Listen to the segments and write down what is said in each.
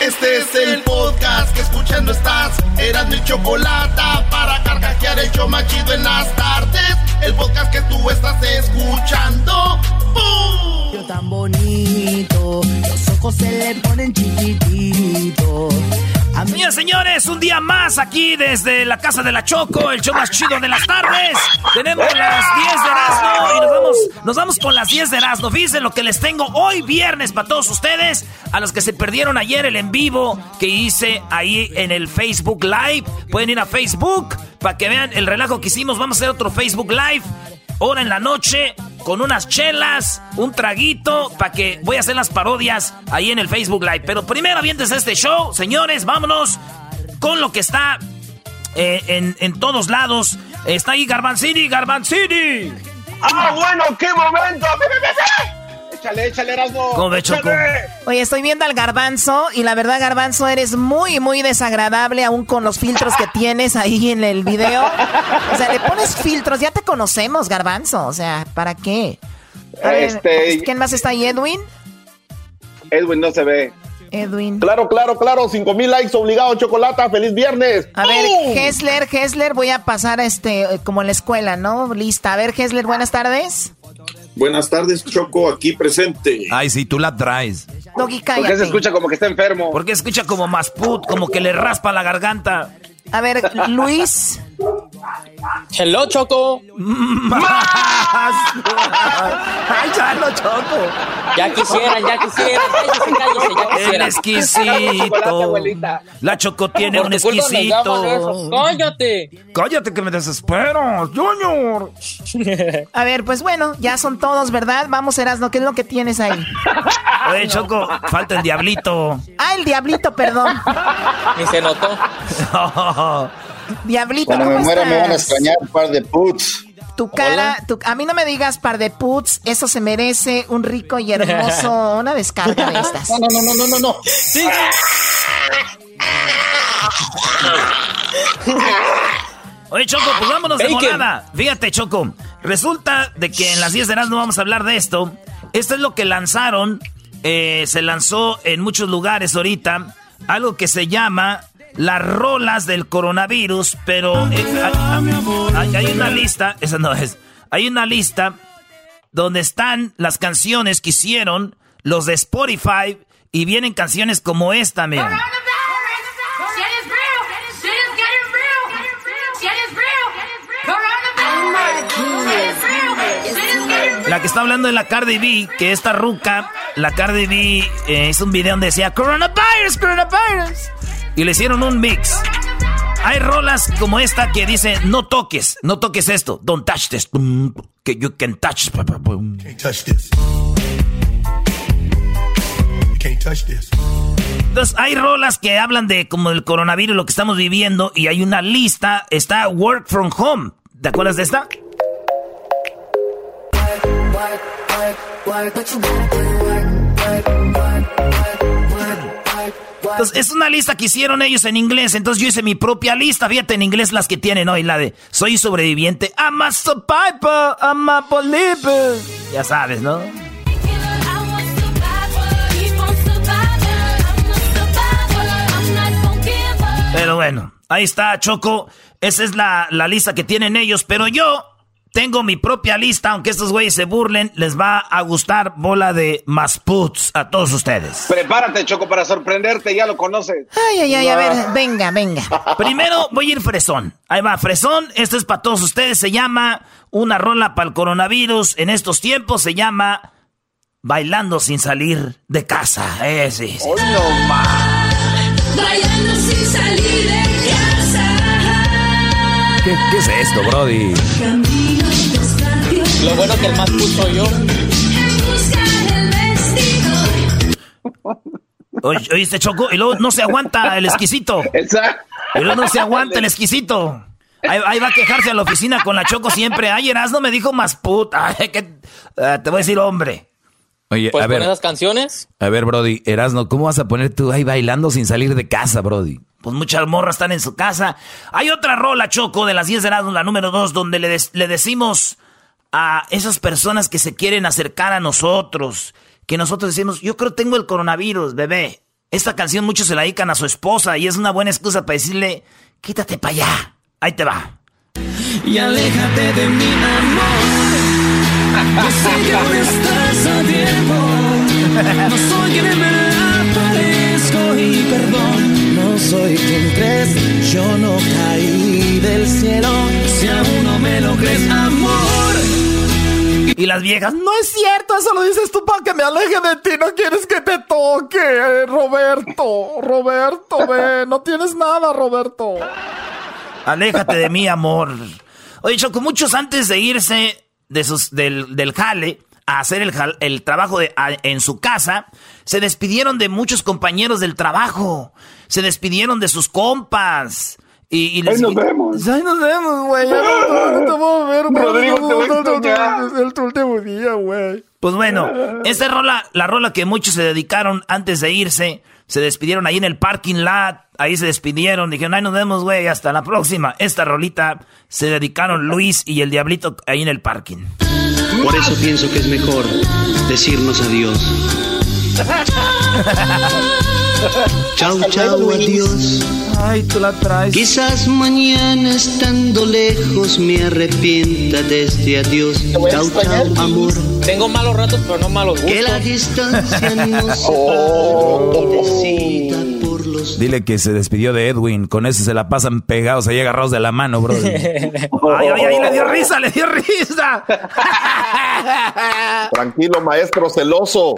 Este es el podcast que escuchando estás. Eran mi chocolate para carcajear el machido en las tardes. El podcast que tú estás escuchando. ¡Bum! Yo tan bonito, los ojos se le ponen chiquititos. Señores, señores, un día más aquí desde la casa de la Choco, el show más chido de las tardes. Tenemos las 10 de Erasmo y nos vamos, nos vamos con las 10 de Erasmo. Fíjense lo que les tengo hoy viernes para todos ustedes, a los que se perdieron ayer el en vivo que hice ahí en el Facebook Live. Pueden ir a Facebook para que vean el relajo que hicimos. Vamos a hacer otro Facebook Live hora en la noche con unas chelas, un traguito, para que voy a hacer las parodias ahí en el Facebook Live. Pero primero avientes este show, señores, vámonos con lo que está eh, en, en, todos lados. Está ahí Garbanzini, Garbanzini. ¡Ah, bueno, qué momento! Échale, échale, Erasmo. ¿Cómo ve, Choco? Oye, estoy viendo al garbanzo y la verdad, garbanzo, eres muy, muy desagradable aún con los filtros que tienes ahí en el video. O sea, le pones filtros, ya te conocemos, garbanzo. O sea, ¿para qué? A ver, Este- ¿Quién más está ahí, Edwin? Edwin no se ve. Edwin. Claro, claro, claro. Cinco mil likes obligado, chocolata. ¡Feliz viernes! A ver. Hessler, Hessler, voy a pasar este como en la escuela, ¿no? Lista. A ver, Hessler, buenas tardes. Buenas tardes, Choco, aquí presente. Ay, sí, tú la traes. Doggy, ¿Por qué se cállate. escucha como que está enfermo? Porque escucha como Masput, como que le raspa la garganta. A ver, Luis. Hello, Choco. Ay, ya lo choco. Ya quisieran, ya quisieran. Cállese, cállese, ya El quisieran. Exquisito. abuelita. La Choco tiene Por un tu culpa nos llaman eso. exquisito. Cállate. Cállate que me desespero, Junior. A ver, pues bueno, ya son todos, ¿verdad? Vamos, Erasno, ¿qué es lo que tienes ahí? Oye, Choco, falta el diablito. Ah, el diablito, perdón. Ni se notó. Diablito, Cuando me ¿cómo muera me van a extrañar un par de puts. Tu cara, tu- a mí no me digas par de puts, eso se merece un rico y hermoso, una descarga de estas. No, no, no, no, no, no, no. Oye, Choco, pues vámonos de volada. Fíjate, Choco. Resulta de que en las 10 de no vamos a hablar de esto. Esto es lo que lanzaron. eh, se lanzó en muchos lugares ahorita. Algo que se llama las rolas del coronavirus. Pero eh, hay, una lista. Esa no es. Hay una lista donde están las canciones que hicieron los de Spotify. Y vienen canciones como esta, mira. La que está hablando de la Cardi B, que esta ruca, la Cardi B eh, hizo un video donde decía Coronavirus, Coronavirus. Y le hicieron un mix. Hay rolas como esta que dice no toques, no toques esto, don't touch this, que you can touch. Can't touch this. You can't touch this. Entonces hay rolas que hablan de como el coronavirus, lo que estamos viviendo, y hay una lista, está Work from Home. ¿Te acuerdas de esta? Entonces, es una lista que hicieron ellos en inglés. Entonces, yo hice mi propia lista. Fíjate en inglés las que tienen hoy. La de Soy sobreviviente. I'm a survivor. I'm a believer. Ya sabes, ¿no? Pero bueno, ahí está, Choco. Esa es la, la lista que tienen ellos. Pero yo tengo mi propia lista. Aunque estos güeyes se burlen, les va a gustar bola de más puts a todos ustedes. Prepárate, Choco, para sorprenderte. Ya lo conoces. Ay, ay, ay, a ver, venga, venga. Primero voy a ir fresón. Ahí va, fresón. Esto es para todos ustedes. Se llama Una rola para el coronavirus. En estos tiempos se llama Bailando sin salir de casa. Eh, sí, sí. Hoy no más. Bailando sin salir de casa. ¿Qué, qué es esto, Brody? Lo bueno que el más puso yo. Oye, ¿Oíste, Choco? Y luego no se aguanta el exquisito. Exacto. Y luego no se aguanta el exquisito. Ahí, ahí va a quejarse a la oficina con la Choco siempre. Ay, Erasmo me dijo más puta. Ay, que, ah, te voy a decir hombre. Oye, Pues a ver, esas canciones. a ver, Brody, Erasno, ¿cómo vas a poner tú ahí bailando sin salir de casa, Brody? Pues muchas morras están en su casa. Hay otra rola, Choco, de las 10 de Erasmo, la número 2, donde le, des- le decimos a esas personas que se quieren acercar a nosotros, que nosotros decimos, yo creo tengo el coronavirus, bebé. Esta canción muchos se la dedican a su esposa y es una buena excusa para decirle, quítate para allá. Ahí te va. Y aléjate de mi amor. Yo sé que no estás a tiempo. No soy quien me aparezco y perdón. No soy quien crees. Yo no caí del cielo. Si aún no me lo crees, amor. Y las viejas, No es cierto, eso lo dices tú para que me aleje de ti. No quieres que te toque, Roberto. Roberto, ve, no tienes nada, Roberto. aléjate de mí, amor. Oye, Choco, muchos antes de irse de sus, del, del jale a hacer el, el trabajo de- en su casa, se despidieron de muchos compañeros del trabajo. Se despidieron de sus compas. Y, y les- Ahí nos vemos. Ay, nos vemos, güey. Ya no, no te a ver, güey. Rodrigo, te voy a No, no, no, extrañar. Es el último día, güey. Pues bueno, esta rola, la rola que muchos se dedicaron antes de irse, se despidieron ahí en el parking lot, ahí se despidieron, dijeron, ay, nos vemos, güey, hasta la próxima. Esta rolita se dedicaron Luis y el Diablito ahí en el parking. Por eso pienso que es mejor decirnos adiós. Chau, chau, adiós. Ay, tú la traes. Quizás mañana estando lejos me arrepienta de este adiós. Chau, amor. Tengo malos ratos, pero no malos Que la gustos. distancia nos Oh. por los Dile que se despidió de Edwin. Con eso se la pasan pegados ahí agarrados de la mano, bro. Ay, ay, ay, le dio risa, le dio risa. Tranquilo, maestro celoso.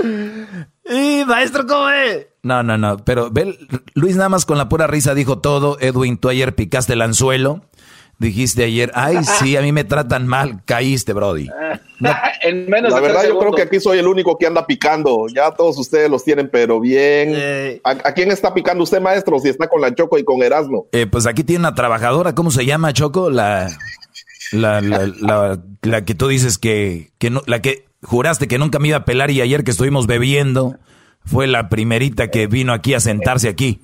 Y maestro, ¿cómo es? No, no, no. Pero ve, Luis nada más con la pura risa dijo todo. Edwin, tú ayer picaste el anzuelo. Dijiste ayer, ay, sí, a mí me tratan mal. Caíste, Brody. en menos La verdad, yo creo que aquí soy el único que anda picando. Ya todos ustedes los tienen, pero bien. Eh. ¿A, a quién está picando usted, maestro? Si está con la Choco y con Erasmo. Eh, pues aquí tiene una trabajadora, ¿cómo se llama, Choco? La, la, la, la, la que tú dices que, que no, la que juraste que nunca me iba a pelar y ayer que estuvimos bebiendo fue la primerita que vino aquí a sentarse aquí.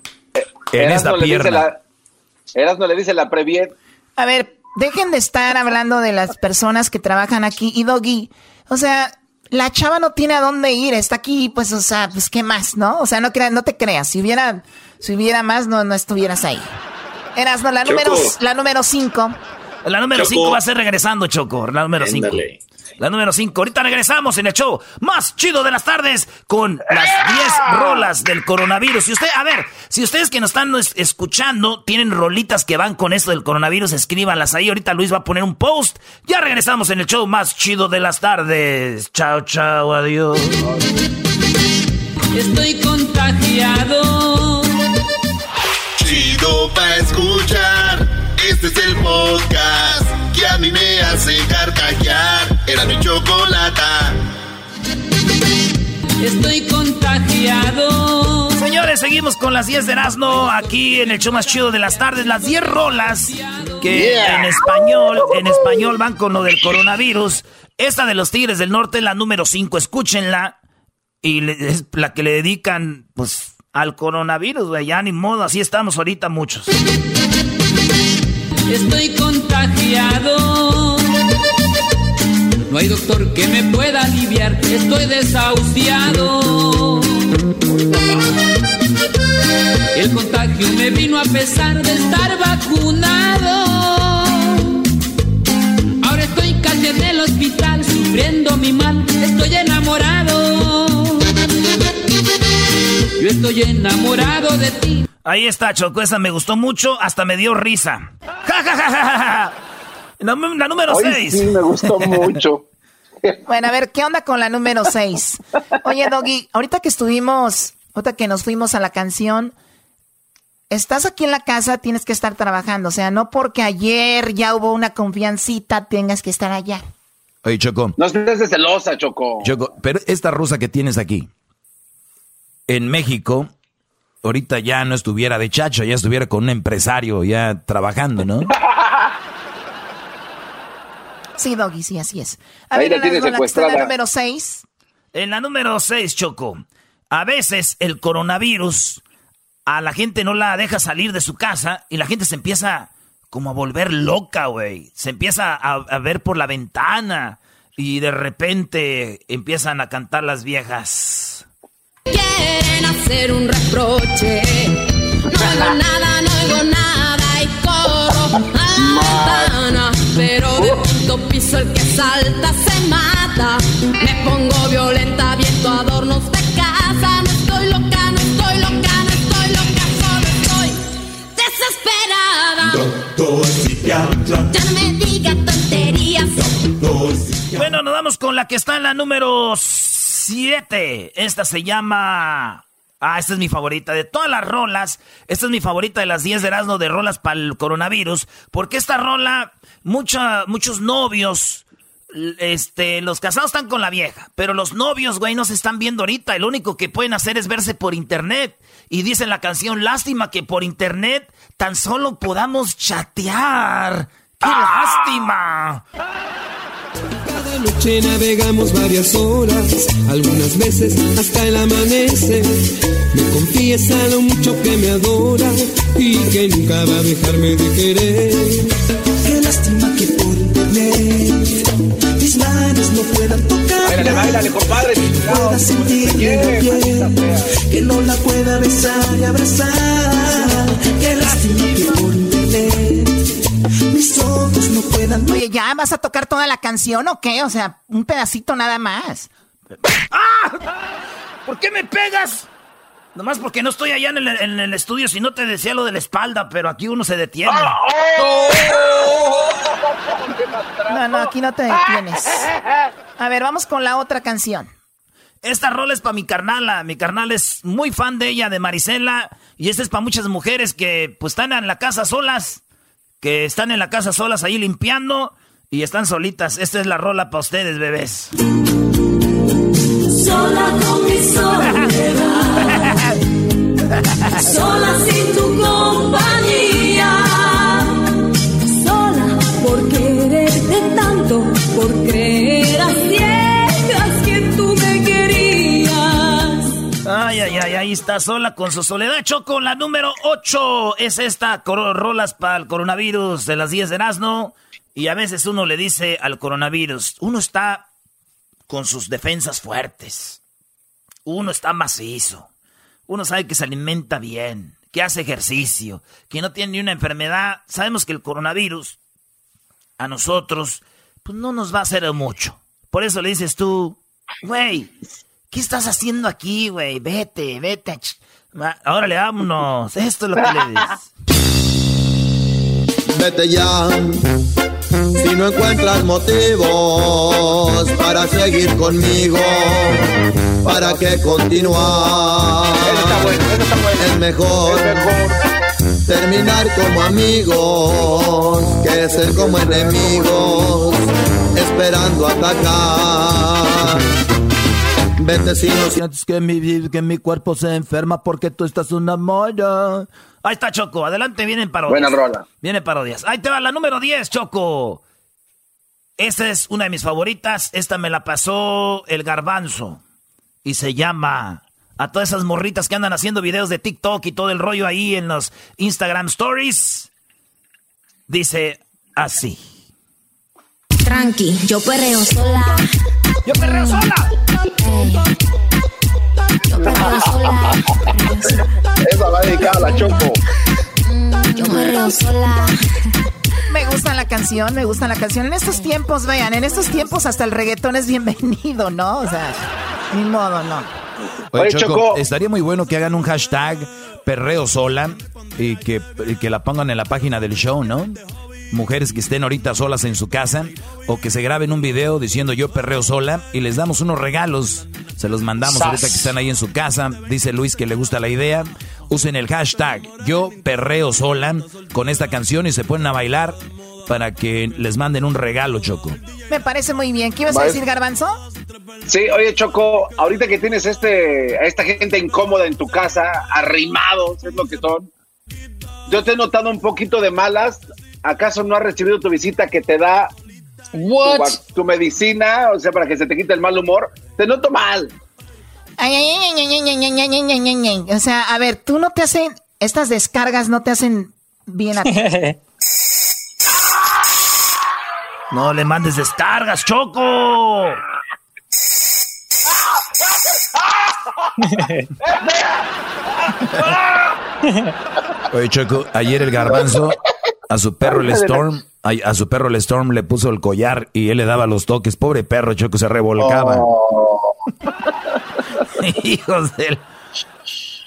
En Erasmo esta le dice pierna. la- le dice la Previet. A ver, dejen de estar hablando de las personas que trabajan aquí. Y Doggy, o sea, la chava no tiene a dónde ir, está aquí, pues, o sea, pues, ¿qué más, no? O sea, no, crea- no te creas, si hubiera, si hubiera más, no, no estuvieras ahí. Eras, no, la Choco. número, la número cinco. La número Choco. 5 va a ser regresando, Choco. La número 5. La número 5. Ahorita regresamos en el show más chido de las tardes con las 10 rolas del coronavirus. Si usted, a ver, si ustedes que nos están es- escuchando tienen rolitas que van con esto del coronavirus, escríbanlas ahí. Ahorita Luis va a poner un post. Ya regresamos en el show más chido de las tardes. Chao, chao, adiós. Estoy contagiado. Chido pa' escuchar. Este es el podcast que a mí me hace carcajear. Era mi chocolata. Estoy contagiado. Señores, seguimos con las 10 de Erasmo aquí en el show más chido de las tardes. Las 10 rolas que Yeah. en español, en español van con lo del coronavirus. Esta de los Tigres del Norte, la número 5, escúchenla. Y es la que le dedican, pues, al coronavirus, güey. Ya ni modo, así estamos ahorita muchos. Estoy contagiado. No hay doctor que me pueda aliviar. Estoy desahuciado. El contagio me vino a pesar de estar vacunado. Ahora estoy casi en el hospital sufriendo mi mal. Estoy enamorado. Yo estoy enamorado de ti. Ahí está, Choco, esa me gustó mucho, hasta me dio risa. ¡Ja, ja, ja, ja, ja! La, la número Hoy 6. sí me gustó mucho. Bueno, a ver, ¿qué onda con la número 6? Oye, Doggy, ahorita que estuvimos, ahorita que nos fuimos a la canción, estás aquí en la casa, tienes que estar trabajando. O sea, no porque ayer ya hubo una confiancita, tengas que estar allá. Oye, Choco, No estés de celosa, Choco. Choco, pero esta rusa que tienes aquí, en México, ahorita ya no estuviera de chacho, ya estuviera con un empresario ya trabajando, ¿no? Sí, Doggy, sí, así es. A Ahí ver, la en tiene la, que está en la secuestrada. número 6. En la número 6, Choco. A veces el coronavirus a la gente no la deja salir de su casa y la gente se empieza como a volver loca, güey. Se empieza a, a ver por la ventana y de repente empiezan a cantar las viejas. Quieren hacer un reproche. No oigo nada, no oigo nada y corro a la ventana. Pero de punto piso el que salta se mata. Me pongo violenta, viento adornos de casa. No estoy loca, no estoy loca, no estoy loca, solo estoy desesperada. Ya no me diga tonterías. Bueno, nos vamos con la que está en la número 7. Esta se llama... Ah, esta es mi favorita de todas las rolas. Esta es mi favorita de las 10 de Erasmo de rolas para el coronavirus. Porque esta rola, mucha, muchos novios, este, los casados están con la vieja. Pero los novios, güey, no se están viendo ahorita. Lo único que pueden hacer es verse por internet. Y dice en la canción, lástima que por internet tan solo podamos chatear. ¡Qué lástima! Cada noche navegamos varias horas, algunas veces hasta el amanecer. Me confiesa lo mucho que me adora y que nunca va a dejarme de querer. Qué lástima que por internet mis manos no puedan tocar. Báilale, báilale, compadre. Pueda piel, que no la pueda besar y abrazar. Qué lástima que por internet mis ojos no puedan Oye, ¿ya vas a tocar toda la canción o qué? O sea, un pedacito nada más. ¡Ah! ¿Por qué me pegas? Nomás porque no estoy allá en el, en el estudio, si no te decía lo de la espalda, pero aquí uno se detiene. No, no, aquí no te detienes. A ver, vamos con la otra canción. Esta rola es para mi carnala. Mi carnal es muy fan de ella, de Marisela. Y esta es para muchas mujeres que pues están en la casa solas. Que están en la casa solas ahí limpiando. Y están solitas. Esta es la rola para ustedes, bebés. Sola con mi soledad. Sola sin tu compañía. Sola por quererte tanto, por creer a ciegas que tú me querías. Ay, ay, ay, ahí está sola con su soledad. Choco, la número 8 es esta. Rolas para el coronavirus de las 10 de Erasmo. Y a veces uno le dice al coronavirus, uno está con sus defensas fuertes. Uno está macizo. Uno sabe que se alimenta bien, que hace ejercicio, que no tiene ni una enfermedad. Sabemos que el coronavirus a nosotros pues no nos va a hacer mucho. Por eso le dices tú, güey, ¿qué estás haciendo aquí, güey? Vete, vete. Va, Órale, vámonos. Esto es lo que le dices. Vete ya. Si no encuentras motivos para seguir conmigo, ¿para qué continuar? Es mejor terminar como amigos que ser como enemigos, esperando atacar. Vete si no sientes que mi, que mi cuerpo se enferma porque tú estás una molla. Ahí está Choco, adelante, vienen parodias. Buena rola. Vienen parodias. Ahí te va la número 10, Choco. Esta es una de mis favoritas. Esta me la pasó el garbanzo. Y se llama a todas esas morritas que andan haciendo videos de TikTok y todo el rollo ahí en los Instagram Stories. Dice así. Tranqui, yo perreo sola. Yo perreo sola. Yo perreo sola. Esa va dedicada a la Choco. Yo perreo sola. Me gusta la canción, me gusta la canción. En estos tiempos, vean, en estos tiempos hasta el reggaetón es bienvenido, ¿no? O sea, ni modo, no. Oye, Oye, Choco, Choco. estaría muy bueno que hagan un hashtag perreo sola y que, y que la pongan en la página del show, ¿no? Mujeres que estén ahorita solas en su casa o que se graben un video diciendo yo perreo sola y les damos unos regalos. Se los mandamos Sas. ahorita que están ahí en su casa. Dice Luis que le gusta la idea. Usen el hashtag yo perreo sola con esta canción y se ponen a bailar para que les manden un regalo, Choco. Me parece muy bien. ¿Qué ibas a decir, Garbanzo? Sí, oye Choco, ahorita que tienes este, a esta gente incómoda en tu casa, arrimados, es lo que son. Yo te he notado un poquito de malas. ¿acaso no has recibido tu visita que te da Tu, medicina, o sea, para que se te quite el mal humor? Te noto mal. Ay, ay, ay, o sea, a ver, tú no te hacen, estas descargas no te hacen bien a ti. no le mandes descargas, Choco. Oye, Choco, ayer el garbanzo a su perro el Storm, a, a su perro el Storm le puso el collar y él le daba los toques. Pobre perro, Choco, se revolcaba. Hijos del...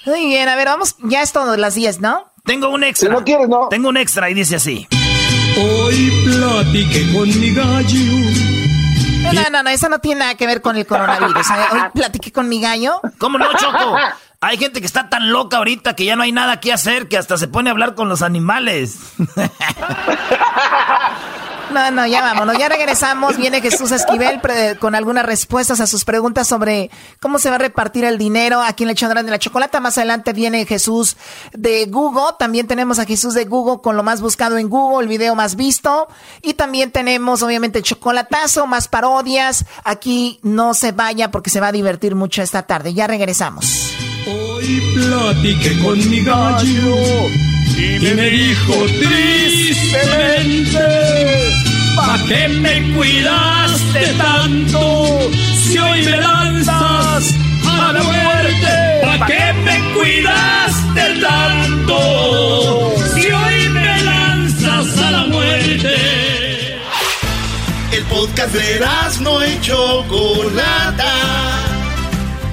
Muy bien, a ver, vamos, ya es todo las 10, ¿no? Tengo un extra. Si no quieres, no. Tengo un extra y dice así. Hoy platiqué con mi gallo. No, no, no, no, eso no tiene nada que ver con el coronavirus. ¿eh? Hoy platiqué con mi gallo. ¿Cómo no, Choco? Hay gente que está tan loca ahorita que ya no hay nada que hacer que hasta se pone a hablar con los animales. No, no, ya vámonos, ya regresamos. Viene Jesús Esquivel con algunas respuestas a sus preguntas sobre cómo se va a repartir el dinero aquí en el Chodrán de la Chocolata. Más adelante viene Jesús de Google. También tenemos a Jesús de Google con lo más buscado en Google, el video más visto. Y también tenemos, obviamente, el chocolatazo, más parodias. Aquí no se vaya porque se va a divertir mucho esta tarde. Ya regresamos. Hoy platiqué con mi gallo y me dijo tristemente, ¿pa' qué me cuidaste tanto si hoy me lanzas a la muerte? ¿Pa' qué me cuidaste tanto si hoy me lanzas a la muerte? El podcast de no y Chocolata.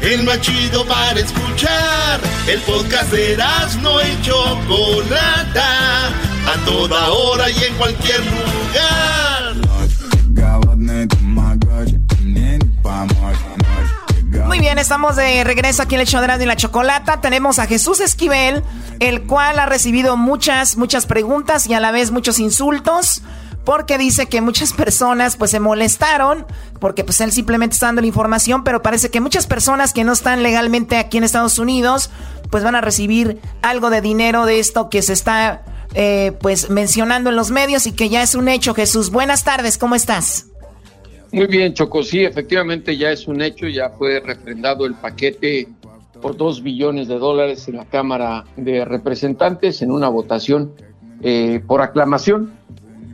El más chido para escuchar. El podcast de no y Chocolata. A toda hora y en cualquier lugar. Muy bien, estamos de regreso aquí en el show de Erasmo y la Chocolata. Tenemos a Jesús Esquivel, el cual ha recibido muchas, muchas preguntas y a la vez muchos insultos. Porque dice que muchas personas pues se molestaron porque pues él simplemente está dando la información, pero parece que muchas personas que no están legalmente aquí en Estados Unidos pues van a recibir algo de dinero de esto que se está eh, pues mencionando en los medios y que ya es un hecho. Jesús, buenas tardes, ¿cómo estás? Muy bien, Choco, sí, efectivamente ya es un hecho, ya fue refrendado el paquete por dos billones de dólares en la Cámara de Representantes en una votación eh, por aclamación.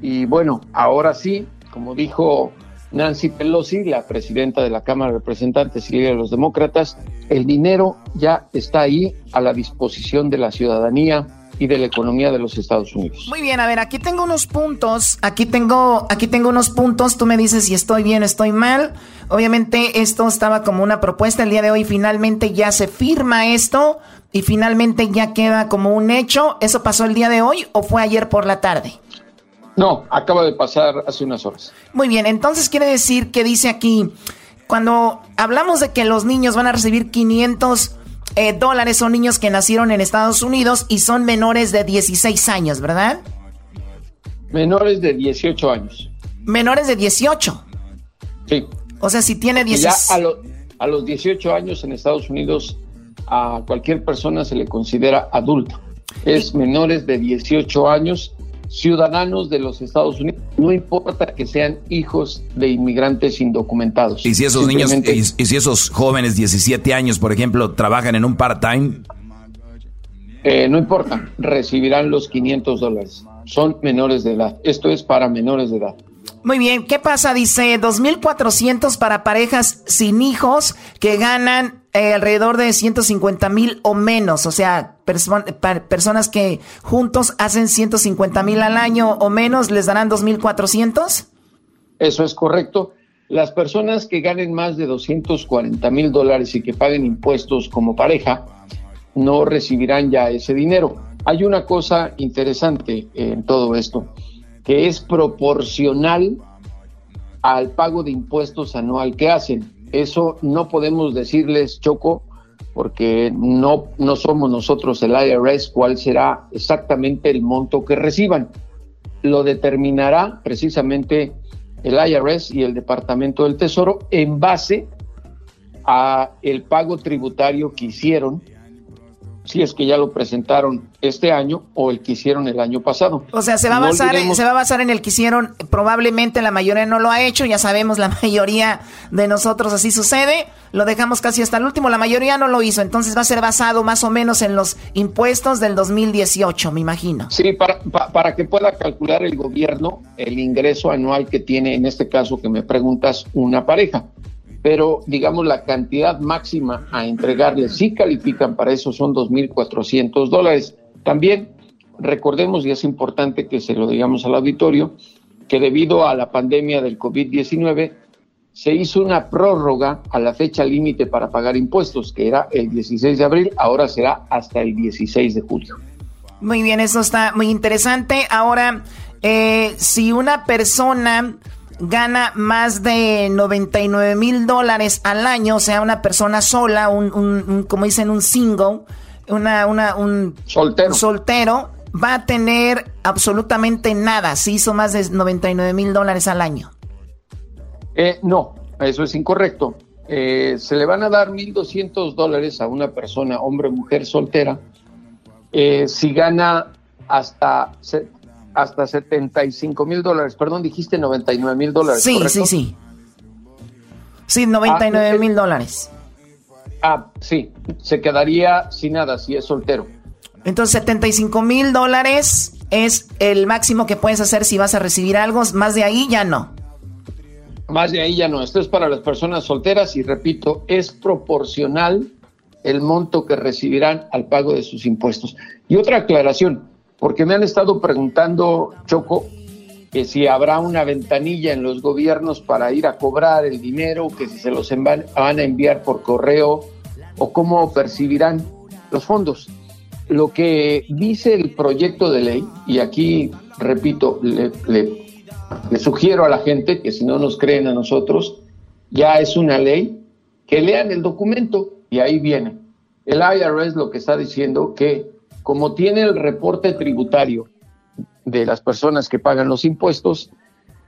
Y bueno, ahora sí, como dijo Nancy Pelosi, la presidenta de la Cámara de Representantes y líder de los demócratas, el dinero ya está ahí a la disposición de la ciudadanía y de la economía de los Estados Unidos. Muy bien, a ver, aquí tengo unos puntos, aquí tengo, aquí tengo unos puntos, tú me dices si estoy bien o estoy mal. Obviamente esto estaba como una propuesta, el día de hoy finalmente ya se firma esto y finalmente ya queda como un hecho. ¿Eso pasó el día de hoy o fue ayer por la tarde? No, acaba de pasar hace unas horas. Muy bien, entonces quiere decir que dice aquí, cuando hablamos de que los niños van a recibir 500 eh, dólares, son niños que nacieron en Estados Unidos y son menores de 16 años, ¿verdad? Menores de 18 años. Menores de 18. Sí. O sea, si tiene Ya 16... a, lo- a los 18 años en Estados Unidos a cualquier persona se le considera adulto. Es menores de 18 años, ciudadanos de los Estados Unidos, no importa que sean hijos de inmigrantes indocumentados. Y si esos niños, y, si esos jóvenes, 17 años, por ejemplo, trabajan en un part-time, Eh, no importa, recibirán los 500 dólares. Son menores de edad. Esto es para menores de edad. Muy bien, ¿qué pasa? Dice 2.400 para parejas sin hijos que ganan eh, alrededor de 150 mil o menos. O sea, personas que juntos hacen 150 mil al año o menos, ¿les darán 2.400? Eso es correcto. Las personas que ganen más de 240 mil dólares y que paguen impuestos como pareja no recibirán ya ese dinero. Hay una cosa interesante en todo esto, que es proporcional al pago de impuestos anual que hacen. Eso no podemos decirles, Choco, porque no, no somos nosotros el IRS cuál será exactamente el monto que reciban. Lo determinará precisamente el IRS y el Departamento del Tesoro en base a el pago tributario que hicieron, si es que ya lo presentaron este año o el que hicieron el año pasado. O sea, se va, a No basar, en- se va a basar en el que hicieron, probablemente la mayoría no lo ha hecho, ya sabemos, la mayoría de nosotros así sucede, lo dejamos casi hasta el último, la mayoría no lo hizo, entonces va a ser basado más o menos en los impuestos del 2018, me imagino. Sí, para, pa- para que pueda calcular el gobierno el ingreso anual que tiene, en este caso que me preguntas, una pareja. Pero digamos la cantidad máxima a entregarles, si califican para eso, son 2.400 dólares. También recordemos, y es importante que se lo digamos al auditorio, que debido a la pandemia del COVID-19 se hizo una prórroga a la fecha límite para pagar impuestos, que era el 16 de abril, ahora será hasta el 16 de julio. Muy bien, eso está muy interesante. Ahora, eh, si una persona gana más de 99 mil dólares al año, o sea, una persona sola, un, como dicen, un single, una, una, un soltero. soltero, va a tener absolutamente nada si hizo más de 99 mil dólares al año. Eh, no, eso es incorrecto. Eh, se le van a dar 1.200 dólares a una persona, hombre o mujer soltera, eh, si gana hasta hasta 75 mil dólares. Perdón, dijiste 99 mil dólares. Sí, sí, sí. Sí, 99 ah, mil dólares. Ah, sí, se quedaría sin nada si es soltero. Entonces, 75 mil dólares es el máximo que puedes hacer si vas a recibir algo. Más de ahí ya no. Más de ahí ya no. Esto es para las personas solteras y repito, es proporcional el monto que recibirán al pago de sus impuestos. Y otra aclaración, porque me han estado preguntando, Choco, que si habrá una ventanilla en los gobiernos para ir a cobrar el dinero, que si se los van a enviar por correo o cómo percibirán los fondos. Lo que dice el proyecto de ley, y aquí repito, le, sugiero a la gente que si no nos creen a nosotros, ya es una ley, que lean el documento y ahí viene. El IRS lo que está diciendo que como tiene el reporte tributario de las personas que pagan los impuestos,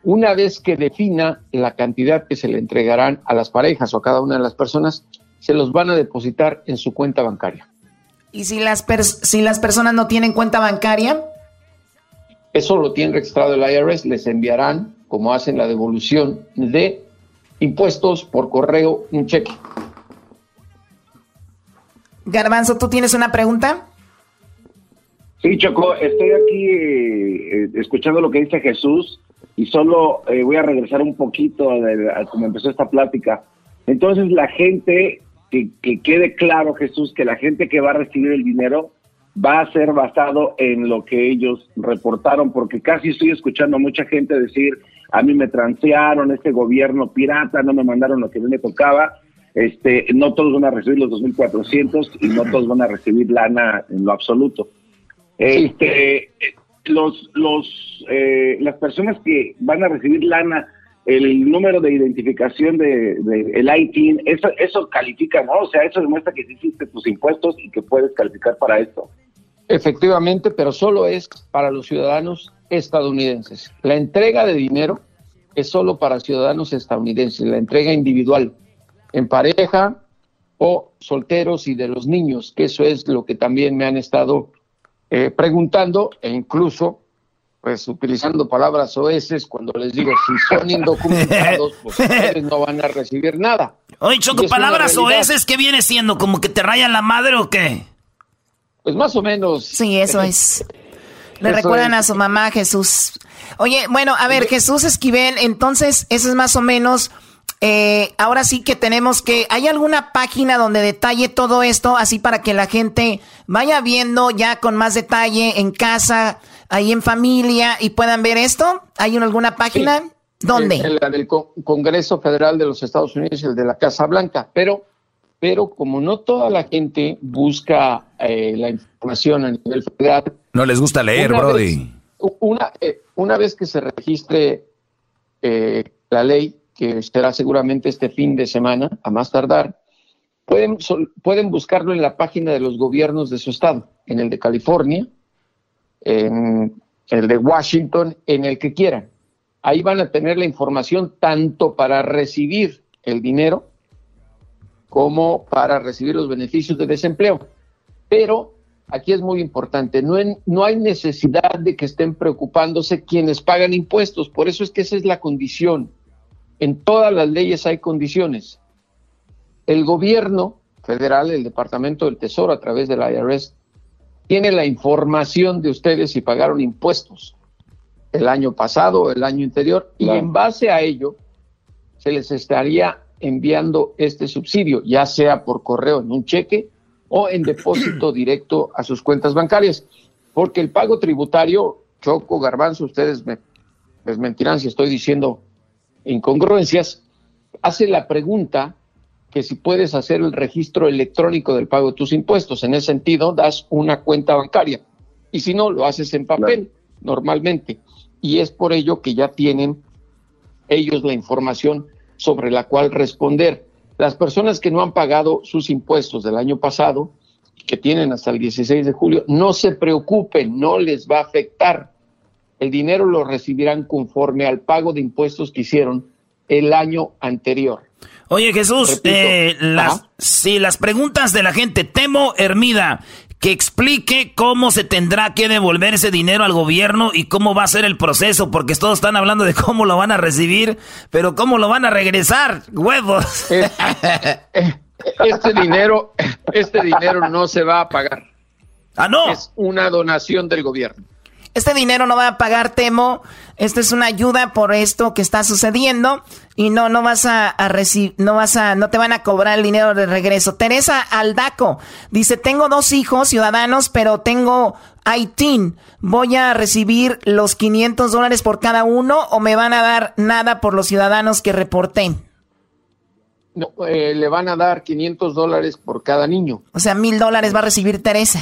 una vez que defina la cantidad que se le entregarán a las parejas o a cada una de las personas, se los van a depositar en su cuenta bancaria. ¿Y si las, si las personas no tienen cuenta bancaria? Eso lo tiene registrado el IRS, les enviarán, como hacen la devolución de impuestos por correo, un cheque. Garbanzo, ¿tú tienes una pregunta? Sí, Choco, estoy aquí eh, escuchando lo que dice Jesús y solo eh, voy a regresar un poquito a, cómo empezó esta plática. Entonces, la gente, que, que quede claro, Jesús, que la gente que va a recibir el dinero va a ser basado en lo que ellos reportaron, porque casi estoy escuchando a mucha gente decir, a mí me transearon, este gobierno pirata, no me mandaron lo que a me tocaba, este, no todos van a recibir los 2.400 y no todos van a recibir lana en lo absoluto. Este, los, los, eh, las personas que van a recibir lana, el número de identificación de, el ITIN, eso, eso califica, ¿no? O sea, eso demuestra que hiciste tus impuestos y que puedes calificar para esto. Efectivamente, pero solo es para los ciudadanos estadounidenses. La entrega de dinero es solo para ciudadanos estadounidenses, la entrega individual, en pareja o solteros y de los niños, que eso es lo que también me han estado eh, preguntando e incluso pues utilizando palabras oeces cuando les digo si son indocumentados pues ustedes no van a recibir nada. Oye Choco, palabras oeces ¿qué viene siendo? ¿Como que te rayan la madre o qué? Pues más o menos. Sí, eso es. Le recuerdan a su mamá Jesús. Oye, bueno, a ver, Jesús Esquivel, entonces, eso es más o menos eh, ahora sí que tenemos que, ¿hay alguna página donde detalle todo esto así para que la gente vaya viendo ya con más detalle en casa, ahí en familia y puedan ver esto? ¿Hay alguna página? ¿Dónde? El, del Congreso Federal de los Estados Unidos y el de la Casa Blanca, pero, pero como no toda la gente busca eh, la información a nivel federal. No les gusta leer, Brody. una, eh, una vez que se registre la ley, que será seguramente este fin de semana, a más tardar, pueden, pueden buscarlo en la página de los gobiernos de su estado, en el de California, en el de Washington, en el que quieran. Ahí van a tener la información tanto para recibir el dinero como para recibir los beneficios de desempleo. Pero aquí es muy importante, no, no hay necesidad de que estén preocupándose quienes pagan impuestos, por eso es que esa es la condición en todas las leyes hay condiciones. El gobierno federal, el Departamento del Tesoro a través del IRS, tiene la información de ustedes si pagaron impuestos el año pasado o el año anterior y en base a ello se les estaría enviando este subsidio, ya sea por correo en un cheque o en depósito directo a sus cuentas bancarias. Porque el pago tributario, Choco, Garbanzo, ustedes me les mentirán si estoy diciendo incongruencias, hace la pregunta que si puedes hacer el registro electrónico del pago de tus impuestos. En ese sentido, das una cuenta bancaria. Y si no, lo haces en papel normalmente. Y es por ello que ya tienen ellos la información sobre la cual responder. Las personas que no han pagado sus impuestos del año pasado, que tienen hasta el 16 de julio, no se preocupen, no les va a afectar. El dinero lo recibirán conforme al pago de impuestos que hicieron el año anterior. Oye Jesús, eh, las, sí, las preguntas de la gente, Temo Hermida, que explique cómo se tendrá que devolver ese dinero al gobierno y cómo va a ser el proceso, porque todos están hablando de cómo lo van a recibir, pero cómo lo van a regresar, huevos. Eh, eh, este dinero, este dinero no se va a pagar. Ah, no. Es una donación del gobierno. Este dinero no va a pagar Temo. Esta es una ayuda por esto que está sucediendo y no no vas a, recibir no vas a no te van a cobrar el dinero de regreso. Teresa Aldaco dice, "Tengo dos hijos ciudadanos, pero tengo ITIN. ¿Voy a recibir los 500 dólares por cada uno o me van a dar nada por los ciudadanos que reporté?" No, eh, le van a dar 500 dólares por cada niño. O sea, mil dólares va a recibir Teresa.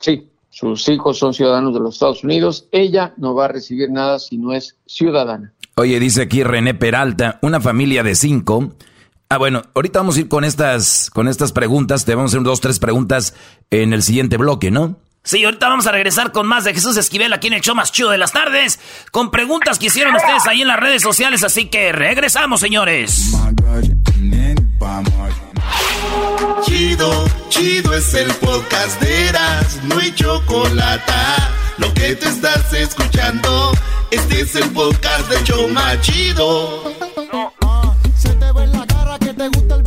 Sí. Sus hijos son ciudadanos de los Estados Unidos. Ella no va a recibir nada si no es ciudadana. Oye, dice aquí René Peralta, una familia de cinco. Ah, bueno, ahorita vamos a ir con estas, con estas preguntas. Te vamos a hacer dos, tres preguntas en el siguiente bloque, ¿no? Sí, ahorita vamos a regresar con más de Jesús Esquivel aquí en el show más chido de las tardes, con preguntas que hicieron ustedes ahí en las redes sociales, así que regresamos, señores. Chido, chido es el podcast de Eras, no hay chocolate. Lo que te estás escuchando, este es el podcast de Choma Chido. Se te ve en la cara que te gusta el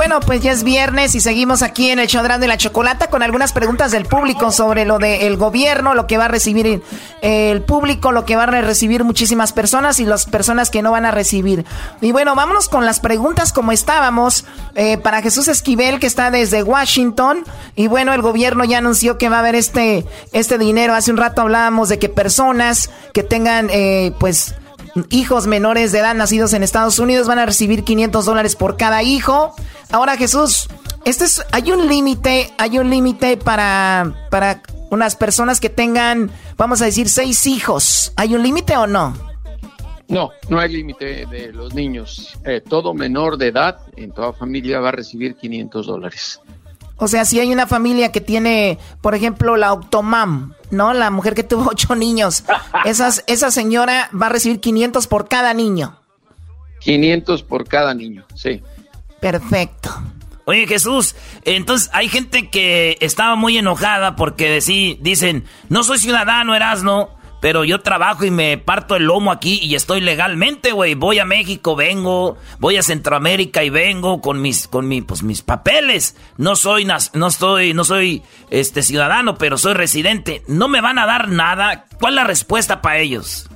Bueno, pues ya es viernes y seguimos aquí en el Chodrán de la Chocolata con algunas preguntas del público sobre lo del gobierno, lo que va a recibir el público, lo que van a recibir muchísimas personas y las personas que no van a recibir. Y bueno, vámonos con las preguntas como estábamos eh, para Jesús Esquivel que está desde Washington. Y bueno, el gobierno ya anunció que va a haber este, este dinero. Hace un rato hablábamos de que personas que tengan eh, pues hijos menores de edad nacidos en Estados Unidos van a recibir 500 dólares por cada hijo. Ahora Jesús, este es, hay un límite, hay un límite para, para unas personas que tengan, vamos a decir, seis hijos. ¿Hay un límite o no? No, no hay límite de los niños. Eh, todo menor de edad en toda familia va a recibir 500 dólares. O sea, si hay una familia que tiene, por ejemplo, la Octomam, ¿no? La mujer que tuvo ocho niños. Esas, esa señora va a recibir 500 por cada niño. 500 por cada niño, sí. Perfecto. Oye Jesús, entonces hay gente que estaba muy enojada porque sí, dicen, no soy ciudadano, Erasno, pero yo trabajo y me parto el lomo aquí y estoy legalmente, güey. Voy a México, vengo, voy a Centroamérica y vengo con mis, con pues, mis papeles. No soy, no estoy, no soy, este, ciudadano, pero soy residente. No me van a dar nada. ¿Cuál es la respuesta para ellos?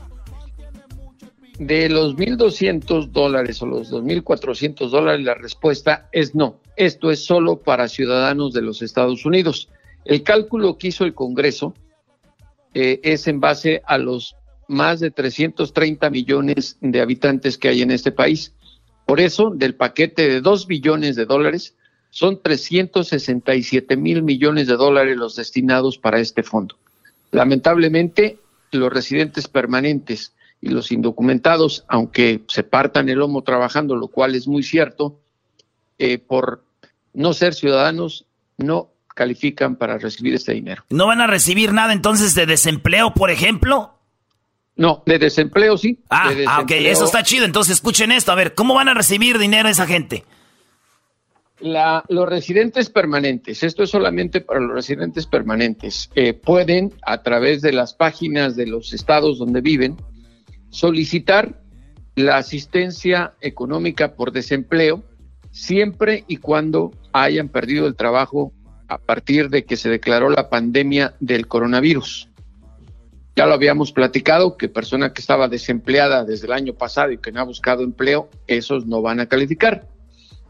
De los 1.200 dólares o los 2.400 dólares, la respuesta es no. Esto es solo para ciudadanos de los Estados Unidos. El cálculo que hizo el Congreso eh, es en base a los más de 330 millones de habitantes que hay en este país. Por eso, del paquete de 2 billones de dólares, son 367 mil millones de dólares los destinados para este fondo. Lamentablemente, los residentes permanentes y los indocumentados, aunque se partan el lomo trabajando, lo cual es muy cierto, eh, por no ser ciudadanos, no califican para recibir este dinero. ¿No van a recibir nada entonces de desempleo, por ejemplo? No, de desempleo sí. Ah, ah ok, eso está chido. Entonces escuchen esto, a ver, ¿cómo van a recibir dinero esa gente? La, los residentes permanentes, esto es solamente para los residentes permanentes, eh, pueden a través de las páginas de los estados donde viven solicitar la asistencia económica por desempleo siempre y cuando hayan perdido el trabajo a partir de que se declaró la pandemia del coronavirus. Ya lo habíamos platicado, que persona que estaba desempleada desde el año pasado y que no ha buscado empleo, esos no van a calificar.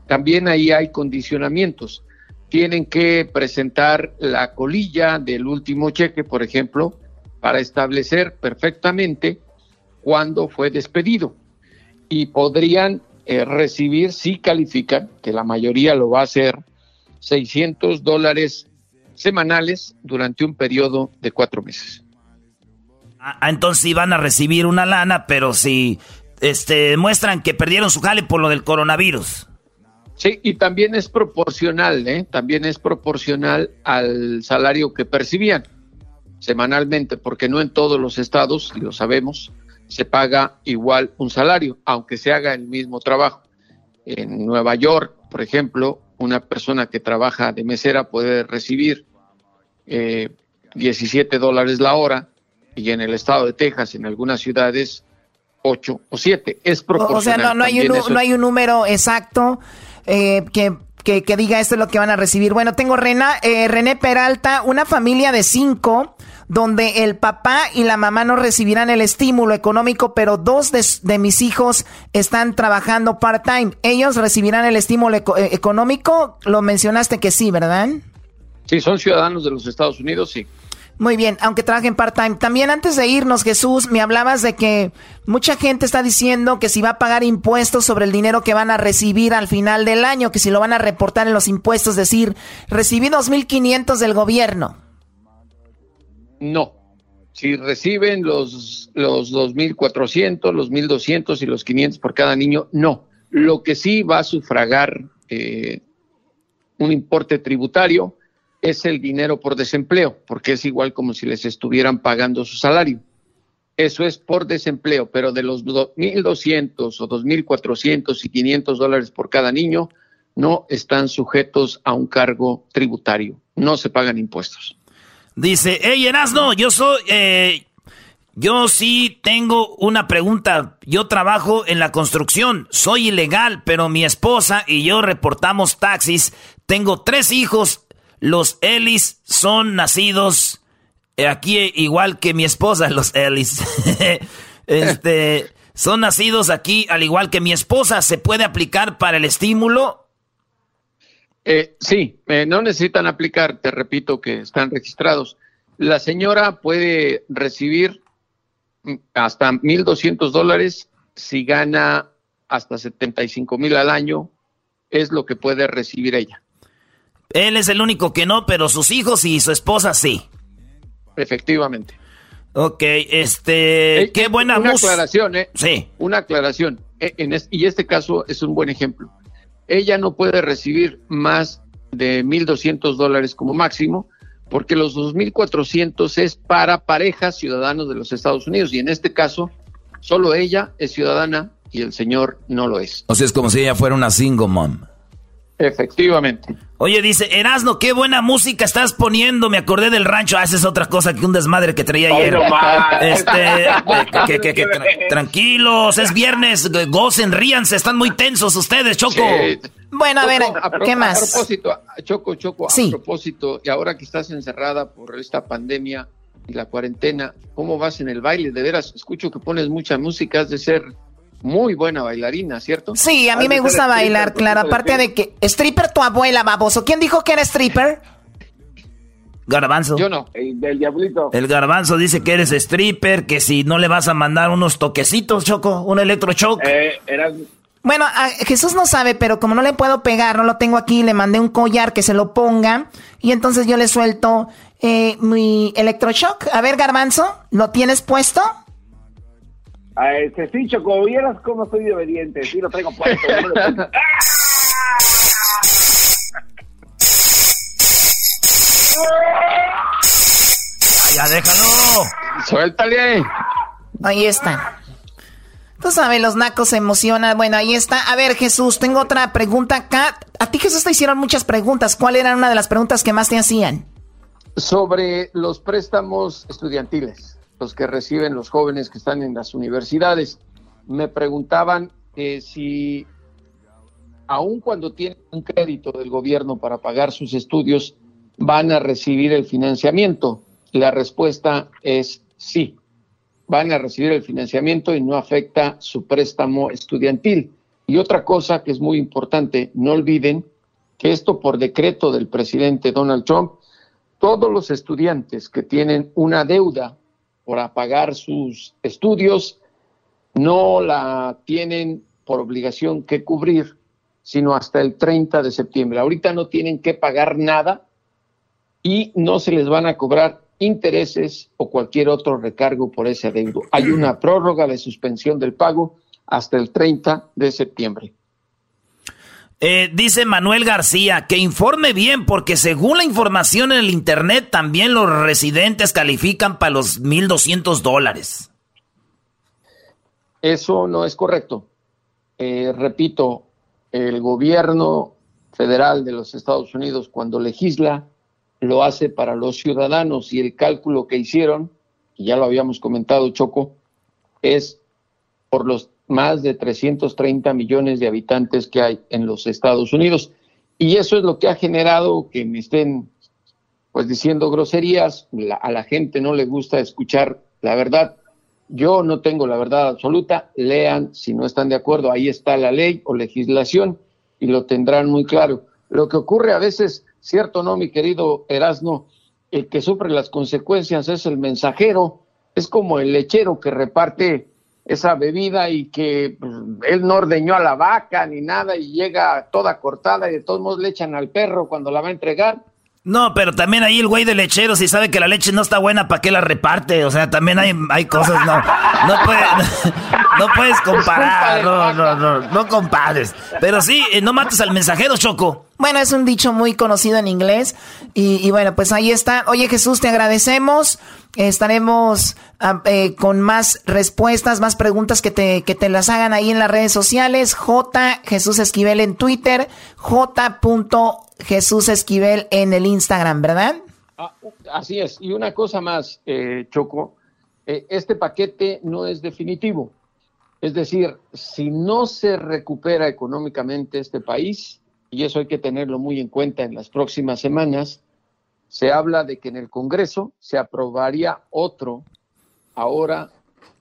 También ahí hay condicionamientos. Tienen que presentar la colilla del último cheque, por ejemplo, para establecer perfectamente cuándo fue despedido. Y podrían eh, recibir, si califican, que la mayoría lo va a hacer, 600 dólares semanales durante un periodo de cuatro meses. Ah, entonces sí van a recibir una lana, pero si este, muestran que perdieron su jale por lo del coronavirus. Sí, y también es proporcional, ¿eh? También es proporcional al salario que percibían semanalmente, porque no en todos los estados, y lo sabemos, se paga igual un salario, aunque se haga el mismo trabajo. En Nueva York, por ejemplo, una persona que trabaja de mesera puede recibir eh, 17 dólares la hora y en el estado de Texas, en algunas ciudades, 8 o 7. Es proporcional. O sea, no, no, hay, un, no hay un número exacto eh, que, que, que, diga esto es lo que van a recibir. Bueno, tengo Rena, eh, René Peralta, una familia de cinco donde el papá y la mamá no recibirán el estímulo económico, pero dos de, de mis hijos están trabajando part-time. ¿Ellos recibirán el estímulo eco eh, económico? Lo mencionaste que sí, ¿verdad? Sí, son ciudadanos de los Estados Unidos, sí. Muy bien, aunque trabajen part-time. También antes de irnos, Jesús, me hablabas de que mucha gente está diciendo que si va a pagar impuestos sobre el dinero que van a recibir al final del año, que si lo van a reportar en los impuestos, decir, recibí 2.500 del gobierno. No. Si reciben los, los 2.400, los 1.200 y los 500 por cada niño, no. Lo que sí va a sufragar eh, un importe tributario es el dinero por desempleo, porque es igual como si les estuvieran pagando su salario. Eso es por desempleo, pero de los 2.200 o 2.400 y 500 dólares por cada niño, no están sujetos a un cargo tributario, no se pagan impuestos. Dice, hey Erasno, yo soy, eh, yo sí tengo una pregunta. Yo trabajo en la construcción, soy ilegal, pero mi esposa y yo reportamos taxis. Tengo tres hijos los Ellis son nacidos aquí igual que mi esposa, los Ellis. este, son nacidos aquí al igual que mi esposa. ¿Se puede aplicar para el estímulo? Eh, sí, eh, no necesitan aplicar, te repito que están registrados. La señora puede recibir hasta 1.200 dólares si gana hasta 75 mil al año, es lo que puede recibir ella. Él es el único que no, pero sus hijos y su esposa sí. Efectivamente. Ok, este, Eh, qué buena Una aclaración, ¿eh? Sí. Una aclaración. Eh, en es- y este caso es un buen ejemplo. Ella no puede recibir más de 1.200 dólares como máximo, porque los 2.400 es para parejas ciudadanos de los Estados Unidos. Y en este caso, solo ella es ciudadana y el señor no lo es. O sea, es como si ella fuera una single mom. Efectivamente. Oye, dice, Erasno, qué buena música estás poniendo. Me acordé del rancho. Ah, esa es otra cosa que un desmadre que traía Ay, ayer. no este, que, que- que- tra- tranquilos, es viernes. Gocen, ríanse. Están muy tensos ustedes, Choco. Bueno, a ver, Choco, ¿qué A más? propósito, a- Choco, Choco, Sí. a propósito, y ahora que estás encerrada por esta pandemia y la cuarentena, ¿cómo vas en el baile? De veras, escucho que pones mucha música, has de ser muy buena bailarina, ¿cierto? Sí, a mí me gusta stripper, bailar, claro. Aparte que- de que. Stripper, tu abuela, baboso. ¿Quién dijo que era stripper? Garbanzo. Yo no. El del diablito. El garbanzo dice que eres stripper, que si no le vas a mandar unos toquecitos, Choco, un electrochoc. Eh. Bueno, a- Jesús no sabe, pero como no le puedo pegar, no lo tengo aquí, le mandé un collar que se lo ponga. Y entonces yo le suelto eh, mi electroshock. A ver, Garbanzo, ¿lo tienes puesto? Ah, este, sí, Choco, vieras cómo soy de obediente. Sí, lo traigo puesto. no me lo pongo. Ya, déjalo. Suéltale. Ahí está. Tú sabes, los nacos se emocionan. Bueno, ahí está. A ver, Jesús, tengo otra pregunta acá. A ti, Jesús, te hicieron muchas preguntas. ¿Cuál era una de las preguntas que más te hacían? Sobre los préstamos estudiantiles, los que reciben los jóvenes que están en las universidades, me preguntaban si aun cuando tienen un crédito del gobierno para pagar sus estudios, van a recibir el financiamiento. La respuesta es sí, van a recibir el financiamiento y no afecta su préstamo estudiantil. Y otra cosa que es muy importante, no olviden que esto por decreto del presidente Donald Trump, todos los estudiantes que tienen una deuda por pagar sus estudios no la tienen por obligación que cubrir, sino hasta el 30 de septiembre. Ahorita no tienen que pagar nada y no se les van a cobrar intereses o cualquier otro recargo por ese adeudo. Hay una prórroga de suspensión del pago hasta el 30 de septiembre. Eh, dice Manuel García que informe bien porque según la información en el internet también los residentes califican para los 1.200 dólares. Eso no es correcto. Eh, repito, el gobierno federal de los Estados Unidos cuando legisla lo hace para los ciudadanos y el cálculo que hicieron, y ya lo habíamos comentado Choco, es por los más de 330 millones de habitantes que hay en los Estados Unidos. Y eso es lo que ha generado que me estén pues diciendo groserías, a la gente no le gusta escuchar la verdad. Yo no tengo la verdad absoluta, lean si no están de acuerdo, ahí está la ley o legislación y lo tendrán muy claro. Lo que ocurre a veces, cierto no, mi querido Erasno, el que sufre las consecuencias es el mensajero, es como el lechero que reparte esa bebida y que pues, él no ordeñó a la vaca ni nada y llega toda cortada y de todos modos le echan al perro cuando la va a entregar. No, pero también ahí el güey de lechero, si sabe que la leche no está buena, ¿para qué la reparte? O sea, también hay, hay cosas, no. No, no puedes comparar, no, no, no, no compares. Pero sí, eh, no mates al mensajero, Choco. Bueno, es un dicho muy conocido en inglés. Y, bueno, pues ahí está. Oye, Jesús, te agradecemos. Estaremos ah, eh, con más respuestas, más preguntas que te, que te las hagan ahí en las redes sociales. J. Jesús Esquivel en Twitter. J. Jesús Esquivel en el Instagram, ¿verdad? Ah, así es. Y una cosa más, eh, Choco. Eh, este paquete no es definitivo. Es decir, si no se recupera económicamente este país, y eso hay que tenerlo muy en cuenta en las próximas semanas, se habla de que en el Congreso se aprobaría otro ahora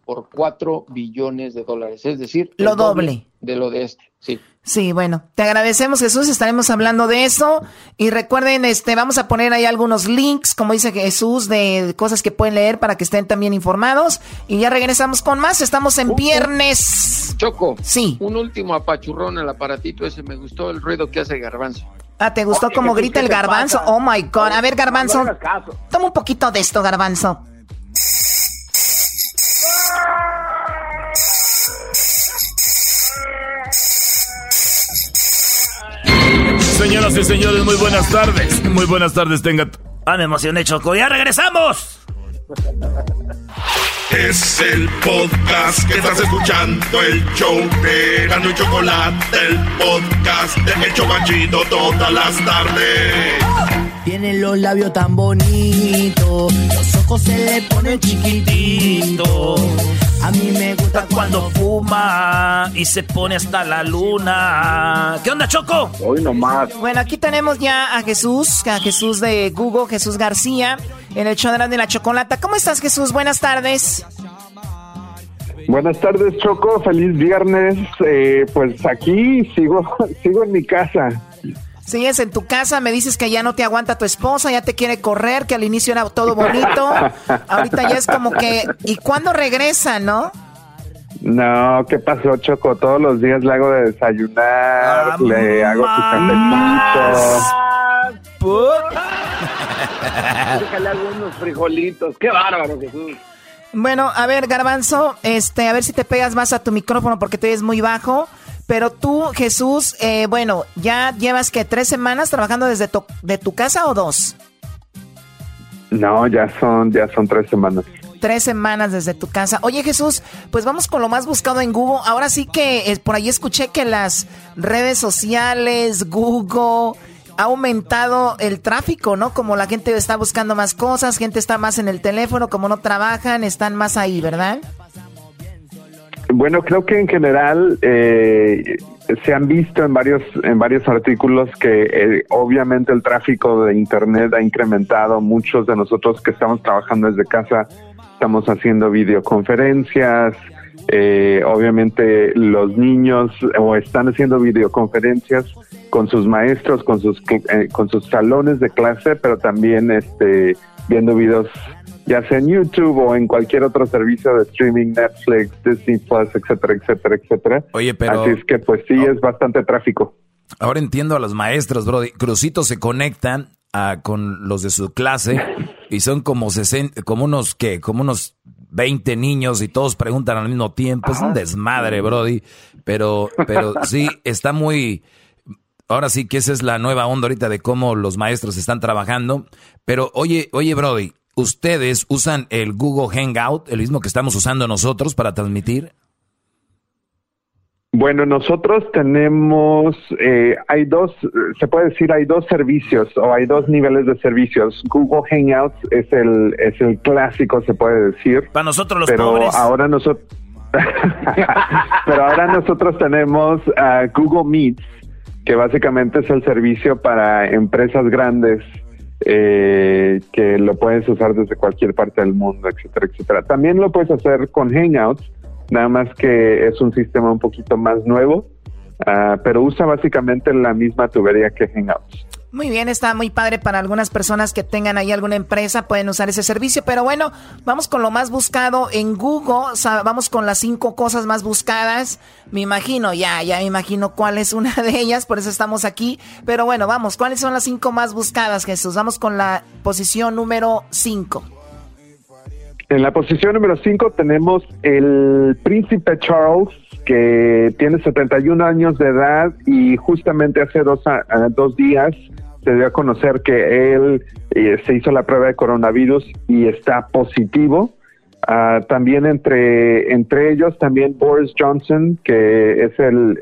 por 4 billones de dólares, es decir, lo doble. de lo de este, sí. Sí, bueno, te agradecemos Jesús, estaremos hablando de eso y recuerden, este, vamos a poner ahí algunos links, como dice Jesús, de cosas que pueden leer para que estén también informados y ya regresamos con más, estamos en viernes. Choco, sí. Un último apachurrón al aparatito ese, me gustó el ruido que hace Garbanzo. Ah, ¿te gustó cómo grita el garbanzo? Oh my God. A ver, garbanzo. Toma un poquito de esto, garbanzo. Señoras y señores, muy buenas tardes. Muy buenas tardes, tenga. Ah, me emocioné, Choco. ¡Ya regresamos! Es el podcast que estás escuchando, el show de Gano y Chocolate, el podcast de El Chocachito todas las tardes. Tiene los labios tan bonitos, los ojos se le ponen chiquititos. A mí me gusta cuando fuma y se pone hasta la luna. ¿Qué onda, Choco? Hoy nomás. Bueno, aquí tenemos ya a Jesús, a Jesús de Google, Jesús García, en el show de la chocolata. ¿Cómo estás, Jesús? Buenas tardes. Buenas tardes, Choco. Feliz viernes. Eh, pues aquí sigo, sigo en mi casa. Sigues en tu casa, me dices que ya no te aguanta tu esposa, ya te quiere correr, que al inicio era todo bonito. Ahorita ya es como que, ¿y cuándo regresa, no? No, ¿qué pasó, Choco? Todos los días le hago de desayunar, le hago su cafecito. Déjale algunos frijolitos. Qué bárbaro, Jesús. Bueno, a ver, Garbanzo, este, a ver si te pegas más a tu micrófono porque te ves muy bajo. Pero tú, Jesús, eh, bueno, ¿ya llevas que tres semanas trabajando desde tu, de tu casa o dos? No, ya son, ya son tres semanas. Tres semanas desde tu casa. Oye Jesús, pues vamos con lo más buscado en Google. Ahora sí que eh, por ahí escuché que las redes sociales, Google, ha aumentado el tráfico, ¿no? Como la gente está buscando más cosas, gente está más en el teléfono, como no trabajan, están más ahí, ¿verdad? Bueno, creo que en general eh, se han visto en varios en varios artículos que eh, obviamente el tráfico de internet ha incrementado. Muchos de nosotros que estamos trabajando desde casa estamos haciendo videoconferencias. Eh, obviamente los niños o están haciendo videoconferencias con sus maestros, con sus eh, con sus salones de clase, pero también este viendo videos ya sea en YouTube o en cualquier otro servicio de streaming, Netflix, Disney Plus, etcétera, etcétera, etcétera. Oye, pero... Así es que pues sí, es bastante tráfico. Ahora entiendo a los maestros, bro. Crucitos se conectan a, con los de su clase y son como, 60, como unos, ¿qué? Como unos 20 niños y todos preguntan al mismo tiempo. Es un desmadre, Brody. Pero, pero sí, está muy... Ahora sí que esa es la nueva onda ahorita de cómo los maestros están trabajando. Pero oye, oye, Brody, ¿ustedes usan el Google Hangout, el mismo que estamos usando nosotros para transmitir? Bueno, nosotros tenemos, eh, hay dos, se puede decir, hay dos servicios o hay dos niveles de servicios. Google Hangouts es el, es el clásico, se puede decir. Para nosotros los pero pobres. ahora nosotros, pero ahora nosotros tenemos ah, Google Meet, que básicamente es el servicio para empresas grandes eh, que lo puedes usar desde cualquier parte del mundo, etcétera, etcétera. También lo puedes hacer con Hangouts, nada más que es un sistema un poquito más nuevo, ah, pero usa básicamente la misma tubería que Hangouts. Muy bien, está muy padre para algunas personas que tengan ahí alguna empresa, pueden usar ese servicio. Pero bueno, vamos con lo más buscado en Google, vamos con las cinco cosas más buscadas. Me imagino, ya, ya me imagino cuál es una de ellas, por eso estamos aquí. Pero bueno, vamos, ¿cuáles son las cinco más buscadas, Jesús? Vamos con la posición número cinco. En la posición número 5 tenemos el príncipe Charles, que tiene 71 años de edad y justamente hace dos, a- dos días se dio a conocer que él eh, se hizo la prueba de coronavirus y está positivo. Ah, también entre, entre ellos también Boris Johnson, que es el,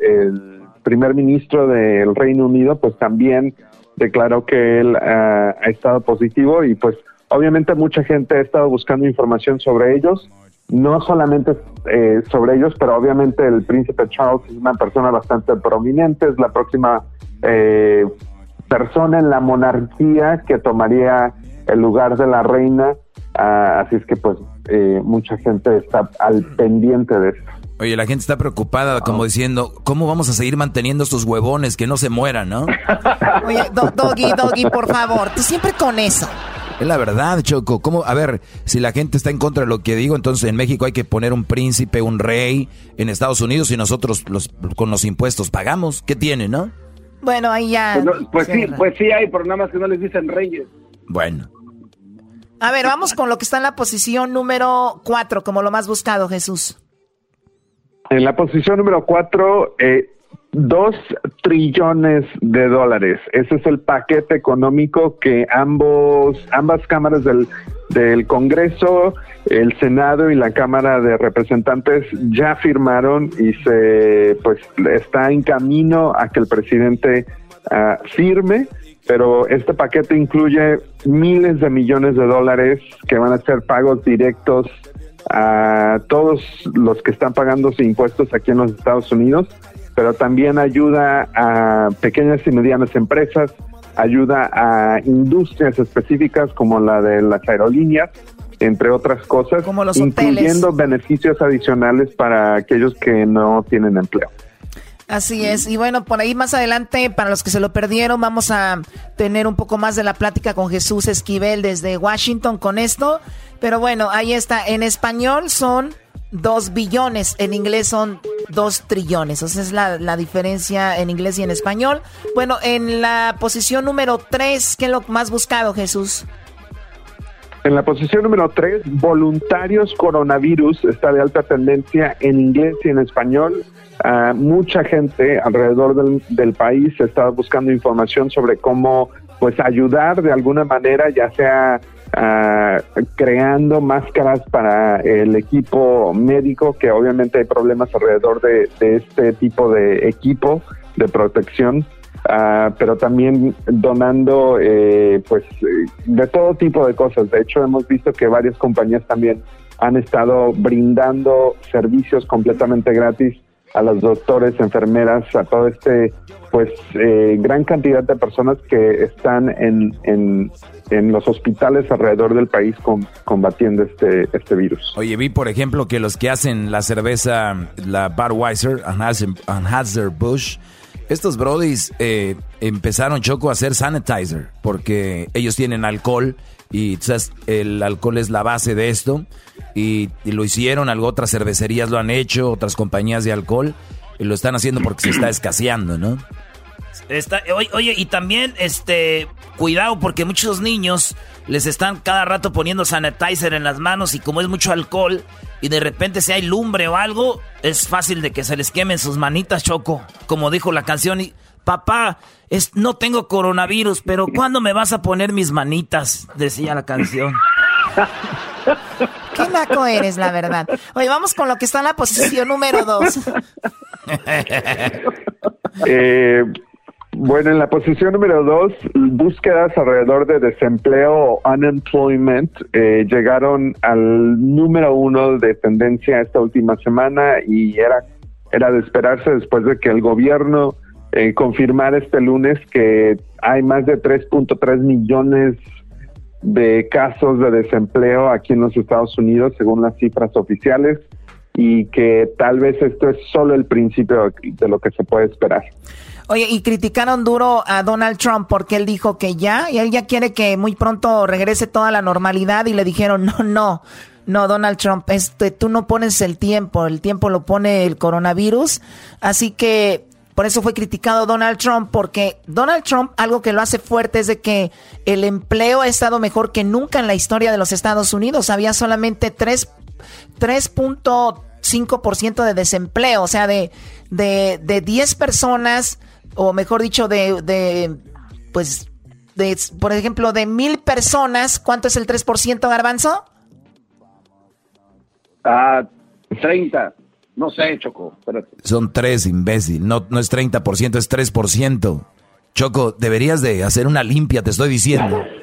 primer ministro del Reino Unido, pues también declaró que él ah, ha estado positivo y pues obviamente mucha gente ha estado buscando información sobre ellos, no solamente eh, sobre ellos, pero obviamente el príncipe Charles es una persona bastante prominente, es la próxima eh, persona en la monarquía que tomaría el lugar de la reina, ah, así es que pues eh, mucha gente está al pendiente de esto. Oye, la gente está preocupada como diciendo, ¿cómo vamos a seguir manteniendo estos huevones que no se mueran, no? Oye, Do- Doggy, Doggy, por favor, tú siempre con eso. Es la verdad, Choco. ¿Cómo? A ver, si la gente está en contra de lo que digo, entonces en México hay que poner un príncipe, un rey, en Estados Unidos y nosotros los, con los impuestos pagamos. ¿Qué tiene, no? Bueno, ahí ya. Pues, no- pues sí, pues sí hay, pero nada más que no les dicen reyes. Bueno. A ver, vamos con lo que está en la posición número cuatro, como lo más buscado, Jesús. En la posición número cuatro, eh, dos trillones de dólares. Ese es el paquete económico que ambos, ambas cámaras del, del Congreso, el Senado y la Cámara de Representantes ya firmaron y se, pues, está en camino a que el presidente ah, firme. Pero este paquete incluye miles de millones de dólares que van a ser pagos directos a todos los que están pagando sus impuestos aquí en los Estados Unidos, pero también ayuda a pequeñas y medianas empresas, ayuda a industrias específicas como la de las aerolíneas, entre otras cosas, Como los incluyendo beneficios adicionales para aquellos que no tienen empleo. Así es. Y bueno, por ahí más adelante, para los que se lo perdieron, vamos a tener un poco más de la plática con Jesús Esquivel desde Washington con esto. Pero bueno, ahí está. En español son dos billones, en inglés son dos trillones. Esa es la, la diferencia en inglés y en español. Bueno, en la posición número tres, ¿qué es lo más buscado, Jesús? En la posición número 3, voluntarios coronavirus, está de alta tendencia en inglés y en español. Ah, mucha gente alrededor del, del país está buscando información sobre cómo pues ayudar de alguna manera, ya sea ah, creando máscaras para el equipo médico, que obviamente hay problemas alrededor de, este tipo de equipo de protección. Ah, pero también donando eh, pues de todo tipo de cosas. De hecho, hemos visto que varias compañías también han estado brindando servicios completamente gratis a los doctores, enfermeras, a todo este, pues, eh, gran cantidad de personas que están en, en, en los hospitales alrededor del país combatiendo este, este virus. Oye, vi por ejemplo que los que hacen la cerveza, la Budweiser, Anheuser- Anheuser-Busch, estos brodis eh, empezaron Choco a hacer sanitizer porque ellos tienen alcohol y el alcohol es la base de esto y, lo hicieron, algo otras cervecerías lo han hecho, otras compañías de alcohol y lo están haciendo porque se está escaseando, ¿no? Está, oye, y también, este, cuidado porque muchos niños les están cada rato poniendo sanitizer en las manos y como es mucho alcohol y de repente si hay lumbre o algo, es fácil de que se les quemen sus manitas, Choco. Como dijo la canción, y, papá, es, no tengo coronavirus, pero ¿cuándo me vas a poner mis manitas? Decía la canción. Qué naco eres, la verdad. Oye, vamos con lo que está en la posición número dos. Eh, bueno, en la posición número dos, búsquedas alrededor de desempleo o unemployment eh, llegaron al número uno de tendencia esta última semana y era, era de esperarse después de que el gobierno eh, confirmara este lunes que hay más de 3.3 millones de casos de desempleo aquí en los Estados Unidos, según las cifras oficiales, y que tal vez esto es solo el principio de lo que se puede esperar. Oye, y criticaron duro a Donald Trump porque él dijo que ya, y él ya quiere que muy pronto regrese toda la normalidad y le dijeron, no, no, no, Donald Trump, este, tú no pones el tiempo, el tiempo lo pone el coronavirus, así que por eso fue criticado Donald Trump, porque Donald Trump algo que lo hace fuerte es de que el empleo ha estado mejor que nunca en la historia de los Estados Unidos, había solamente tres 3.5% de desempleo, o sea, de, de, de 10 personas, o mejor dicho, de, de, pues, de, por ejemplo, de mil personas, ¿cuánto es el 3%, Garbanzo? Ah, 30. No sé, Choco. Espérate. Son tres, imbécil. No, no es 30%, es 3%. Choco, deberías de hacer una limpia, te estoy diciendo.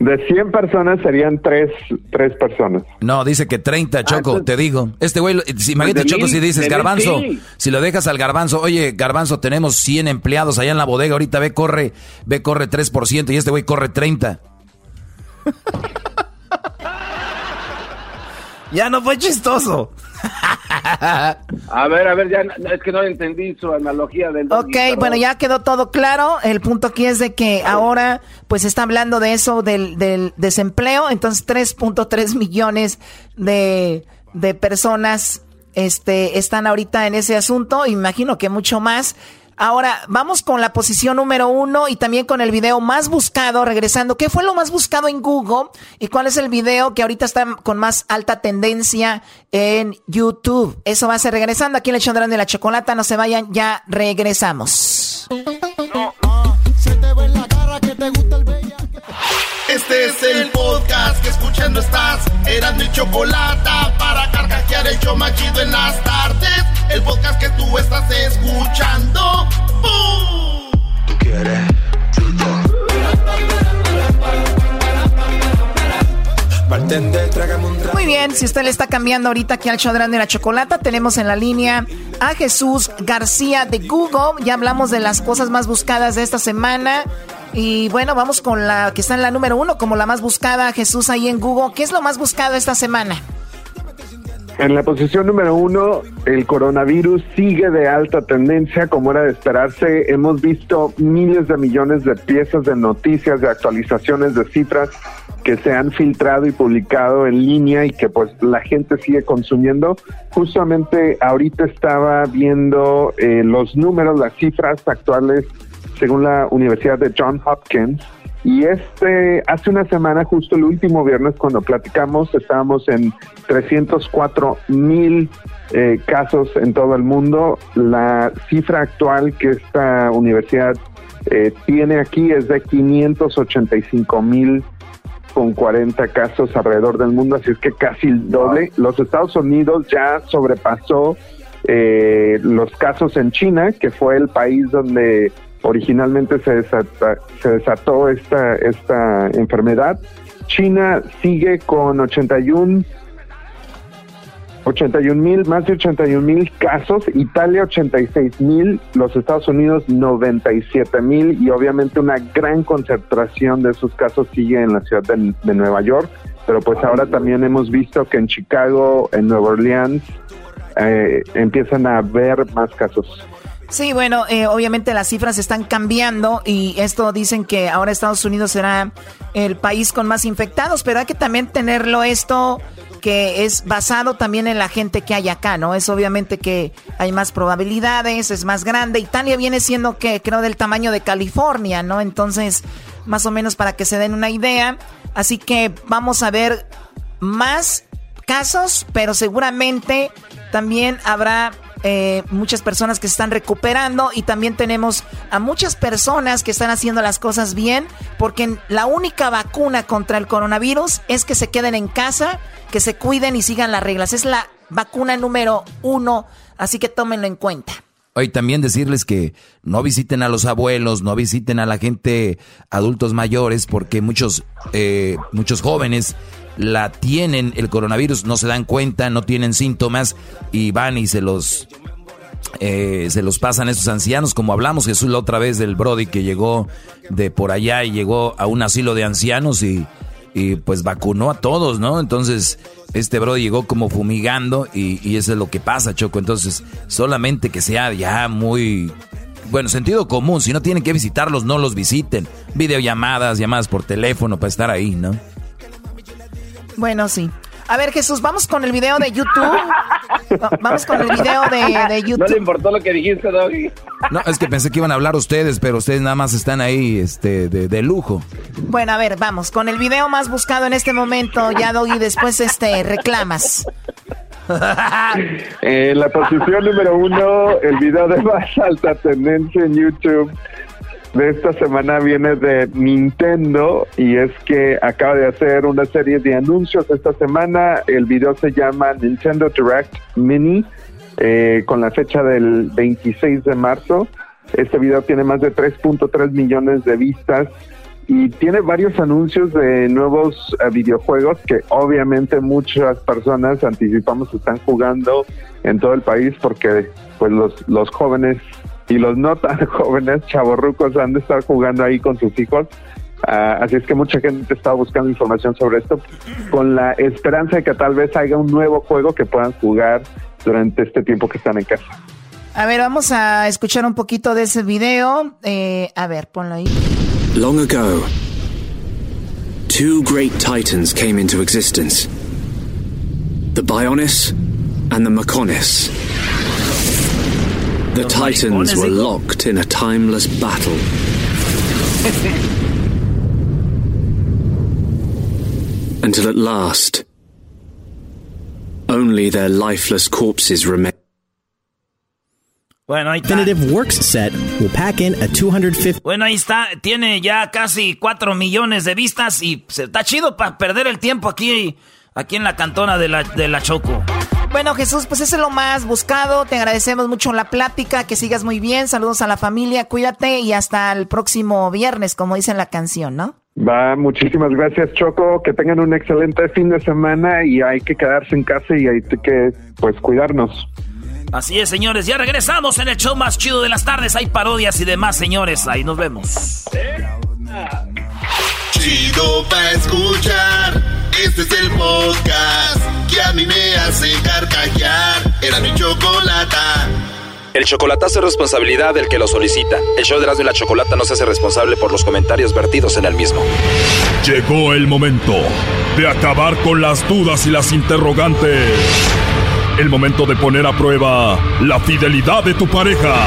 De 100 personas serían tres, tres personas. No, dice que 30, Choco, te digo. Este güey, si, imagínate, de Choco, mil, si dices, mil, Garbanzo, sí. si lo dejas al Garbanzo, oye, Garbanzo, tenemos 100 empleados allá en la bodega, ahorita ve, corre, ve, corre 3% y este güey corre 30. Ya no fue chistoso. A ver, a ver, ya es que no entendí su analogía del. Ok, bueno, ya quedó todo claro. El punto aquí es de que ahora, pues, está hablando de eso, del, del desempleo. Entonces, 3.3 millones de, de personas este, están ahorita en ese asunto. Imagino que mucho más. Ahora, vamos con la posición número uno y también con el video más buscado, regresando. ¿Qué fue lo más buscado en Google? ¿Y cuál es el video que ahorita está con más alta tendencia en YouTube? Eso va a ser regresando aquí en el Chondrán de la Chocolata. No se vayan, ya regresamos. Este es el podcast que escuchando estás. Eran mi chocolate para carcajear el show más chido en las tardes. El podcast que tú estás escuchando. ¡Bum! Tú quieres. Muy bien, si usted le está cambiando ahorita aquí al Chodrán de la Chocolata, tenemos en la línea a Jesús García de Google. Ya hablamos de las cosas más buscadas de esta semana. Y bueno, vamos con la que está en la número uno, como la más buscada, Jesús, ahí en Google. ¿Qué es lo más buscado esta semana? En la posición número uno, el coronavirus sigue de alta tendencia, como era de esperarse. Hemos visto miles de millones de piezas de noticias, de actualizaciones de cifras que se han filtrado y publicado en línea y que pues la gente sigue consumiendo. Justamente ahorita estaba viendo eh, los números, las cifras actuales según la Universidad de John Hopkins. Y este, hace una semana, justo el último viernes, cuando platicamos, estábamos en 304 mil eh, casos en todo el mundo. La cifra actual que esta universidad eh, tiene aquí es de 585 mil con 40 casos alrededor del mundo, así es que casi el doble. Los Estados Unidos ya sobrepasó eh, los casos en China, que fue el país donde originalmente se, desata- se desató esta, esta enfermedad. China sigue con 81 81 mil, más de 81 mil casos, Italia 86 mil, los Estados Unidos 97 mil y obviamente una gran concentración de esos casos sigue en la ciudad de, Nueva York, pero pues ahora también hemos visto que en Chicago, en Nueva Orleans, eh, empiezan a haber más casos. Sí, bueno, eh, obviamente las cifras están cambiando y esto dicen que ahora Estados Unidos será el país con más infectados, pero hay que también tenerlo esto que es basado también en la gente que hay acá, ¿no? Es obviamente que hay más probabilidades, es más grande. Italia viene siendo que creo del tamaño de California, ¿no? Entonces, más o menos para que se den una idea. Así que vamos a ver más casos, pero seguramente también habrá eh, muchas personas que se están recuperando y también tenemos a muchas personas que están haciendo las cosas bien porque la única vacuna contra el coronavirus es que se queden en casa, que se cuiden y sigan las reglas. Es la vacuna número uno, así que tómenlo en cuenta. Hoy también decirles que no visiten a los abuelos, no visiten a la gente adultos mayores, porque muchos, eh, muchos jóvenes la tienen el coronavirus, no se dan cuenta, no tienen síntomas y van y se los eh, se los pasan a esos ancianos, como hablamos Jesús la otra vez del Brody que llegó de por allá y llegó a un asilo de ancianos y, y pues vacunó a todos, ¿no? Entonces, este Brody llegó como fumigando y, y eso es lo que pasa, Choco. Entonces, solamente que sea ya muy bueno, sentido común, si no tienen que visitarlos, no los visiten. Videollamadas, llamadas por teléfono para estar ahí, ¿no? Bueno, sí. A ver, Jesús, vamos con el video de YouTube. Vamos con el video de, YouTube. No le importó lo que dijiste, Doggy. No, es que pensé que iban a hablar ustedes, pero ustedes nada más están ahí este, de, de lujo. Bueno, a ver, vamos. Con el video más buscado en este momento, ya, Doggy, después este, reclamas. En la posición número uno, el video de más alta tendencia en YouTube de esta semana viene de Nintendo y es que acaba de hacer una serie de anuncios esta semana. El video se llama Nintendo Direct Mini eh, con la fecha del 26 de marzo. Este video tiene más de 3.3 millones de vistas y tiene varios anuncios de nuevos eh, videojuegos que obviamente muchas personas anticipamos están jugando en todo el país porque pues los, los jóvenes y los no tan jóvenes chavorrucos han de estar jugando ahí con sus hijos. Ah, así es que mucha gente está buscando información sobre esto con la esperanza de que tal vez haya un nuevo juego que puedan jugar durante este tiempo que están en casa. A ver, vamos a escuchar un poquito de ese video. Eh, a ver, ponlo ahí. Long ago, two great titans came into existence the Bionis and the Mechonis. The titans were locked in a timeless battle. Until at last, only their lifeless corpses remain. Bueno, ahí está. Definitive Works set will pack in a 250. Bueno, ahí está. Tiene ya casi 4 millones de vistas y se, está chido para perder el tiempo aquí, aquí en la cantona de la, de la Choco. Bueno, Jesús, pues ese es lo más buscado. Te agradecemos mucho la plática, que sigas muy bien. Saludos a la familia, cuídate y hasta el próximo viernes, como dice la canción, ¿no? Va, muchísimas gracias Choco, que tengan un excelente fin de semana y hay que quedarse en casa y hay que pues cuidarnos. Así es, señores. Ya regresamos en el show más chido de las tardes. Hay parodias y demás, señores. Ahí nos vemos. Chido pa' escuchar. Este es el podcast que a mí me hace carcajear. Era mi chocolata. El chocolatazo es responsabilidad del que lo solicita. El show de Erasmo y la Chocolata no se hace responsable por los comentarios vertidos en el mismo. Llegó el momento de acabar con las dudas y las interrogantes. El momento de poner a prueba la fidelidad de tu pareja.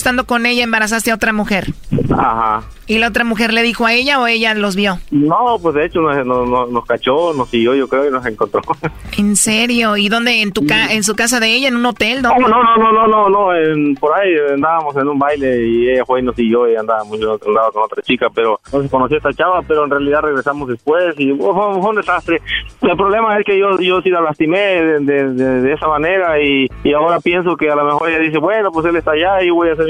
estando con ella embarazaste a otra mujer. Ajá. ¿Y la otra mujer le dijo a ella o ella los vio? No, pues de hecho nos, nos, nos- cachó, nos siguió, yo creo, y nos encontró. ¿En serio? ¿Y dónde? ¿En tu ca en su casa de ella? ¿En un hotel? No, no, no, no, no, no, no, en- por ahí andábamos en un baile y ella fue y nos siguió y andábamos, yo andaba con otra chica, pero no se conoció a esta chava, pero en realidad regresamos después y oh, fue, fue un desastre. El problema es que yo, yo sí la lastimé de, de, de- de esa manera y, y ahora pienso que a lo mejor ella dice, bueno, pues él está allá y yo voy a hacer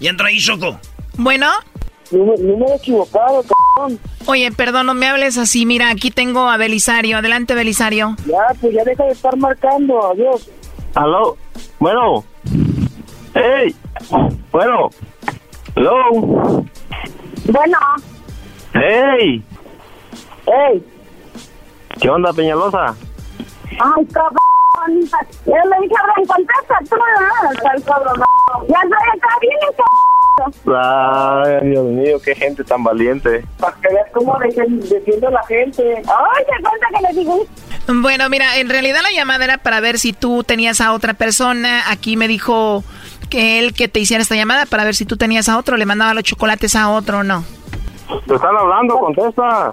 Y entra ahí, Choco. Bueno. Número equivocado, cabrón. Oye, perdón, no me hables así. Mira, aquí tengo a Belisario. Adelante, Belisario. Ya, pues ya deja de estar marcando, adiós. Aló, bueno, hey, bueno, hello, Bueno, hey, hey. ¿qué onda, Peñalosa? Ay, cabrón. Yo le dije, Abraham, contesta tú, ¿no? Está el cabrón. Ya estoy acá bien, cabrón. Ay, Dios mío, qué gente tan valiente. Para que veas cómo defiende a la gente. Ay, te cuenta que le digo. Bueno, mira, en realidad la llamada era para ver si tú tenías a otra persona. Aquí me dijo que él que te hiciera esta llamada para ver si tú tenías a otro, le mandaba los chocolates a otro o no. Te están hablando, contesta.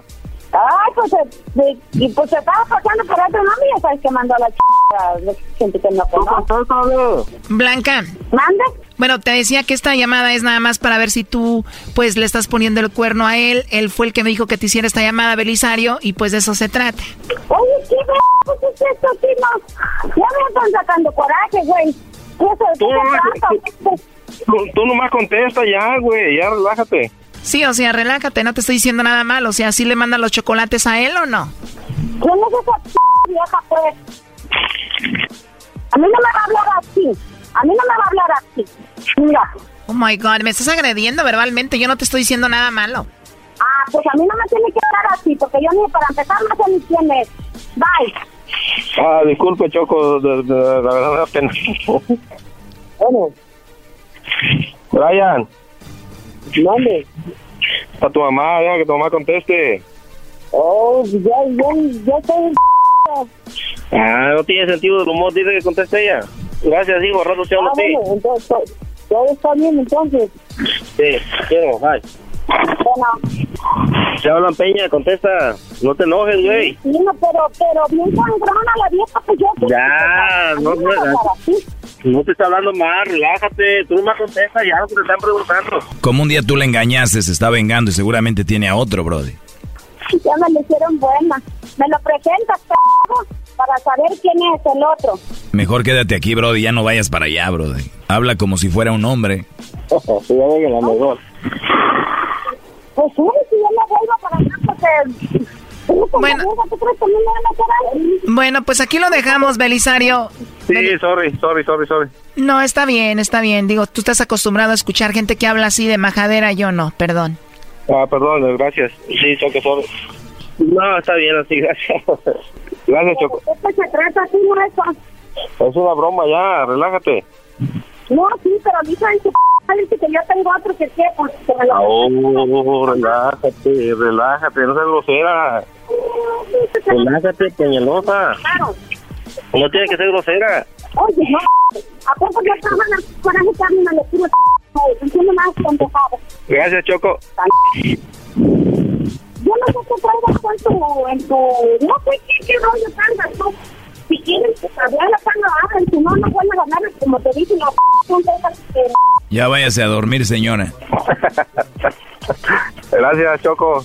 Ay, pues, eh, y pues se estaba pasando por otro nombre y ya sabes que mandó a la ch... gente que no conoce. Blanca. ¿Mande? Bueno, te decía que esta llamada es nada más para ver si tú, pues, le estás poniendo el cuerno a él. Él fue el que me dijo que te hiciera esta llamada, Belisario, y pues de eso se trata. Oye, ¿qué pues es esto, Tino? Ya me están sacando coraje, güey. Tú ¿qué nomás, se trata? tú, tú nomás contesta ya, güey, ya relájate. Sí, o sea, relájate, no te estoy diciendo nada mal. O sea, ¿sí le mandan los chocolates a él o no? ¿Quién es esa p vieja, pues? A mí no me va a hablar así. A mí no me va a hablar así. Mira. Oh my God, me estás agrediendo verbalmente. Yo no te estoy diciendo nada malo. Ah, pues a mí no me tiene que hablar así, porque yo ni para empezar no sé ni quién es. Bye. Ah, disculpe, Choco, de, de- la verdad me da pena. Bueno. Brian. ¿Dónde? Está tu mamá, deja que tu mamá conteste. Oh, ya, ya, ya estoy... Ah, no tiene sentido del humor, dice que conteste ella. Gracias, hijo, rato te hablo Ah, a ti. bueno, entonces, to- todo está bien, entonces. Sí, quiero, ay. Bueno, Se hablan Peña, contesta. No te enojes, güey. sí, no, pero, pero bien sangrona la vieja, pues yo... Ya, no, me no, no te está hablando mal, relájate. Tú nomás contesta ya lo que te están preguntando. Como un día tú le engañaste, se está vengando y seguramente tiene a otro, Brody. Ya me lo hicieron buena. Me lo presentas, p***, para saber quién es el otro. Mejor quédate aquí, Brody, ya no vayas para allá, Brody. Habla como si fuera un hombre. Sí, ya venga, la mejor. Pues sí, si yo me vuelvo para acá, porque... Bueno. ¿Tú crees que a a hacer algo? Bueno, pues aquí lo dejamos, Belisario. Sí, sorry, sorry, sorry, sorry. No, está bien, está bien. Digo, tú estás acostumbrado a escuchar gente que habla así de majadera, yo no, perdón. Ah, perdón, gracias. Sí, Choco, sorry. No, está bien así, gracias. Gracias, Choco. ¿De qué se trata así, no eso? Es una broma ya, relájate. No, sí, pero dicen que que yo tengo otro que qué, pues que me lo... Oh, relájate, relájate, no seas grosera. Relájate, peñalosa. Claro. No tiene que ser grosera. Oye, no, ¿a poco yo estaba en el coraje que a mí me le tiro Entiendo más pendejado. Gracias, Choco. Yo no sé qué traigas tú en tu, en tu... No sé qué, qué rollo traigas tú. Si quieres, pues hablar la pana, hablan. Si no, no vuelves a ganar. Como te dije, la p*** son de esas que... Ya váyase a dormir, señora. Gracias, Choco.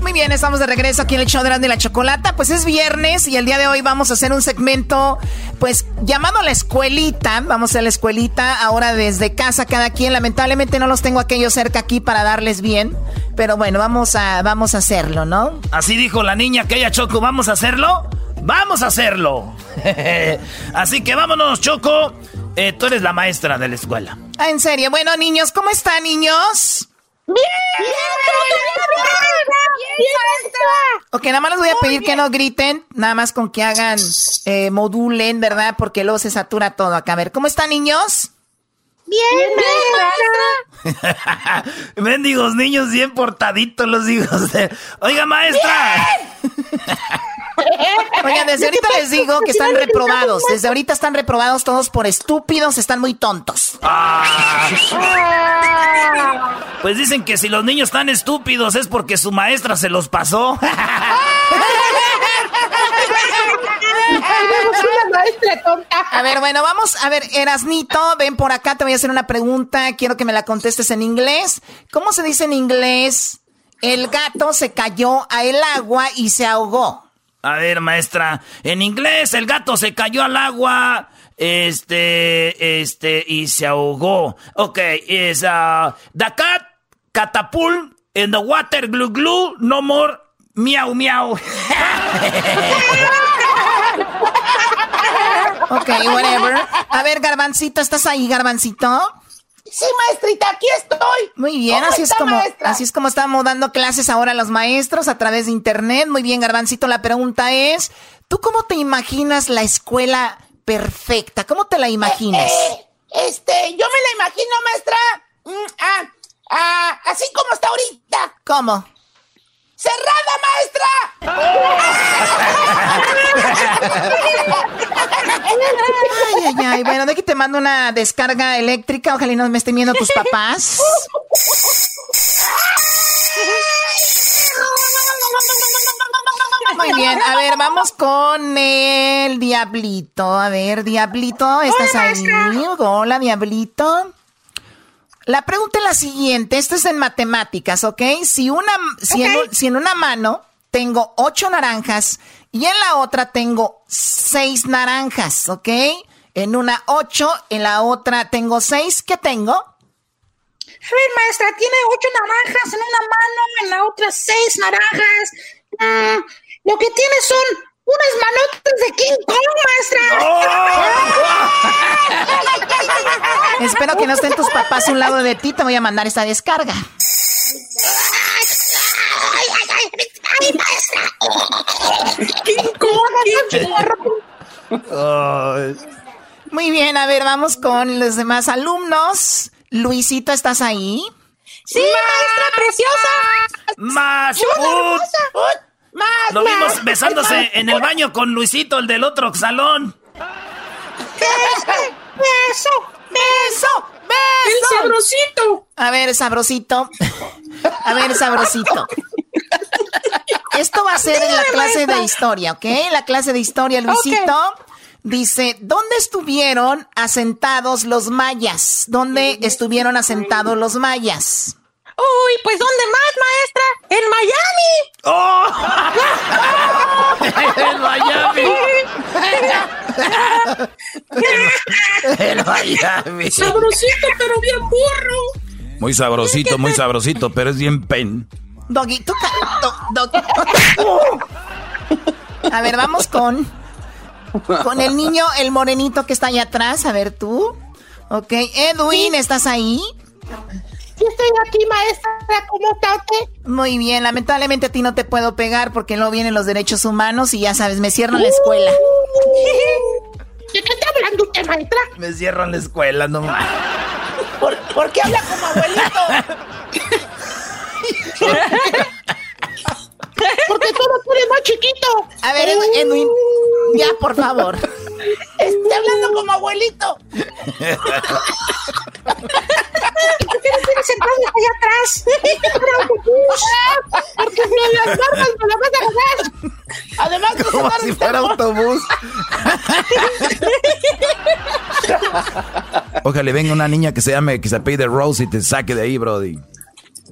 Muy bien, estamos de regreso aquí en el show de la Chocolata. Pues es viernes y el día de hoy vamos a hacer un segmento, pues llamado la escuelita. Vamos a la escuelita ahora desde casa cada quien. Lamentablemente no los tengo aquellos cerca aquí para darles bien, pero bueno, vamos a vamos a hacerlo, ¿no? Así dijo la niña que ella Choco, ¿vamos a hacerlo? ¡Vamos a hacerlo! Así que vámonos, Choco. Eh, tú eres la maestra de la escuela. Ah, en serio. Bueno, niños, ¿cómo están, niños? ¡Bien! ¡Bien, Ok, nada más les voy a pedir que no griten, nada más con que hagan, eh, modulen, ¿verdad? Porque luego se satura todo acá. A ver, ¿cómo están, niños? Bien, Mendigos niños bien portaditos los hijos de... Oiga, maestra. Oigan, desde ahorita les digo que están reprobados. Desde ahorita están reprobados todos por estúpidos, están muy tontos. Ah. Pues dicen que si los niños están estúpidos es porque su maestra se los pasó. A ver, bueno, vamos a ver, Erasnito, ven por acá, te voy a hacer una pregunta, quiero que me la contestes en inglés. ¿Cómo se dice en inglés? El gato se cayó a el agua y se ahogó. A ver, maestra, en inglés el gato se cayó al agua, este, este, y se ahogó. Ok, is uh, the cat catapult in the water glue glue, no more miau miau. Ok, whatever. A ver, Garbancito, ¿estás ahí, Garbancito? Sí, maestrita, aquí estoy. Muy bien, ¿Cómo así es como maestra? así es como estamos dando clases ahora a los maestros a través de internet. Muy bien, Garbancito, la pregunta es, ¿tú cómo te imaginas la escuela perfecta? ¿Cómo te la imaginas? Eh, eh, este, yo me la imagino, maestra. mm, ah, ah, así como está ahorita. ¿Cómo? ¡Cerrada, maestra! Ay, ay, ay. Bueno, de que te mando una descarga eléctrica. Ojalá y no me estén viendo tus papás. Muy bien, a ver, vamos con el Diablito. A ver, Diablito, ¿estás ahí? Hola, Diablito. La pregunta es la siguiente, esto es en matemáticas, ¿ok? Si, una, si, en, un- si en una mano tengo ocho naranjas y en la otra tengo seis naranjas, ¿ok? En una ocho, en la otra tengo seis, ¿qué tengo? A ver, maestra, tiene ocho naranjas en una mano, en la otra seis naranjas. Mm, lo que tiene son unas manotas de King Kong, maestra. Espero que no estén tus papás a un lado de ti, te voy a mandar esta descarga. ¡Ay, ay, ay! ¡Ay, maestra! ¡King Kong! Muy bien, a ver, vamos con los demás alumnos. Luisito, ¿estás ahí? ¡Sí, maestra preciosa! ¡Más! ¡Chula, Lo más! vimos besándose en el baño con Luisito, el del otro salón. ¡Beso! ¡Beso! ¡Beso! ¡El sabrosito! A ver, sabrosito. A ver, sabrosito. Esto va a ser en la clase de historia, ¿ok? La clase de historia, Luisito. Dice, ¿dónde estuvieron asentados los mayas? ¿Dónde estuvieron asentados los mayas? Uy, pues ¿dónde más, maestra? ¡En Miami! ¡Oh! El Miami. Sabrosito, pero bien burro. Muy sabrosito, muy sabrosito, pero es bien pen. Doggy, tú ca- do- A ver, vamos con con el niño, el morenito que está allá atrás. A ver tú. Ok, Edwin, ¿estás ahí? Sí, estoy aquí, maestra. ¿Cómo está usted? Muy bien, lamentablemente a ti no te puedo pegar porque no vienen los derechos humanos y ya sabes, me cierran la escuela. ¿De qué está hablando usted, maestra? Me cierran la escuela, no mames. ¿Por, por qué habla como abuelito? Porque todo pone más chiquito. A ver, Edwin, Edwin, ya, por favor. Está hablando como abuelito. ¿Por qué no tienes sentado allá atrás? Porque si las normas me lo vas a ganar. Además, de Como si fuera autobús. Ojalá venga una niña que se llame, que se apellide Rose y te saque de ahí, Brody.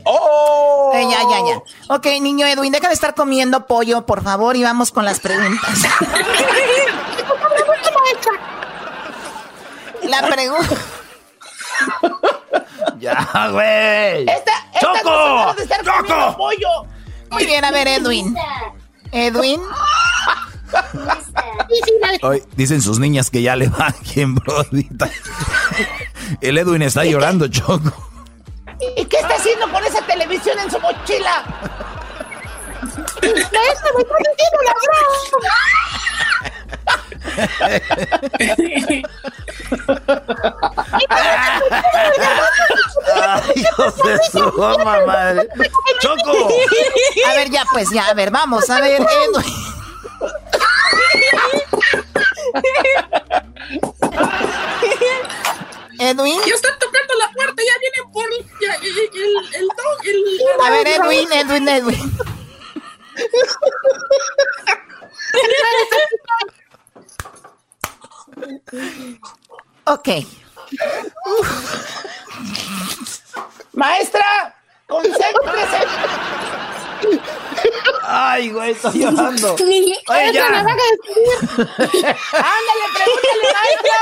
¡Oh! Eh, ya, ya, ya. Ok, niño Edwin, deja de estar comiendo pollo, por favor, y vamos con las preguntas. La pregunta. Ya, güey. Esta, esta ¡Choco! de estar ¡Choco! pollo. Muy bien, a ver, Edwin. Edwin. Hoy dicen sus niñas que ya le va bien, Brody. El Edwin está llorando, Choco. ¿Y qué está haciendo con esa televisión en su mochila? Maestra, me está diciendo la Ay, hijos de su mamá madre. ¡Choco! A ver, ya, pues, ya, a ver, vamos, a ver, Edwin. Edwin. Ya están tocando la puerta, ya vienen por ya, el, el, el, el- A ver, Edwin, Edwin, Edwin. Ok. Maestra, concéntrese. Ay, güey, estoy llorando. Oye, Oye, ya. me a. Ándale, pregúntale, maestra.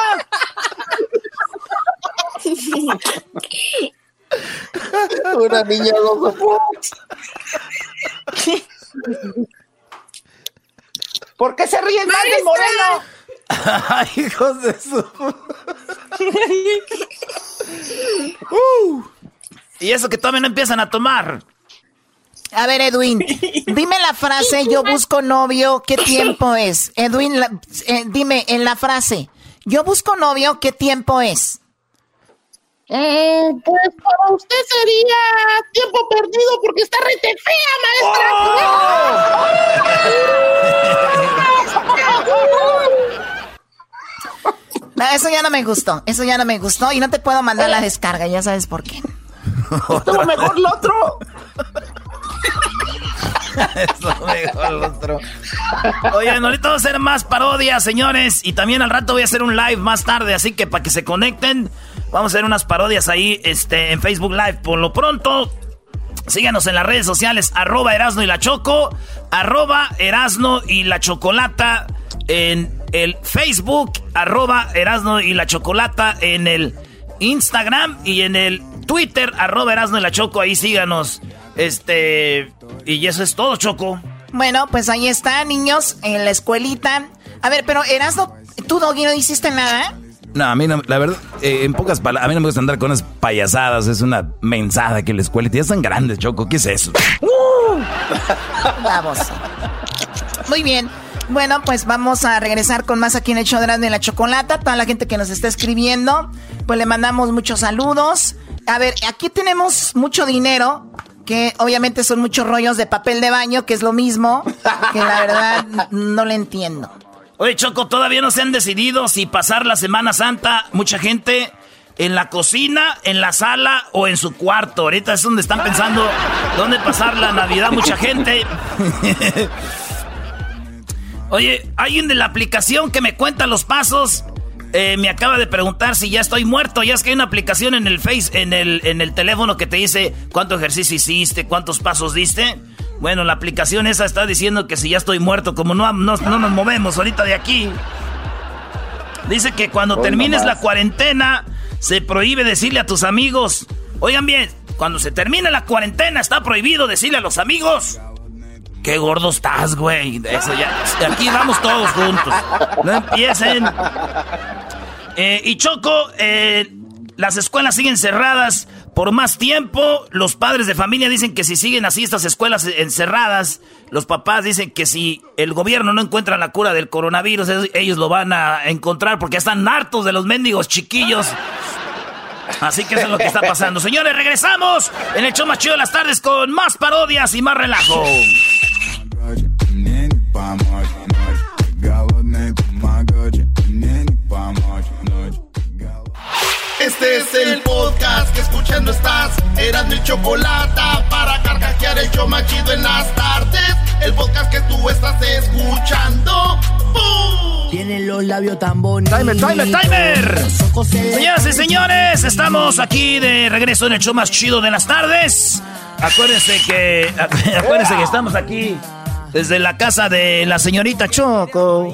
Una niña loca. ¿Por qué se ríen más del moreno? Ay, hijos de su. Uh. Y eso que todavía no empiezan a tomar. A ver, Edwin, dime la frase, yo busco novio, ¿qué tiempo es? Edwin, eh, dime en la frase, yo busco novio, ¿qué tiempo es? Eh, pues para usted sería tiempo perdido porque está rete fea, maestra. No, eso ya no me gustó, eso ya no me gustó y no te puedo mandar la descarga, ya sabes por qué. Estuvo mejor lo otro. Estuvo mejor lo otro. Oigan, ahorita voy a hacer más parodias, señores. Y también al rato voy a hacer un live más tarde. Así que para que se conecten, vamos a hacer unas parodias ahí este, en Facebook Live. Por lo pronto, síganos en las redes sociales. Arroba Erasno y la Choco. Arroba Erasno y la Chocolata en el Facebook. Arroba Erasno y la Chocolata en el Instagram y en el Twitter, arroba Erasno y la Choco, ahí síganos. Este, y eso es todo, Choco. Bueno, pues ahí está, niños, en la escuelita. A ver, pero Erasno, ¿tú, Doggy, no hiciste nada? No, a mí no, la verdad, eh, en pocas palabras, a mí no me gusta andar con unas payasadas, es una mensada que la escuela ya están grandes, Choco, ¿qué es eso? ¡Uh! Vamos. Muy bien. Bueno, pues vamos a regresar con más aquí en el show de la Chocolata. Toda la gente que nos está escribiendo, pues le mandamos muchos saludos. A ver, aquí tenemos mucho dinero, que obviamente son muchos rollos de papel de baño, que es lo mismo, que la verdad no le entiendo. Oye, Choco, todavía no se han decidido si pasar la Semana Santa, mucha gente en la cocina, en la sala o en su cuarto. Ahorita es donde están pensando dónde pasar la Navidad, mucha gente. Oye, un de la aplicación que me cuenta los pasos. Eh, me acaba de preguntar si ya estoy muerto. Ya es que hay una aplicación en el Face, en el, en el teléfono que te dice cuánto ejercicio hiciste, cuántos pasos diste. Bueno, la aplicación esa está diciendo que si ya estoy muerto, como no, no, no nos movemos ahorita de aquí. Dice que cuando Hoy termines nomás. la cuarentena, se prohíbe decirle a tus amigos. Oigan bien, cuando se termine la cuarentena, está prohibido decirle a los amigos. Qué gordo estás, güey. Eso ya. Aquí vamos todos juntos. No empiecen. Eh, y Choco, eh, las escuelas siguen cerradas por más tiempo. Los padres de familia dicen que si siguen así estas escuelas encerradas, los papás dicen que si el gobierno no encuentra la cura del coronavirus, ellos lo van a encontrar porque están hartos de los mendigos chiquillos. Así que eso es lo que está pasando. Señores, regresamos en el show más chido de las tardes con más parodias y más relajo. Este es el podcast que escuchando estás. Eran mi chocolate para carcajear el show machido en las tardes. El podcast que tú estás escuchando. ¡Bum! Tienen los labios tan bonitos. Timer, timer, timer. Señoras y señores, estamos aquí de regreso en el show más chido de las tardes. Acuérdense que, acuérdense que estamos aquí desde la casa de la señorita Choco.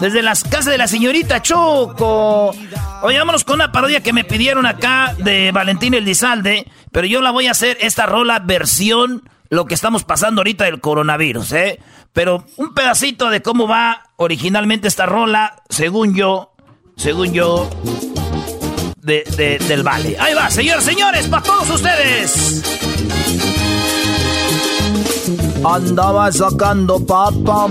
Desde las casas de la señorita Choco. Oye, vámonos con una parodia que me pidieron acá de Valentín Elizalde. Pero yo la voy a hacer esta rola versión lo que estamos pasando ahorita del coronavirus, ¿eh? Pero un pedacito de cómo va originalmente esta rola, según yo, según yo, de, de- del Vale. Ahí va, señores, señores, para todos ustedes. Andaba sacando papa,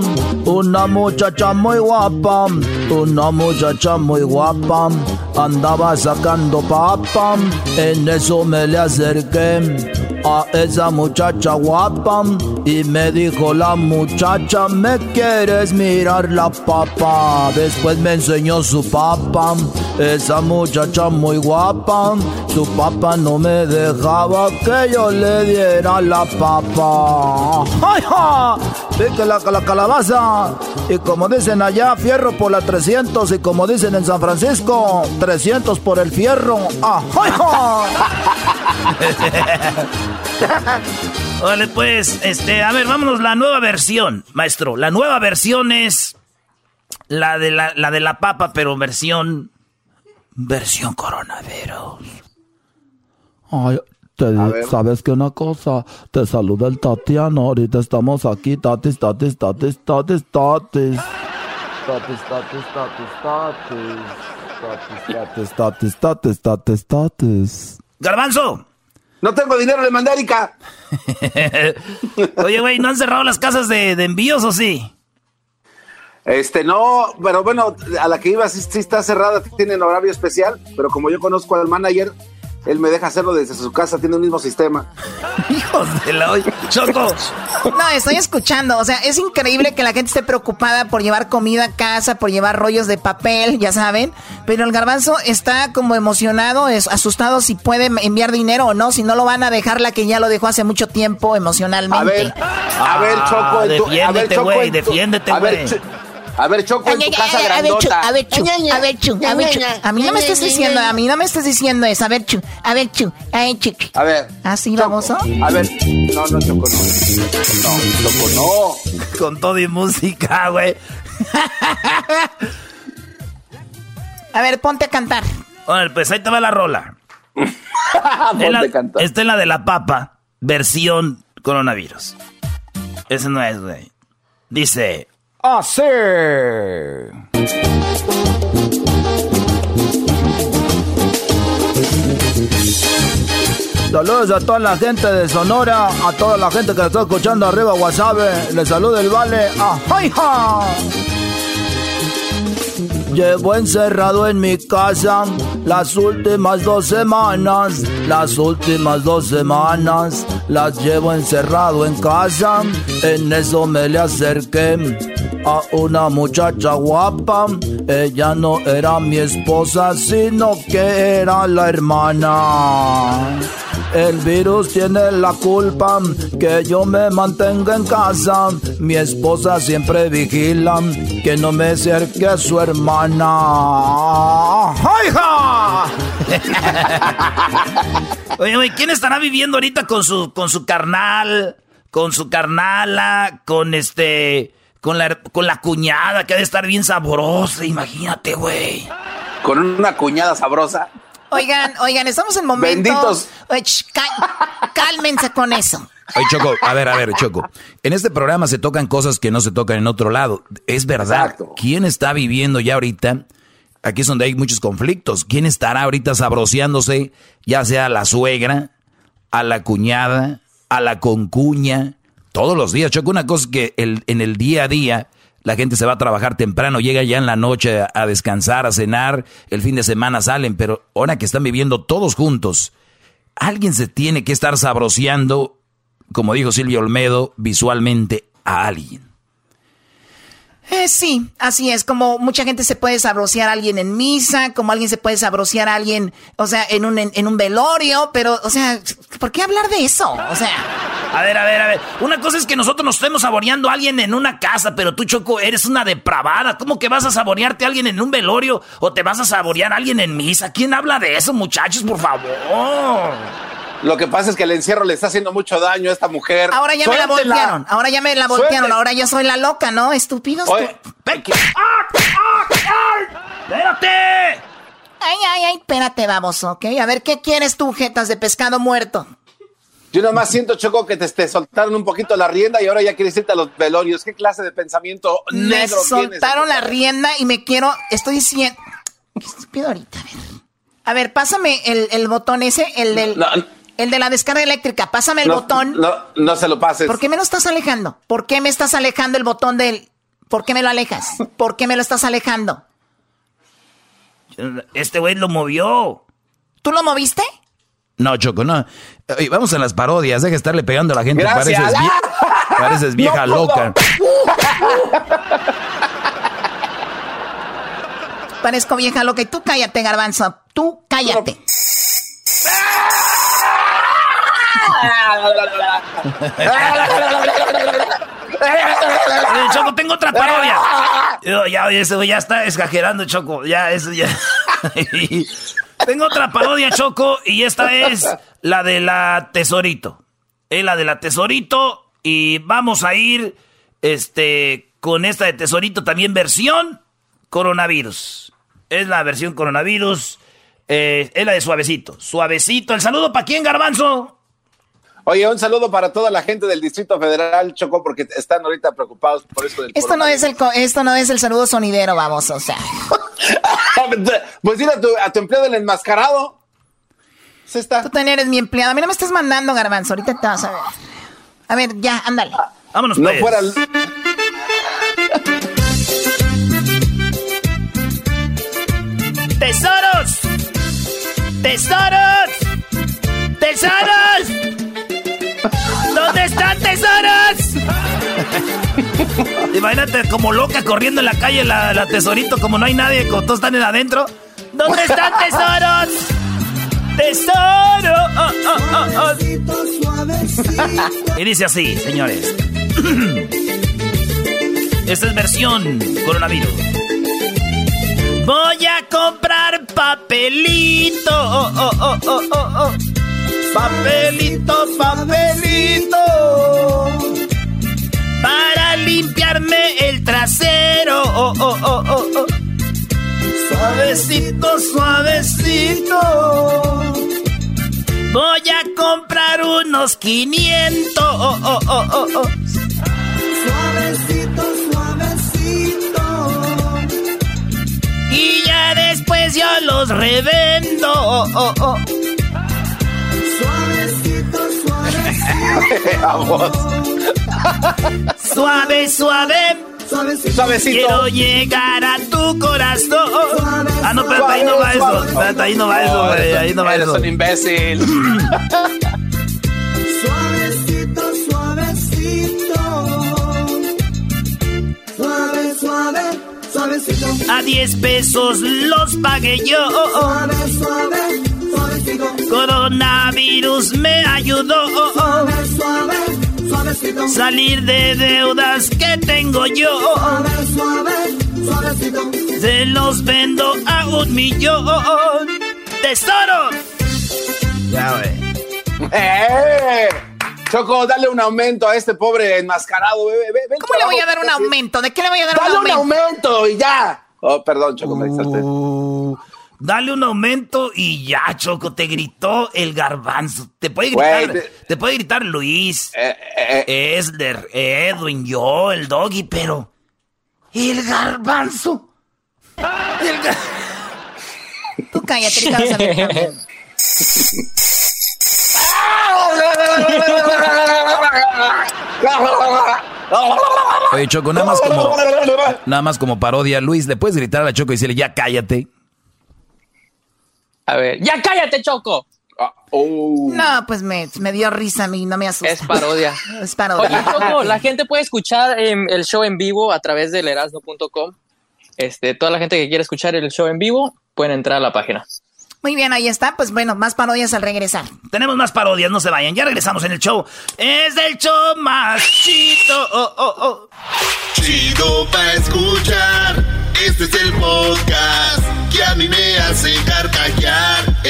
una muchacha muy guapa, una muchacha muy guapa. Andaba sacando papa, en eso me le acerqué a esa muchacha guapa y me dijo la muchacha, ¿me quieres mirar la papa? Después me enseñó su papa, esa muchacha muy guapa, su papa no me dejaba que yo le diera la papa. ¡Ay, ja! Pique la, la calabaza. Y como dicen allá, fierro por la 300. Y como dicen en San Francisco, 300 por el fierro. ¡Ah, ay, ja! Vale, pues, este, a ver, vámonos, la nueva versión, maestro. La nueva versión es la de la, la de la papa, pero versión. Versión coronavirus. Ay, te sabes que una cosa, te saluda el Tatiano, ahorita estamos aquí, tatis, tatis, tatis, tatis, tatis. Tatis, tatis, tatis, tatis. Tatis, tatis, tatis, tatis, tatis, tatis. Garbanzo, No tengo dinero, le mandé a Erika. Oye, güey, ¿no han cerrado las casas de, de envíos o sí? Este, no, pero bueno, a la que iba sí, sí está cerrada, tienen horario especial, pero como yo conozco al manager, él me deja hacerlo desde su casa, tiene el mismo sistema. Hijos de la olla. Choco. No, estoy escuchando. O sea, es increíble que la gente esté preocupada por llevar comida a casa, por llevar rollos de papel, ya saben. Pero el garbanzo está como emocionado, es asustado si puede enviar dinero o no, si no lo van a dejar la que ya lo dejó hace mucho tiempo emocionalmente. A ver, a ver, Choco, en tu- a ver, defiéndete, güey, defiéndete, güey. A ver, Choco, en tu casa A ver, Chu, grandota. a ver, Chu, a ver, Chu, a ver, Chu. A mí no me estés diciendo, a mí no me estés diciendo eso. A ver, Chu, a ver, Chu, a ver, Chu. A ver. ¿Así, baboso? A ver, no, no, Choco, no. No, Choco, no. Con todo y música, güey. A ver, ponte a cantar. Bueno, pues ahí te va la rola. Es la- esta es la de la papa, versión coronavirus. Ese no es, güey. Dice... Así. Saludos a toda la gente de Sonora, a toda la gente que está escuchando arriba Wasabe. Les saluda el Vale. ¡Ajá! Llevo encerrado en mi casa las últimas dos semanas, las últimas dos semanas las llevo encerrado en casa. En eso me le acerqué a una muchacha guapa. Ella no era mi esposa, sino que era la hermana. El virus tiene la culpa que yo me mantenga en casa. Mi esposa siempre vigila que no me acerque a su hermana. ¡Hija! Oye, güey, ¿quién estará viviendo ahorita con su, con su carnal, con su carnala, con este, con la, con la cuñada que ha de estar bien sabrosa? Imagínate, güey. Con una cuñada sabrosa. Oigan, oigan, estamos en momento. Benditos. Cálmense con eso. Oye, Choco, a ver, a ver, Choco. En este programa se tocan cosas que no se tocan en otro lado. Es verdad. ¿Quién está viviendo ya ahorita? Aquí es donde hay muchos conflictos. ¿Quién estará ahorita sabroseándose? Ya sea a la suegra, a la cuñada, a la concuña. Todos los días, Choco. Una cosa que el- en el día a día la gente se va a trabajar temprano, llega ya en la noche a, descansar, a cenar. El fin de semana salen. Pero ahora que están viviendo todos juntos, alguien se tiene que estar sabroseando como dijo Silvio Olmedo, visualmente a alguien. Eh, sí, así es. Como mucha gente se puede sabrosear a alguien en misa, como alguien se puede sabrosear a alguien, o sea, en un, en, en un velorio, pero, o sea, ¿por qué hablar de eso? O sea, A ver, a ver, a ver. Una cosa es que nosotros nos estemos saboreando a alguien en una casa, pero tú, Choco, eres una depravada. ¿Cómo que vas a saborearte a alguien en un velorio o te vas a saborear a alguien en misa? ¿Quién habla de eso, muchachos, por favor? Lo que pasa es que el encierro le está haciendo mucho daño a esta mujer. ahora ya me la Suéltela. voltearon, ahora ya me la voltearon, Suelte. ahora yo soy la loca, ¿no? Estúpidos. Oye, ¡Espérate! Ay, ay, ay, espérate, baboso, ¿ok? A ver, ¿qué quieres tú, jetas de pescado muerto? Yo nomás siento, Choco, que te, te soltaron un poquito la rienda y ahora ya quieres irte a los velorios. ¿Qué clase de pensamiento Me negro tienes? soltaron la rienda y me quiero. Estoy diciendo. Qué estúpido ahorita, a ver. A ver, pásame el, el botón ese, el del. No, El de la descarga eléctrica. Pásame el no, botón. No, no se lo pases. ¿Por qué me lo estás alejando? ¿Por qué me estás alejando el botón del. ¿Por qué me lo alejas? ¿Por qué me lo estás alejando? Este güey lo movió. ¿Tú lo moviste? No, Choco, no. Oye, vamos a las parodias, deja de estarle pegando a la gente. Gracias. Pareces, vie- pareces vieja No loca. Parezco vieja loca. Y tú cállate, garbanzo. Tú cállate. Choco, tengo otra parodia. Yo, ya, ese ya está exagerando, Choco. Ya, eso ya. tengo otra parodia, Choco, y esta es la de la Tesorito. Es la de la Tesorito. Y vamos a ir este, con esta de Tesorito también versión coronavirus. Es la versión coronavirus. eh, es la de suavecito. Suavecito. ¿El saludo para quién, Garbanzo? Oye, un saludo para toda la gente del Distrito Federal, Choco, porque están ahorita preocupados por eso del Esto no es el esto no es el saludo sonidero, vamos, o sea. Pues dile a tu, a tu empleo del enmascarado. Se está. Tú también eres mi empleado. A mí no me estás mandando, garbanzo. Ahorita te vas a ver. A ver, ya, ándale. Vámonos, No pues. fuera... ¡Tesoros! ¡Tesoros! ¡Tesoros! Imagínate como loca corriendo en la calle la, tesorito, como no hay nadie, como todos están en adentro. ¿Dónde están tesoros? ¡Tesoro! Oh, oh, oh. Y dice así, señores. Esta es versión coronavirus. Voy a comprar papelito. Oh, oh, oh, oh, oh, oh. Papelito, papelito. El trasero. Oh, oh, oh, oh, oh. Suavecito, suavecito. Voy a comprar unos 500. Oh, oh, oh, oh, oh. Suavecito, suavecito. Y ya después yo los revendo. Oh, oh, oh. Vamos. Suave, suave. Suavecito. Suavecito. Quiero llegar a tu corazón. Ah, no, espérate, ahí no va eso. Espérate, ahí no va eso, güey. Ahí no va Eres eso. un imbécil. Suavecito, suavecito. Suave, suave, suavecito. A 10 pesos los pagué yo. Suave, suave. Coronavirus me ayudó. Suave, suave, suavecito. Salir de deudas que tengo yo. Suave, suave, suavecito. Se los vendo a un millón. ¡Tesoro! Ya, güey. ¡Eh! Choco, dale un aumento a este pobre enmascarado. Ve, ve, ve el ¿Cómo le voy a dar un aumento? ¿De qué le voy a dar Dale un un aumento? aumento y ya. Oh, perdón, Choco, me exalté. Uh, dale un aumento y ya, Choco, te gritó el garbanzo. Te puede gritar, te... te- puede gritar Luis, Eh, eh, Esler, Edwin, yo, el doggy, pero el garbanzo. El gar- Tú cállate, ahorita vas a ver también. Oye, Choco, nada más como, nada más como parodia. Luis, ¿le puedes gritar a la Choco y decirle ya cállate? A ver, ya cállate, Choco. Ah, oh. No, pues me, me dio risa a mí, no me asusta. Es parodia. Es parodia. Oye, Choco, la gente puede escuchar em, el show en vivo a través del erasno.com. Este, toda la gente que quiera escuchar el show en vivo pueden entrar a la página. Muy bien, ahí está. Pues bueno, más parodias al regresar. Tenemos más parodias, no se vayan. Ya regresamos en el show. Es el show más chido. Oh, oh, oh. Chido pa' escuchar. Este es el podcast que a mí me hace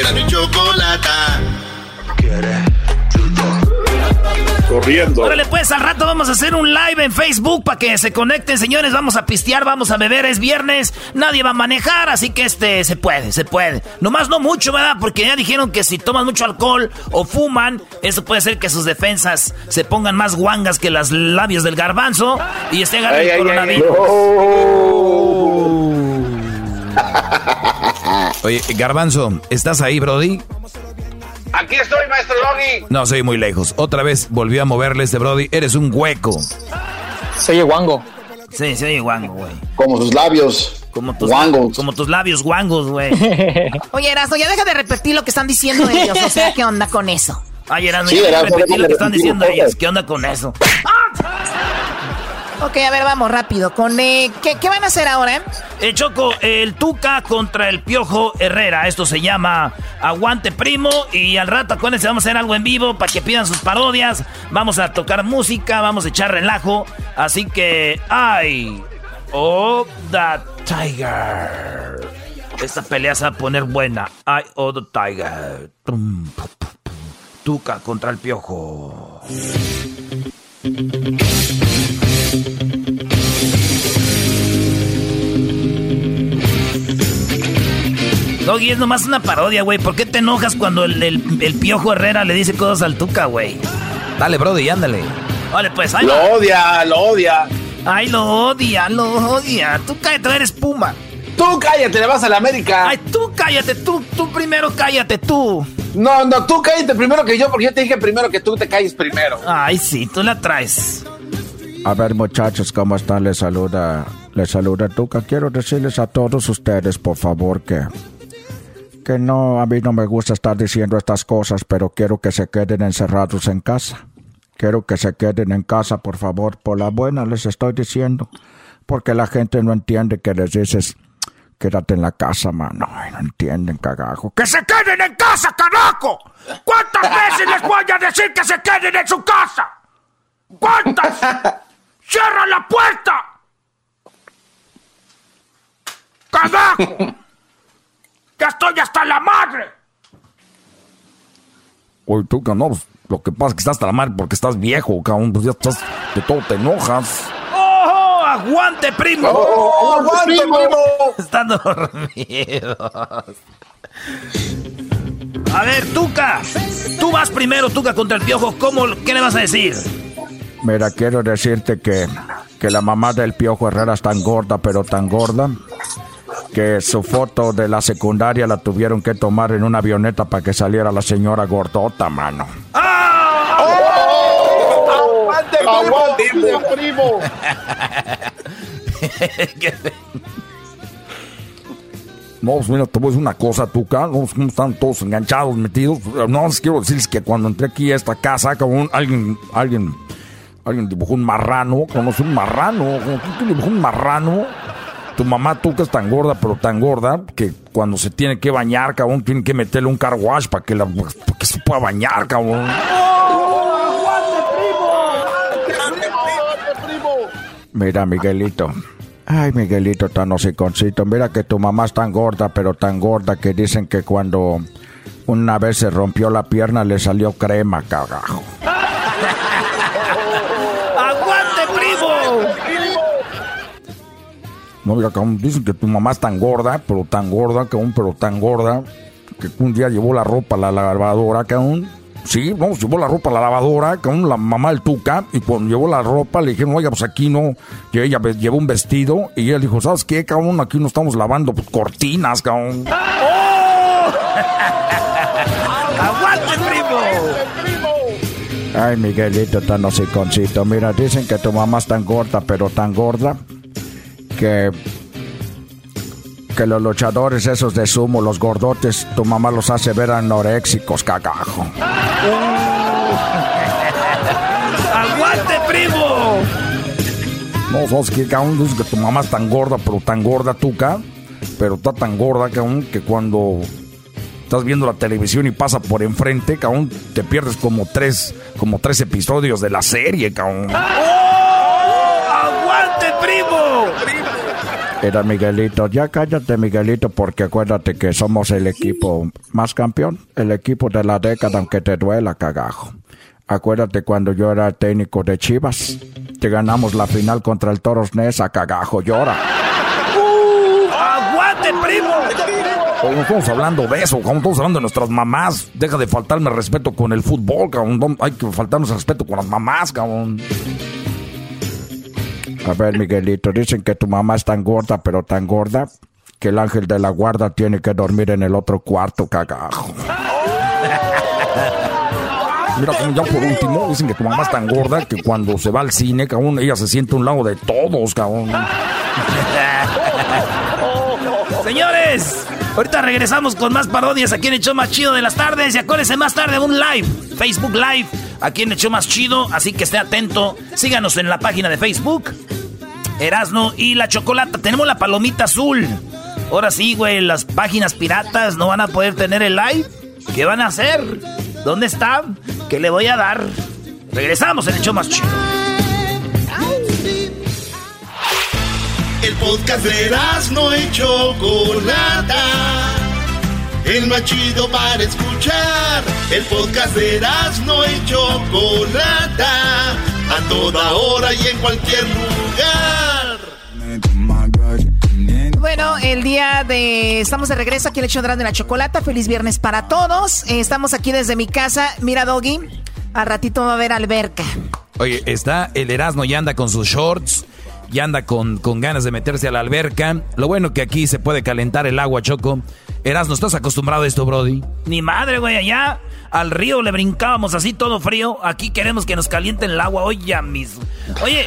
carcajear. Era mi chocolata. Corriendo. Órale, pues al rato vamos a hacer un live en Facebook para que se conecten, señores. Vamos a pistear, vamos a beber. Es viernes, nadie va a manejar, así que este se puede, se puede. Nomás no mucho, ¿verdad? Porque ya dijeron que si toman mucho alcohol o fuman, eso puede hacer que sus defensas se pongan más guangas que las labios del garbanzo y esté agarrando Ay, el ay, ay, coronavirus. Oye, Garbanzo, ¿estás ahí, Brody? Aquí estoy, maestro Logi. No, soy muy lejos. Otra vez volvió a moverle este Brody. Eres un hueco. Se oye guango. Sí, sí, oye, guango, güey. Como sus labios. Como tus, Guangos. como tus labios guangos, güey. Oye, Erasmo, ya deja de repetir lo que están diciendo ellos. O sea, ¿qué onda con eso? Ay, Erasmo, Sí, ya Erasmo, repetí lo que están repetir diciendo ellos. ¿Qué onda con eso? Ok, a ver, vamos rápido. Con eh, ¿qué, van a hacer ahora? eh? Eh, Choco, el Tuca contra el Piojo Herrera. Esto se llama Aguante Primo. Y al rato, acuérdense, vamos a hacer algo en vivo para que pidan sus parodias. Vamos a tocar música, vamos a echar relajo. Así que, ¡ay! Oh, the Tiger. Esta pelea se va a poner buena. ¡Ay, oh, the Tiger! Tuca contra el Piojo. Doggy, es nomás una parodia, güey. ¿Por qué te enojas cuando el, el- el Piojo Herrera le dice cosas al Tuca, güey? Dale, Brody, ándale. Vale, pues, ahí Lo va. odia, lo odia. Ay, lo odia, lo odia. Tú cállate, eres puma. Tú cállate, le vas a la América. Ay, tú cállate, tú, tú primero cállate, tú. No, no, tú cállate primero que yo, porque yo te dije primero que tú te calles primero. Ay, sí, tú la traes. A ver, muchachos, ¿cómo están? Les saluda, les saluda Tuca. Quiero decirles a todos ustedes, por favor, que, que no, a mí no me gusta estar diciendo estas cosas, pero quiero que se queden encerrados en casa. Quiero que se queden en casa, por favor. Por la buena les estoy diciendo. Porque la gente no entiende que les dices, quédate en la casa, mano. Ay, no entienden, cagajo. ¡Que se queden en casa, carajo! ¿Cuántas veces les voy a decir que se queden en su casa? ¿Cuántas? ¡Cierra la puerta! ¡Carajo! ¡Ya estoy hasta la madre! Oye, tú, no, pues, lo que pasa es que estás hasta la madre porque estás viejo, cabrón. Pues ya estás, de todo te enojas. ¡Oh! ¡Aguante, primo! ¡Oh, aguante, primo! Están dormidos. A ver, Tuca. Tú vas primero, Tuca, contra el piojo. ¿Cómo, ¿Qué le vas a decir? Mira, quiero decirte que, que la mamá del Piojo Herrera es tan gorda, pero tan gorda, que su foto de la secundaria la tuvieron que tomar en una avioneta para que saliera la señora gordota, mano. ¡Aguante, primo! ¡Aguante, primo! No, pues mira, te voy a decir una cosa, tú, cabrón, ¿cómo están todos enganchados, metidos? No, les quiero decirles que cuando entré aquí a esta casa, cabrón, alguien, alguien, alguien dibujó un marrano, conoce un marrano, ¿quién dibujó un marrano? Tu mamá, que es tan gorda, pero tan gorda, que cuando se tiene que bañar, cabrón, tienen que meterle un car wash para que, la, para que se pueda bañar, cabrón. Mira, Miguelito. Ay, Miguelito, tan hociconcito. Mira que tu mamá es tan gorda, pero tan gorda que dicen que cuando una vez se rompió la pierna le salió crema, cagajo. ¡Aguante, primo! No, mira, cabrón, dicen que tu mamá es tan gorda, pero tan gorda, cabrón, pero tan gorda, que un día llevó la ropa a la lavadora, cabrón. Sí, vamos, llevó la ropa a la lavadora, cabrón, la mamá del Tuca, y cuando llevó la ropa le dijeron, oiga, pues aquí no, y ella llevó un vestido, y ella dijo, ¿sabes qué, cabrón? Aquí no estamos lavando pues, cortinas, cabrón. ¡Aguante, primo! Ay, Miguelito, tan hociconcito. Mira, dicen que tu mamá es tan gorda, pero tan gorda, que... Que los luchadores esos de sumo, los gordotes, tu mamá los hace ver anoréxicos, cagajo. ¡Aguante, primo! No, ¿sabes cabrón? Dicen que tu mamá es tan gorda, pero tan gorda, Tuca, pero está tan gorda, cabrón, que cuando estás viendo la televisión y pasa por enfrente, cabrón, te pierdes como tres, como tres episodios de la serie, cabrón. ¡Aguante, primo! Era Miguelito, ya cállate Miguelito, porque acuérdate que somos el equipo más campeón, el equipo de la década, aunque te duela, cagajo. Acuérdate cuando yo era técnico de Chivas, que ganamos la final contra el Toros Nesa, cagajo, llora. ¡Aguante, primo! Estamos hablando de eso, estamos hablando de nuestras mamás. Deja de faltarme respeto con el fútbol, cabrón. Hay que faltarnos respeto con las mamás, cabrón. A ver, Miguelito, dicen que tu mamá es tan gorda, pero tan gorda, que el ángel de la guarda tiene que dormir en el otro cuarto, cagajo. Mira, cabrón, ya por último, dicen que tu mamá es tan gorda que cuando se va al cine, cabrón, ella se siente un lado de todos, cabrón. Señores, ahorita regresamos con más parodias aquí en el show más chido de las tardes. Y acuérdense más tarde un live, Facebook Live, aquí en el show más chido. Así que esté atento. Síganos en la página de Facebook, Erasno y la Chocolata. Tenemos la palomita azul. Ahora sí, güey, las páginas piratas no van a poder tener el live. ¿Qué van a hacer? ¿Dónde está? ¿Qué le voy a dar? Regresamos en el show más chido. Podcast de no y Chocolata. El más chido para escuchar. El podcast de no y Chocolata. A toda hora y en cualquier lugar. Bueno, el día de... Estamos de regreso aquí en el show de la Chocolata. Feliz viernes para todos. Eh, estamos aquí desde mi casa. Mira, Doggy, al ratito va a haber alberca. Oye, está el Erasmo y anda con sus shorts ya anda con, con ganas de meterse a la alberca. Lo bueno que aquí se puede calentar el agua, Choco. Eras, ¿no estás acostumbrado a esto, Brody? Ni madre, güey, allá al río le brincábamos así todo frío. Aquí queremos que nos calienten el agua hoy ya mismo. Oye,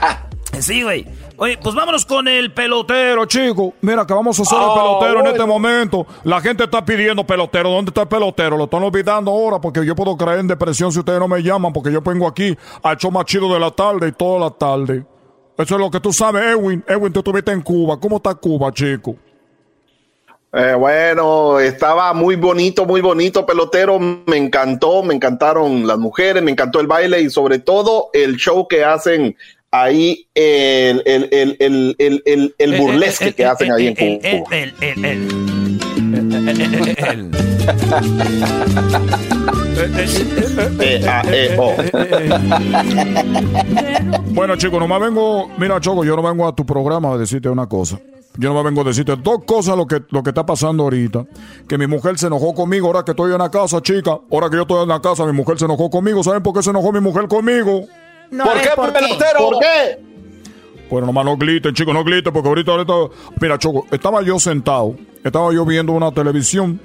sí, güey. Oye, pues vámonos con el pelotero, chico. Mira, que vamos a hacer el Ah, pelotero en este momento. La gente está pidiendo pelotero. ¿Dónde está el pelotero? Lo están olvidando ahora porque yo puedo caer en depresión si ustedes no me llaman porque yo vengo aquí al show más chido de la tarde y toda la tarde. Eso es lo que tú sabes, Edwin. Edwin, tú estuviste en Cuba. ¿Cómo está Cuba, chico? Eh, bueno, estaba muy bonito, muy bonito, pelotero. Me encantó, me encantaron las mujeres, me encantó el baile y sobre todo el show que hacen ahí, el, el, el, el, el, el, el burlesque que hacen ahí en Cuba. Bueno, chicos, nomás vengo. Mira, Choco, yo no vengo a tu programa a decirte una cosa. Yo no vengo a decirte dos cosas lo que, lo que está pasando ahorita. Que mi mujer se enojó conmigo ahora que estoy en la casa, chica. Ahora que yo estoy en la casa, mi mujer se enojó conmigo. ¿Saben por qué se enojó mi mujer conmigo? No, ¿Por qué, ¿por qué? pelotero? ¿Por qué? Bueno, nomás no griten, chicos, no griten, porque ahorita, ahorita. Mira, Choco, estaba yo sentado, estaba yo viendo una televisión,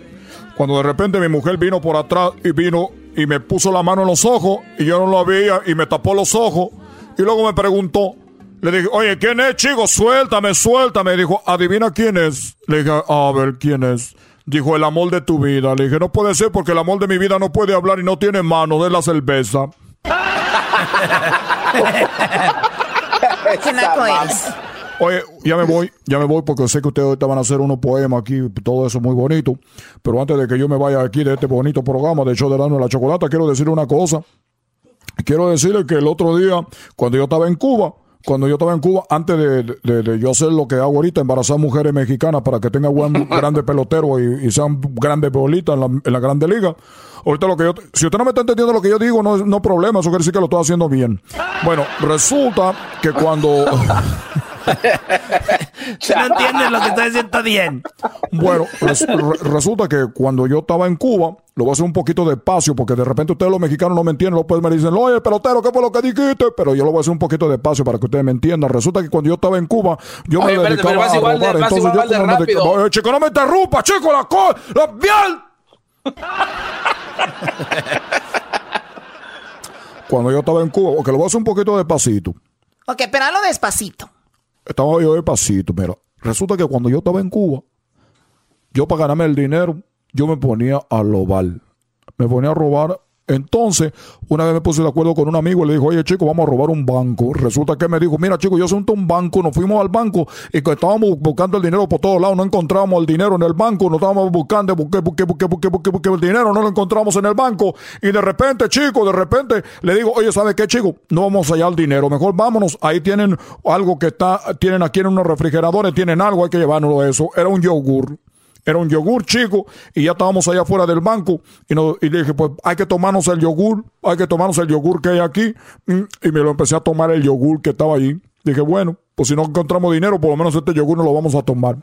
cuando de repente mi mujer vino por atrás y vino y me puso la mano en los ojos y yo no lo veía y me tapó los ojos y luego me preguntó, le dije, oye, ¿quién es, chico? Suéltame, suéltame. Dijo, adivina quién es. Le dije, a ver, ¿quién es? Dijo, el amor de tu vida. Le dije, no puede ser porque el amor de mi vida no puede hablar y no tiene mano, de la cerveza. ¿Qué naco es? Oye, ya me voy, ya me voy porque sé que ustedes ahorita van a hacer unos poemas aquí, todo eso muy bonito. Pero antes de que yo me vaya aquí de este bonito programa de Show de de la Chocolata, quiero decir una cosa. Quiero decirle que el otro día, cuando yo estaba en Cuba, cuando yo estaba en Cuba, antes de, de- de yo hacer lo que hago ahorita, embarazar mujeres mexicanas para que tengan buen, grandes peloteros y, y sean grandes bolitas en la, en la grande liga. Ahorita lo que yo, si usted no me está entendiendo lo que yo digo, no, no problema, eso quiere decir que lo estoy haciendo bien. Bueno, resulta que cuando... No entiendes lo que estoy diciendo bien. Bueno, res- re- resulta que cuando yo estaba en Cuba, lo voy a hacer un poquito despacio, porque de repente ustedes los mexicanos no me entienden, los pues me dicen, oye, pelotero, ¿qué fue lo que dijiste? Pero yo lo voy a hacer un poquito despacio para que ustedes me entiendan. Resulta que cuando yo estaba en Cuba, yo Oye, me espérate, dedicaba pero vas a de- robar. vas Entonces igual yo de me dedicaba- chico, no me interrumpa, chico, la co... ¡La piel! Cuando yo estaba en Cuba, porque lo voy a hacer un poquito despacito. Ok, pero hazlo despacito. Estaba yo despacito, mira. Resulta que cuando yo estaba en Cuba, yo para ganarme el dinero, yo me ponía a robar. Me ponía a robar. Entonces, una vez me puse de acuerdo con un amigo y le dijo, oye chico, vamos a robar un banco. Resulta que me dijo, mira chico, yo siento un banco, nos fuimos al banco y que estábamos buscando el dinero por todos lados, no encontrábamos el dinero en el banco, nos estábamos buscando, busqué, busqué, busqué, busqué, busqué, busqué el dinero, no lo encontramos en el banco. Y de repente, chico, de repente le digo, oye, ¿sabe qué chico? No vamos a hallar el dinero, mejor vámonos, ahí tienen algo que está, tienen aquí en unos refrigeradores, tienen algo, hay que llevárnoslo eso. Era un yogur. Era un yogur chico y ya estábamos allá afuera del banco y, no, y dije, pues hay que tomarnos el yogur, hay que tomarnos el yogur que hay aquí Mm, y me lo empecé a tomar el yogur que estaba allí. Dije, bueno, pues si no encontramos dinero, por lo menos este yogur no lo vamos a tomar.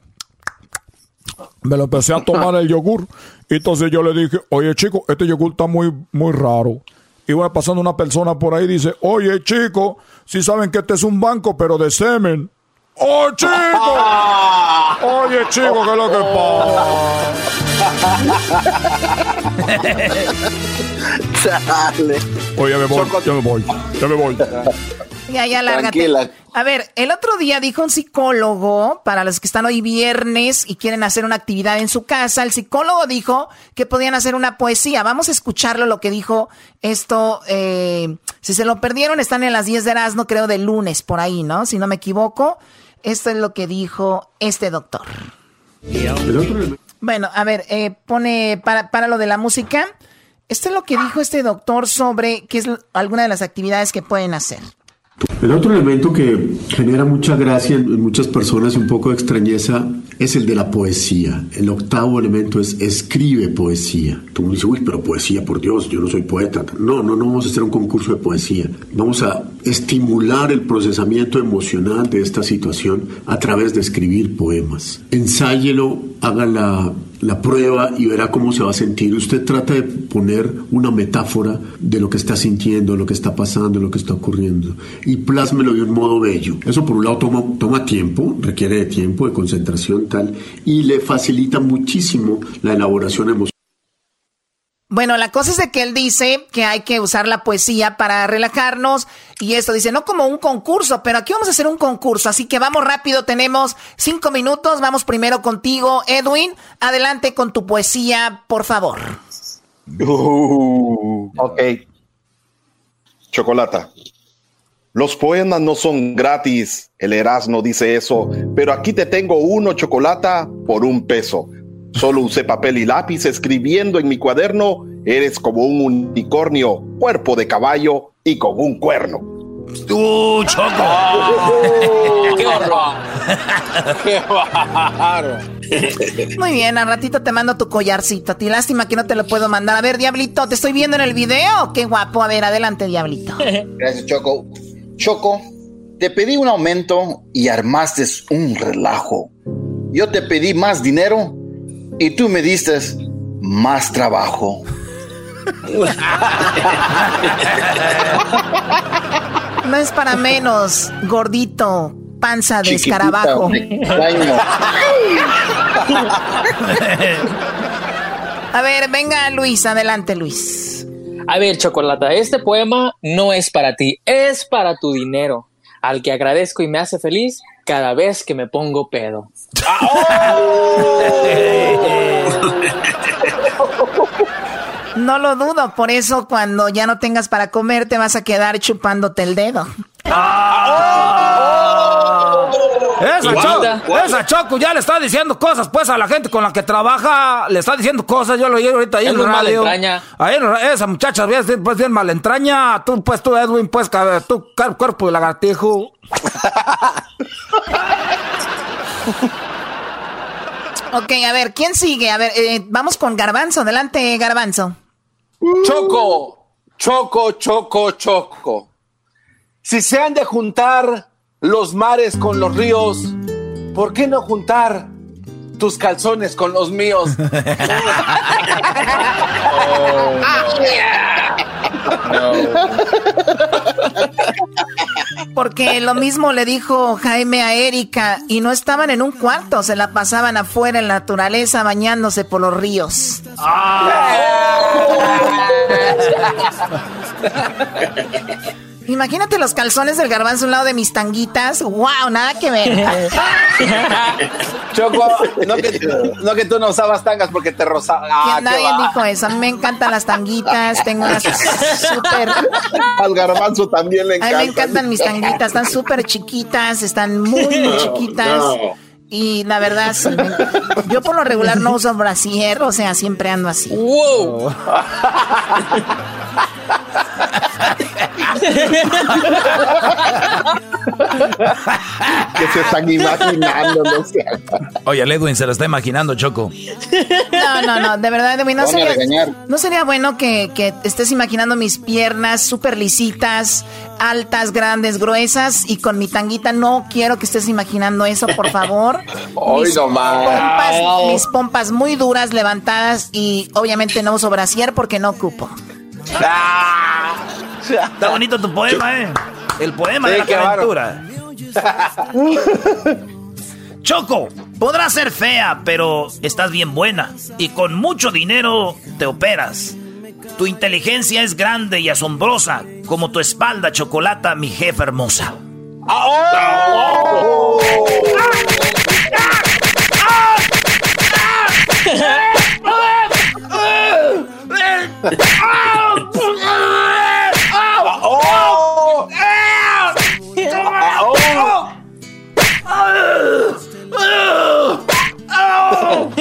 Me lo empecé a tomar el yogur y entonces yo le dije, oye chico, este yogur está muy, muy raro. Iba pasando una persona por ahí y dice, oye chico, si saben que este es un banco, pero de semen. ¡Oh, chico! Oye, chico, ¿qué es lo que pasa? Oye, me voy, ya me voy, ya me voy. Ya, ya, lárgate. Tranquila. A ver, el otro día dijo un psicólogo, para los que están hoy viernes y quieren hacer una actividad en su casa, el psicólogo dijo que podían hacer una poesía. Vamos a escucharlo, lo que dijo esto. eh, si se lo perdieron, están en las 10 de Erasmo, creo, de lunes, por ahí, ¿no? Si no me equivoco. Esto es lo que dijo este doctor. Bueno, a ver, eh, pone para, para lo de la música. Esto es lo que dijo este doctor sobre qué es alguna de las actividades que pueden hacer. El otro elemento que genera mucha gracia en, muchas personas y un poco de extrañeza es el de la poesía. El octavo elemento es escribe poesía. Tú me dices, uy, pero poesía, por Dios, yo no soy poeta. No, no, no vamos a hacer un concurso de poesía. Vamos a estimular el procesamiento emocional de esta situación a través de escribir poemas. Ensáyelo, haga la la prueba y verá cómo se va a sentir. Usted trata de poner una metáfora de lo que está sintiendo, lo que está pasando, lo que está ocurriendo y plásmelo de un modo bello. Eso por un lado toma, toma tiempo, requiere de tiempo, de concentración tal y le facilita muchísimo la elaboración emocional. Bueno, la cosa es de que él dice que hay que usar la poesía para relajarnos y esto dice, no como un concurso, pero aquí vamos a hacer un concurso, así que vamos rápido, tenemos cinco minutos, vamos primero contigo, Edwin, adelante con tu poesía, por favor. Uh, ok. Chocolata. Los poemas no son gratis, el Erasmo dice eso, pero aquí te tengo uno, Chocolata, por un peso. Solo usé papel y lápiz escribiendo en mi cuaderno, eres como un unicornio, cuerpo de caballo y con un cuerno. ¡Uh, Choco! ¡Qué horror! ¡Qué bárbaro! Muy bien, al ratito te mando tu collarcito. A ti lástima que no te lo puedo mandar. A ver, Diablito, ¿te estoy viendo en el video? Qué guapo. A ver, adelante, Diablito. Gracias, Choco. Choco, te pedí un aumento y armaste un relajo. Yo te pedí más dinero y tú me diste más trabajo. No es para menos, gordito, panza de Chiquitita, escarabajo. A ver, venga Luis, adelante Luis. A ver, Chocolata, este poema no es para ti, es para tu dinero, al que agradezco y me hace feliz cada vez que me pongo pedo. No lo dudo, por eso cuando ya no tengas para comer te vas a quedar chupándote el dedo. Esa. Choco, esa Choco ya le está diciendo cosas pues a la gente con la que trabaja, le está diciendo cosas, yo lo oí ahorita ahí Es en el radio. Ahí en esa muchacha bien, pues bien malentraña, tú pues tú Edwin pues tú cuerpo de lagartijo. Ok, a ver, ¿quién sigue? A ver, eh, vamos con Garbanzo, adelante Garbanzo. Choco, choco, choco, choco. Si se han de juntar los mares con los ríos, ¿por qué no juntar tus calzones con los míos? Porque lo mismo le dijo Jaime a Erika y no estaban en un cuarto, se la pasaban afuera en la naturaleza bañándose por los ríos. Imagínate los calzones del garbanzo a un lado de mis tanguitas. ¡Wow! Nada que ver. Choco, no que, no que tú no usabas tangas porque te rozaba. Ah, nadie va. dijo eso. A mí me encantan las tanguitas. Tengo unas súper. Al garbanzo también le A mí encanta. me encantan mis tanguitas. Están súper chiquitas. Están muy, muy chiquitas. no. Y la verdad, sí, me- yo por lo regular no uso brasier, o sea, siempre ando así. ¡Wow! que se están imaginando, no sé. Oye, el Edwin se lo está imaginando, Choco. No, no, no, de verdad, Edwin, no sería, no sería bueno que, que estés imaginando mis piernas súper lisitas, altas, grandes, gruesas y con mi tanguita. No quiero que estés imaginando eso, por favor. Hoy Mis nomás. pompas, mis pompas muy duras, levantadas y obviamente no uso brasier porque no ocupo. Está bonito tu poema, eh. El poema Sí, de la qué calentura. Choco, podrás ser fea, pero estás bien buena. Y con mucho dinero te operas. Tu inteligencia es grande y asombrosa, como tu espalda, chocolata, mi jefa hermosa.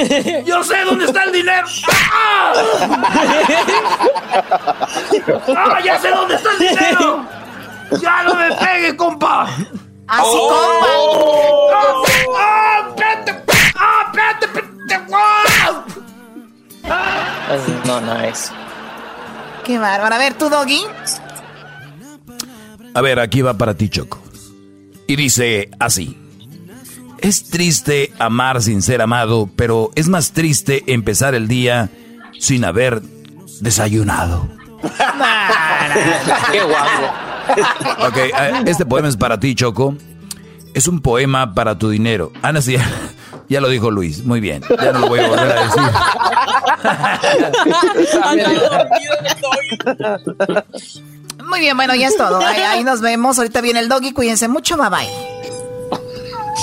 Yo sé dónde está el dinero. ¡Ah! ¡Ah, ya sé dónde está el dinero! ¡Ya no me pegue, compa! Así, compa! ¡Ah, espérate! ¡Ah, espérate! espérate! ¡Ah! No, no es. Qué bárbaro. A ver, tú, Doggy. A ver, aquí va para ti, Choco. Y dice así. Es triste amar sin ser amado, pero es más triste empezar el día sin haber desayunado. Qué guapo. Ok, eh, este poema es para ti, Choco. Es un poema para tu dinero. Ana, sí, ya, ya lo dijo Luis. Muy bien. Ya no lo voy a volver a decir. Muy bien, bueno, ya es todo. Ahí, ahí nos vemos. Ahorita viene el doggy. Cuídense mucho. Bye bye.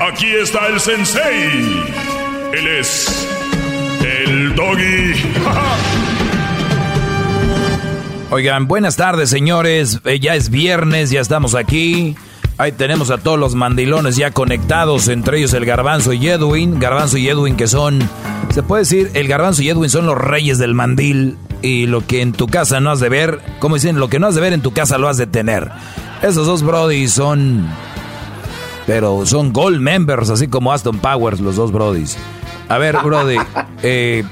Aquí está el sensei. Él es el doggy. Oigan, buenas tardes, señores. Eh, ya es viernes, ya estamos aquí. Ahí tenemos a todos los mandilones ya conectados, entre ellos el Garbanzo y Edwin. Garbanzo y Edwin que son, se puede decir, el Garbanzo y Edwin son los reyes del mandil. Y lo que en tu casa no has de ver, como dicen, lo que no has de ver en tu casa lo has de tener. Esos dos Brody son, pero son gold members, así como Aston Powers, los dos Brodys. A ver, Brody, eh,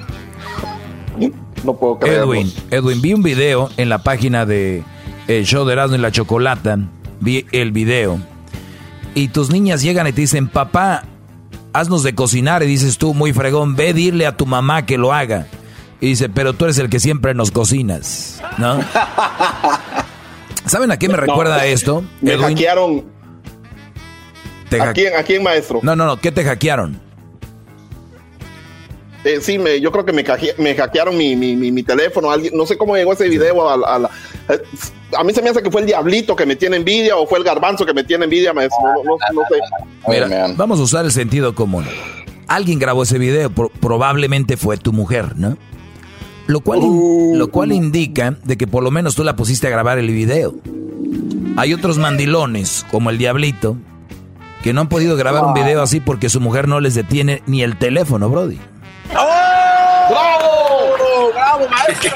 No puedo creerlo. Edwin, Edwin, vi un video en la página de El Show de Erasmo y la Chocolata. Vi el video. Y tus niñas llegan y te dicen, papá, haznos de cocinar. Y dices tú, muy fregón, ve, dile a tu mamá que lo haga. Y dice, pero tú eres el que siempre nos cocinas, ¿no? ¿Saben a qué me recuerda No, esto? Me Edwin? hackearon. Te ¿A quién, ¿A quién, maestro? No, no, no, ¿qué te hackearon? Eh, sí, me, yo creo que me, caje- me hackearon mi, mi, mi, mi teléfono. Alguien, no sé cómo llegó ese video a, a eh, a mí se me hace que fue el diablito que me tiene envidia o fue el garbanzo que me tiene envidia, maestro. No, no- no sé. Mira, vamos a usar el sentido común. Alguien grabó ese video, pro- probablemente fue tu mujer, ¿no? Lo cual, lo cual indica de que por lo menos tú la pusiste a grabar el video. Hay otros mandilones, como el Diablito, que no han podido grabar un video así porque su mujer no les detiene ni el teléfono, Brody. ¡Bravo! ¡Bravo, maestro!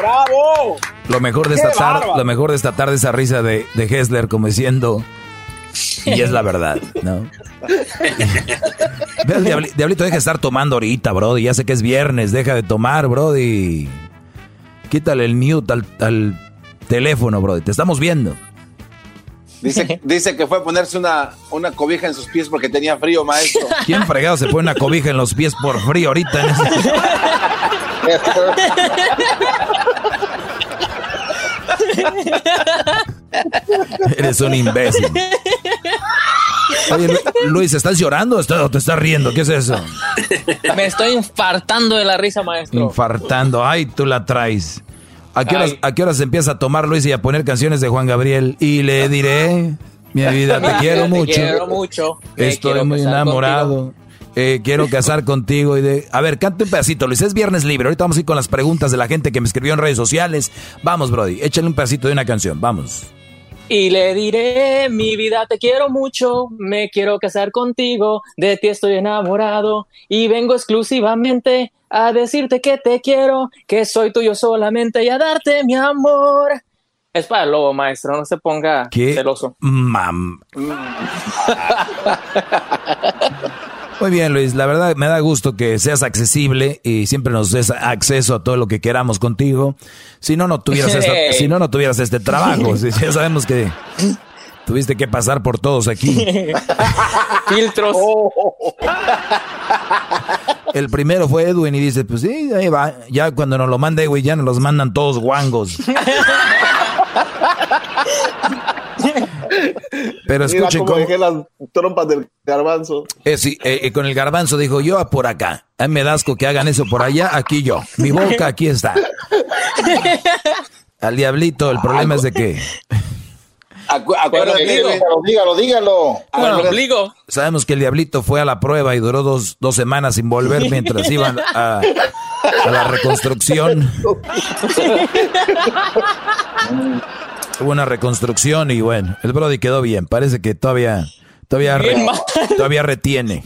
¡Bravo! Lo mejor de ¡Qué esta tarde, lo mejor de esta tarde esa risa de, de Hessler como diciendo y es la verdad, ¿no? Ve al diabli- diablito, deja de estar tomando ahorita, Brody. Ya sé que es viernes, deja de tomar, Brody. Quítale el mute al, al teléfono, Brody. Te estamos viendo. Dice, dice que fue a ponerse una, una cobija en sus pies porque tenía frío, maestro. ¿Quién fregado se pone una cobija en los pies por frío ahorita? en ese- Eres un imbécil. Oye, Lu- Luis, ¿estás llorando o te estás riendo? ¿Qué es eso? Me estoy infartando de la risa, maestro. Infartando. Ay, tú la traes. ¿A qué, horas. ¿A qué horas empieza a tomar Luis y a poner canciones de Juan Gabriel? Y le diré, mi vida, te quiero mucho. Te quiero mucho. Estoy quiero muy enamorado. Eh, quiero casar contigo. Y de... A ver, cante un pedacito, Luis. Es viernes libre. Ahorita vamos a ir con las preguntas de la gente que me escribió en redes sociales. Vamos, Brody. Échale un pedacito de una canción. Vamos. Y le diré, mi vida, te quiero mucho, me quiero casar contigo, de ti estoy enamorado y vengo exclusivamente a decirte que te quiero, que soy tuyo solamente y a darte mi amor. Es para el lobo, maestro, no se ponga ¿Qué? celoso. Mam. Muy bien, Luis. La verdad me da gusto que seas accesible y siempre nos des acceso a todo lo que queramos contigo. Si no, no tuvieras, esta- si no, no tuvieras este trabajo. Si- Ya sabemos que tuviste que pasar por todos aquí. Filtros. El primero fue Edwin y dice, pues sí, ahí va. Ya cuando nos lo manda Edwin, ya nos los mandan todos guangos. Pero escuchen cómo cómo... dejé las trompas del garbanzo. Eh, sí, eh, eh, con el garbanzo dijo, yo a por acá. A mí me da asco que hagan eso por allá, aquí yo. Mi boca aquí está. Al diablito, el problema es de que... Acu- acuérdate, Dígalo, dígalo, dígalo. Sabemos que el diablito fue a la prueba y duró dos, dos semanas sin volver mientras iban a, a la reconstrucción. Hubo una reconstrucción y bueno, el Brody quedó bien. Parece que todavía, Todavía, re- todavía retiene.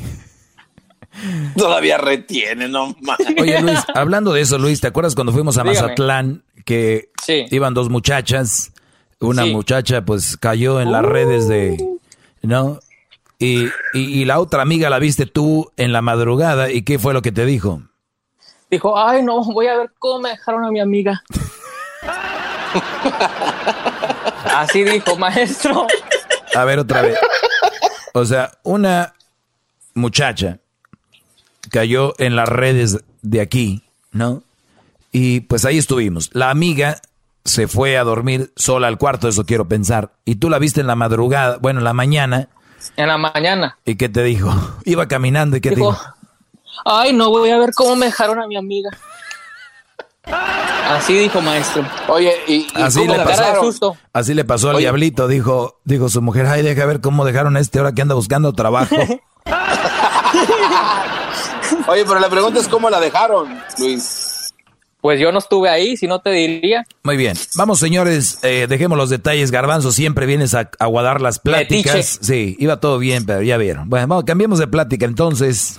Todavía retiene, no más. Oye, Luis, hablando de eso, Luis, ¿te acuerdas cuando fuimos a Dígame. Mazatlán que Sí. iban dos muchachas? Una Sí. muchacha pues cayó en las redes de, ¿no? Y, y, y la otra amiga la viste tú en la madrugada y ¿qué fue lo que te dijo? Dijo, ay, no, voy a ver cómo me dejaron a mi amiga. Así dijo, maestro. A ver otra vez. O sea, una muchacha cayó en las redes de aquí, ¿no? Y pues ahí estuvimos. La amiga se fue a dormir sola al cuarto, eso quiero pensar. Y tú la viste en la madrugada, bueno, en la mañana. En la mañana. ¿Y qué te dijo? Iba caminando y qué te Dijo, dijo? ay, no, voy a ver cómo me dejaron a mi amiga. Así dijo, maestro. Oye, y, Así le, pasó, cara de susto. así le pasó al Oye. diablito, dijo, dijo su mujer, ay, deja ver cómo dejaron a este ahora que anda buscando trabajo. Oye, pero la pregunta es cómo la dejaron, Luis. Pues yo no estuve ahí, si no te diría. Muy bien. Vamos, señores, eh, dejemos los detalles. Garbanzo, siempre vienes a aguadar las pláticas. Metiche. Sí, iba todo bien, pero ya vieron. Bueno, vamos, cambiemos de plática entonces.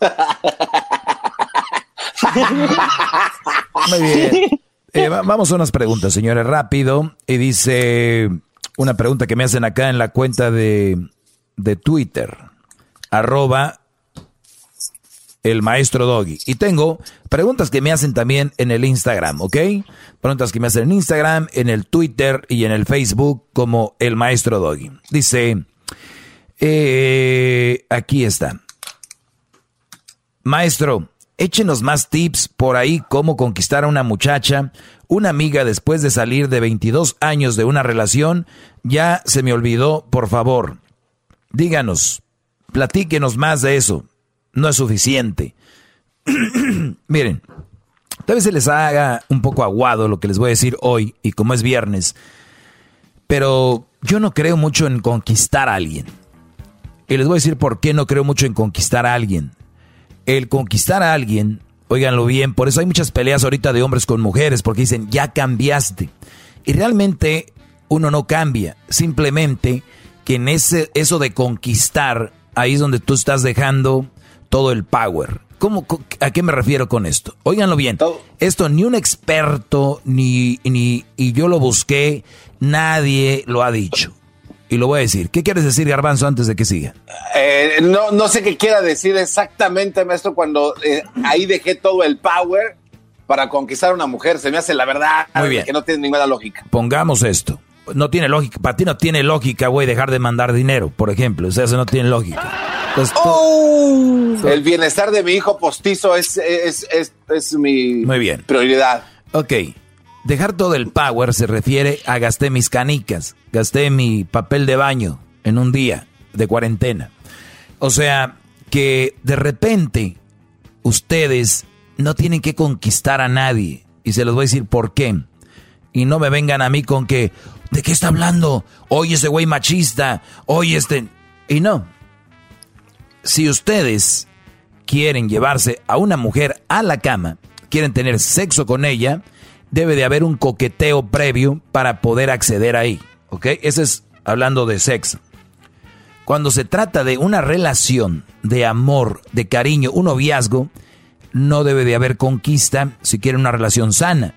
Muy bien. Eh, va- vamos a unas preguntas, señores, rápido. Y dice una pregunta que me hacen acá en la cuenta de, de Twitter. Arroba el maestro Doggy. Y tengo preguntas que me hacen también en el Instagram, ¿ok? Preguntas que me hacen en Instagram, en el Twitter y en el Facebook como el maestro Doggy. Dice, eh, aquí está. Maestro, échenos más tips por ahí cómo conquistar a una muchacha, una amiga después de salir de 22 años de una relación. Ya se me olvidó, por favor. Díganos, platíquenos más de eso. No es suficiente. Miren, tal vez se les haga un poco aguado lo que les voy a decir hoy y como es viernes, pero yo no creo mucho en conquistar a alguien. Y les voy a decir por qué no creo mucho en conquistar a alguien. El conquistar a alguien, óiganlo bien, por eso hay muchas peleas ahorita de hombres con mujeres, porque dicen, ya cambiaste. Y realmente uno no cambia, simplemente que en ese, eso de conquistar, ahí es donde tú estás dejando todo el power. ¿Cómo, ¿A qué me refiero con esto? Óiganlo bien, esto ni un experto, ni, ni, y yo lo busqué, nadie lo ha dicho. Y lo voy a decir. ¿Qué quieres decir, Garbanzo, antes de que siga? Eh, no, no sé qué quiera decir exactamente, maestro, cuando eh, ahí dejé todo el power para conquistar a una mujer. Se me hace la verdad Muy bien. que no tiene ninguna lógica. Pongamos esto. No tiene lógica. Para ti no tiene lógica, güey, dejar de mandar dinero, por ejemplo. O sea, eso no tiene lógica. Entonces, tú- ¡Oh! El bienestar de mi hijo postizo es, es, es, es mi Muy bien. prioridad. Ok. Dejar todo el power se refiere a gasté mis canicas, gasté mi papel de baño en un día de cuarentena. O sea, que de repente ustedes no tienen que conquistar a nadie. Y se los voy a decir por qué. Y no me vengan a mí con que, ¿de qué está hablando? Oye, ese güey machista. Oye, este... Y no. Si ustedes quieren llevarse a una mujer a la cama, quieren tener sexo con ella, debe de haber un coqueteo previo para poder acceder ahí. ¿Ok? Eso es hablando de sexo. Cuando se trata de una relación de amor, de cariño, un noviazgo, no debe de haber conquista si quieren una relación sana.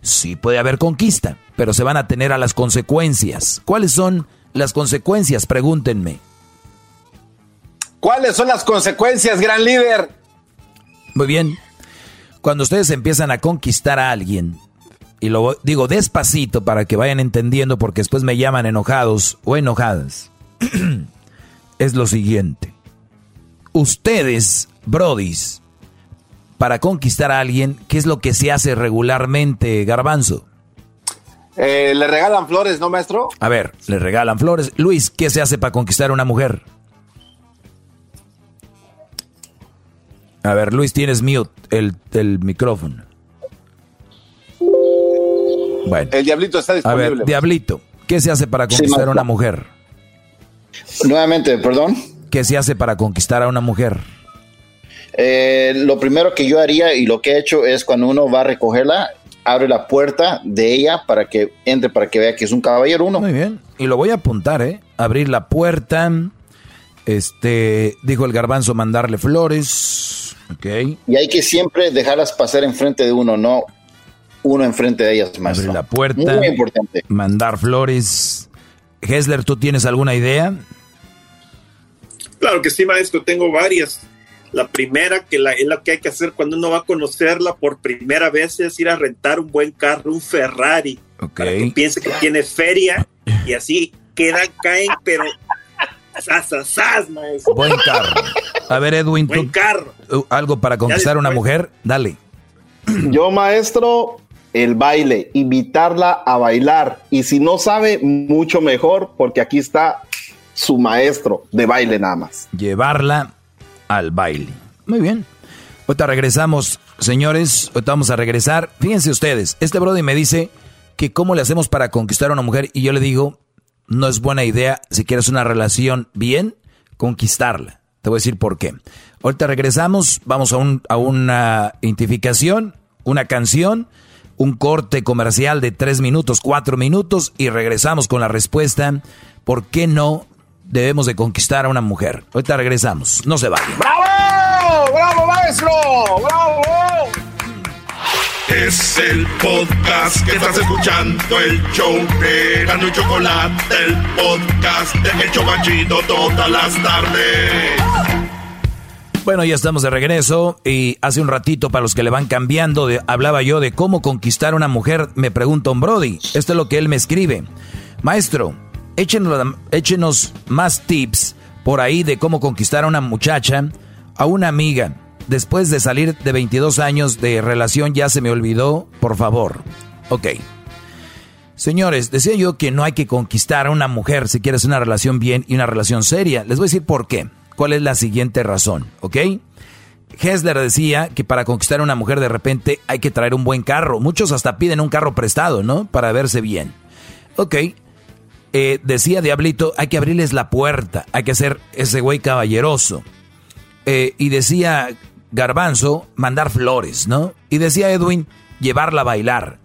Sí puede haber conquista, pero se van a tener a las consecuencias. ¿Cuáles son las consecuencias? Pregúntenme. ¿Cuáles son las consecuencias, gran líder? Muy bien. Cuando ustedes empiezan a conquistar a alguien, y lo digo despacito para que vayan entendiendo porque después me llaman enojados o enojadas, es lo siguiente. Ustedes, brodis, para conquistar a alguien, ¿qué es lo que se hace regularmente, garbanzo? Eh, ¿Le regalan flores, no, maestro? A ver, le regalan flores. Luis, ¿qué se hace para conquistar a una mujer? A ver, Luis, tienes mute el, el micrófono. Bueno. El diablito está A disponible. ver, Diablito, ¿qué se hace para Sí, conquistar a una mujer? Nuevamente, perdón. ¿Qué se hace para conquistar a una mujer? Eh, lo primero que yo haría y lo que he hecho es cuando uno va a recogerla, abre la puerta de ella para que entre, para que vea que es un caballero uno. Muy bien. Y lo voy a apuntar, ¿eh? Abrir la puerta. Este, dijo el garbanzo mandarle flores. Ok. Y hay que siempre dejarlas pasar enfrente de uno, no uno enfrente de ellas, maestro. Abrir la puerta. Muy importante. Mandar flores. Hesler, ¿tú tienes alguna idea? Claro que sí, maestro, tengo varias. La primera, que la, es lo que hay que hacer cuando uno va a conocerla por primera vez, es ir a rentar un buen carro, un Ferrari. Ok. Para que piense que tiene feria y así quedan, caen, pero sas, sas, sas, maestro. Buen carro. A ver, Edwin, Buen ¿tú, carro. uh, algo para conquistar a una mujer? Dale. Yo, maestro, el baile, invitarla a bailar. Y si no sabe, mucho mejor, porque aquí está su maestro de baile nada más. Llevarla al baile. Muy bien. Ahorita regresamos, señores. Ahorita vamos a regresar. Fíjense ustedes, este brother me dice que cómo le hacemos para conquistar a una mujer y yo le digo, no es buena idea si quieres una relación bien, conquistarla. Te voy a decir por qué. Ahorita regresamos, vamos a, un, a una identificación, una canción, un corte comercial de tres minutos, cuatro minutos y regresamos con la respuesta, ¿por qué no debemos de conquistar a una mujer? Ahorita regresamos, no se vayan. ¡Bravo! ¡Bravo, maestro! ¡Bravo! Es el podcast que estás escuchando, el show de Gano y Chocolate, el podcast de El Chobachito todas las tardes. Bueno, ya estamos de regreso y hace un ratito para los que le van cambiando, de- hablaba yo de cómo conquistar a una mujer, me pregunta un Brody, esto es lo que él me escribe. Maestro, échenos, más tips por ahí de cómo conquistar a una muchacha, a una amiga. Después de salir de 22 años de relación ya se me olvidó, por favor. Ok. Señores, decía yo que no hay que conquistar a una mujer si quieres una relación bien y una relación seria. Les voy a decir por qué. ¿Cuál es la siguiente razón? ¿Ok? Hessler decía que para conquistar a una mujer de repente hay que traer un buen carro. Muchos hasta piden un carro prestado, ¿no? Para verse bien. Ok. Eh, decía Diablito, hay que abrirles la puerta. Hay que ser ese güey caballeroso. Eh, y decía Garbanzo, mandar flores, ¿no? Y decía Edwin, llevarla a bailar.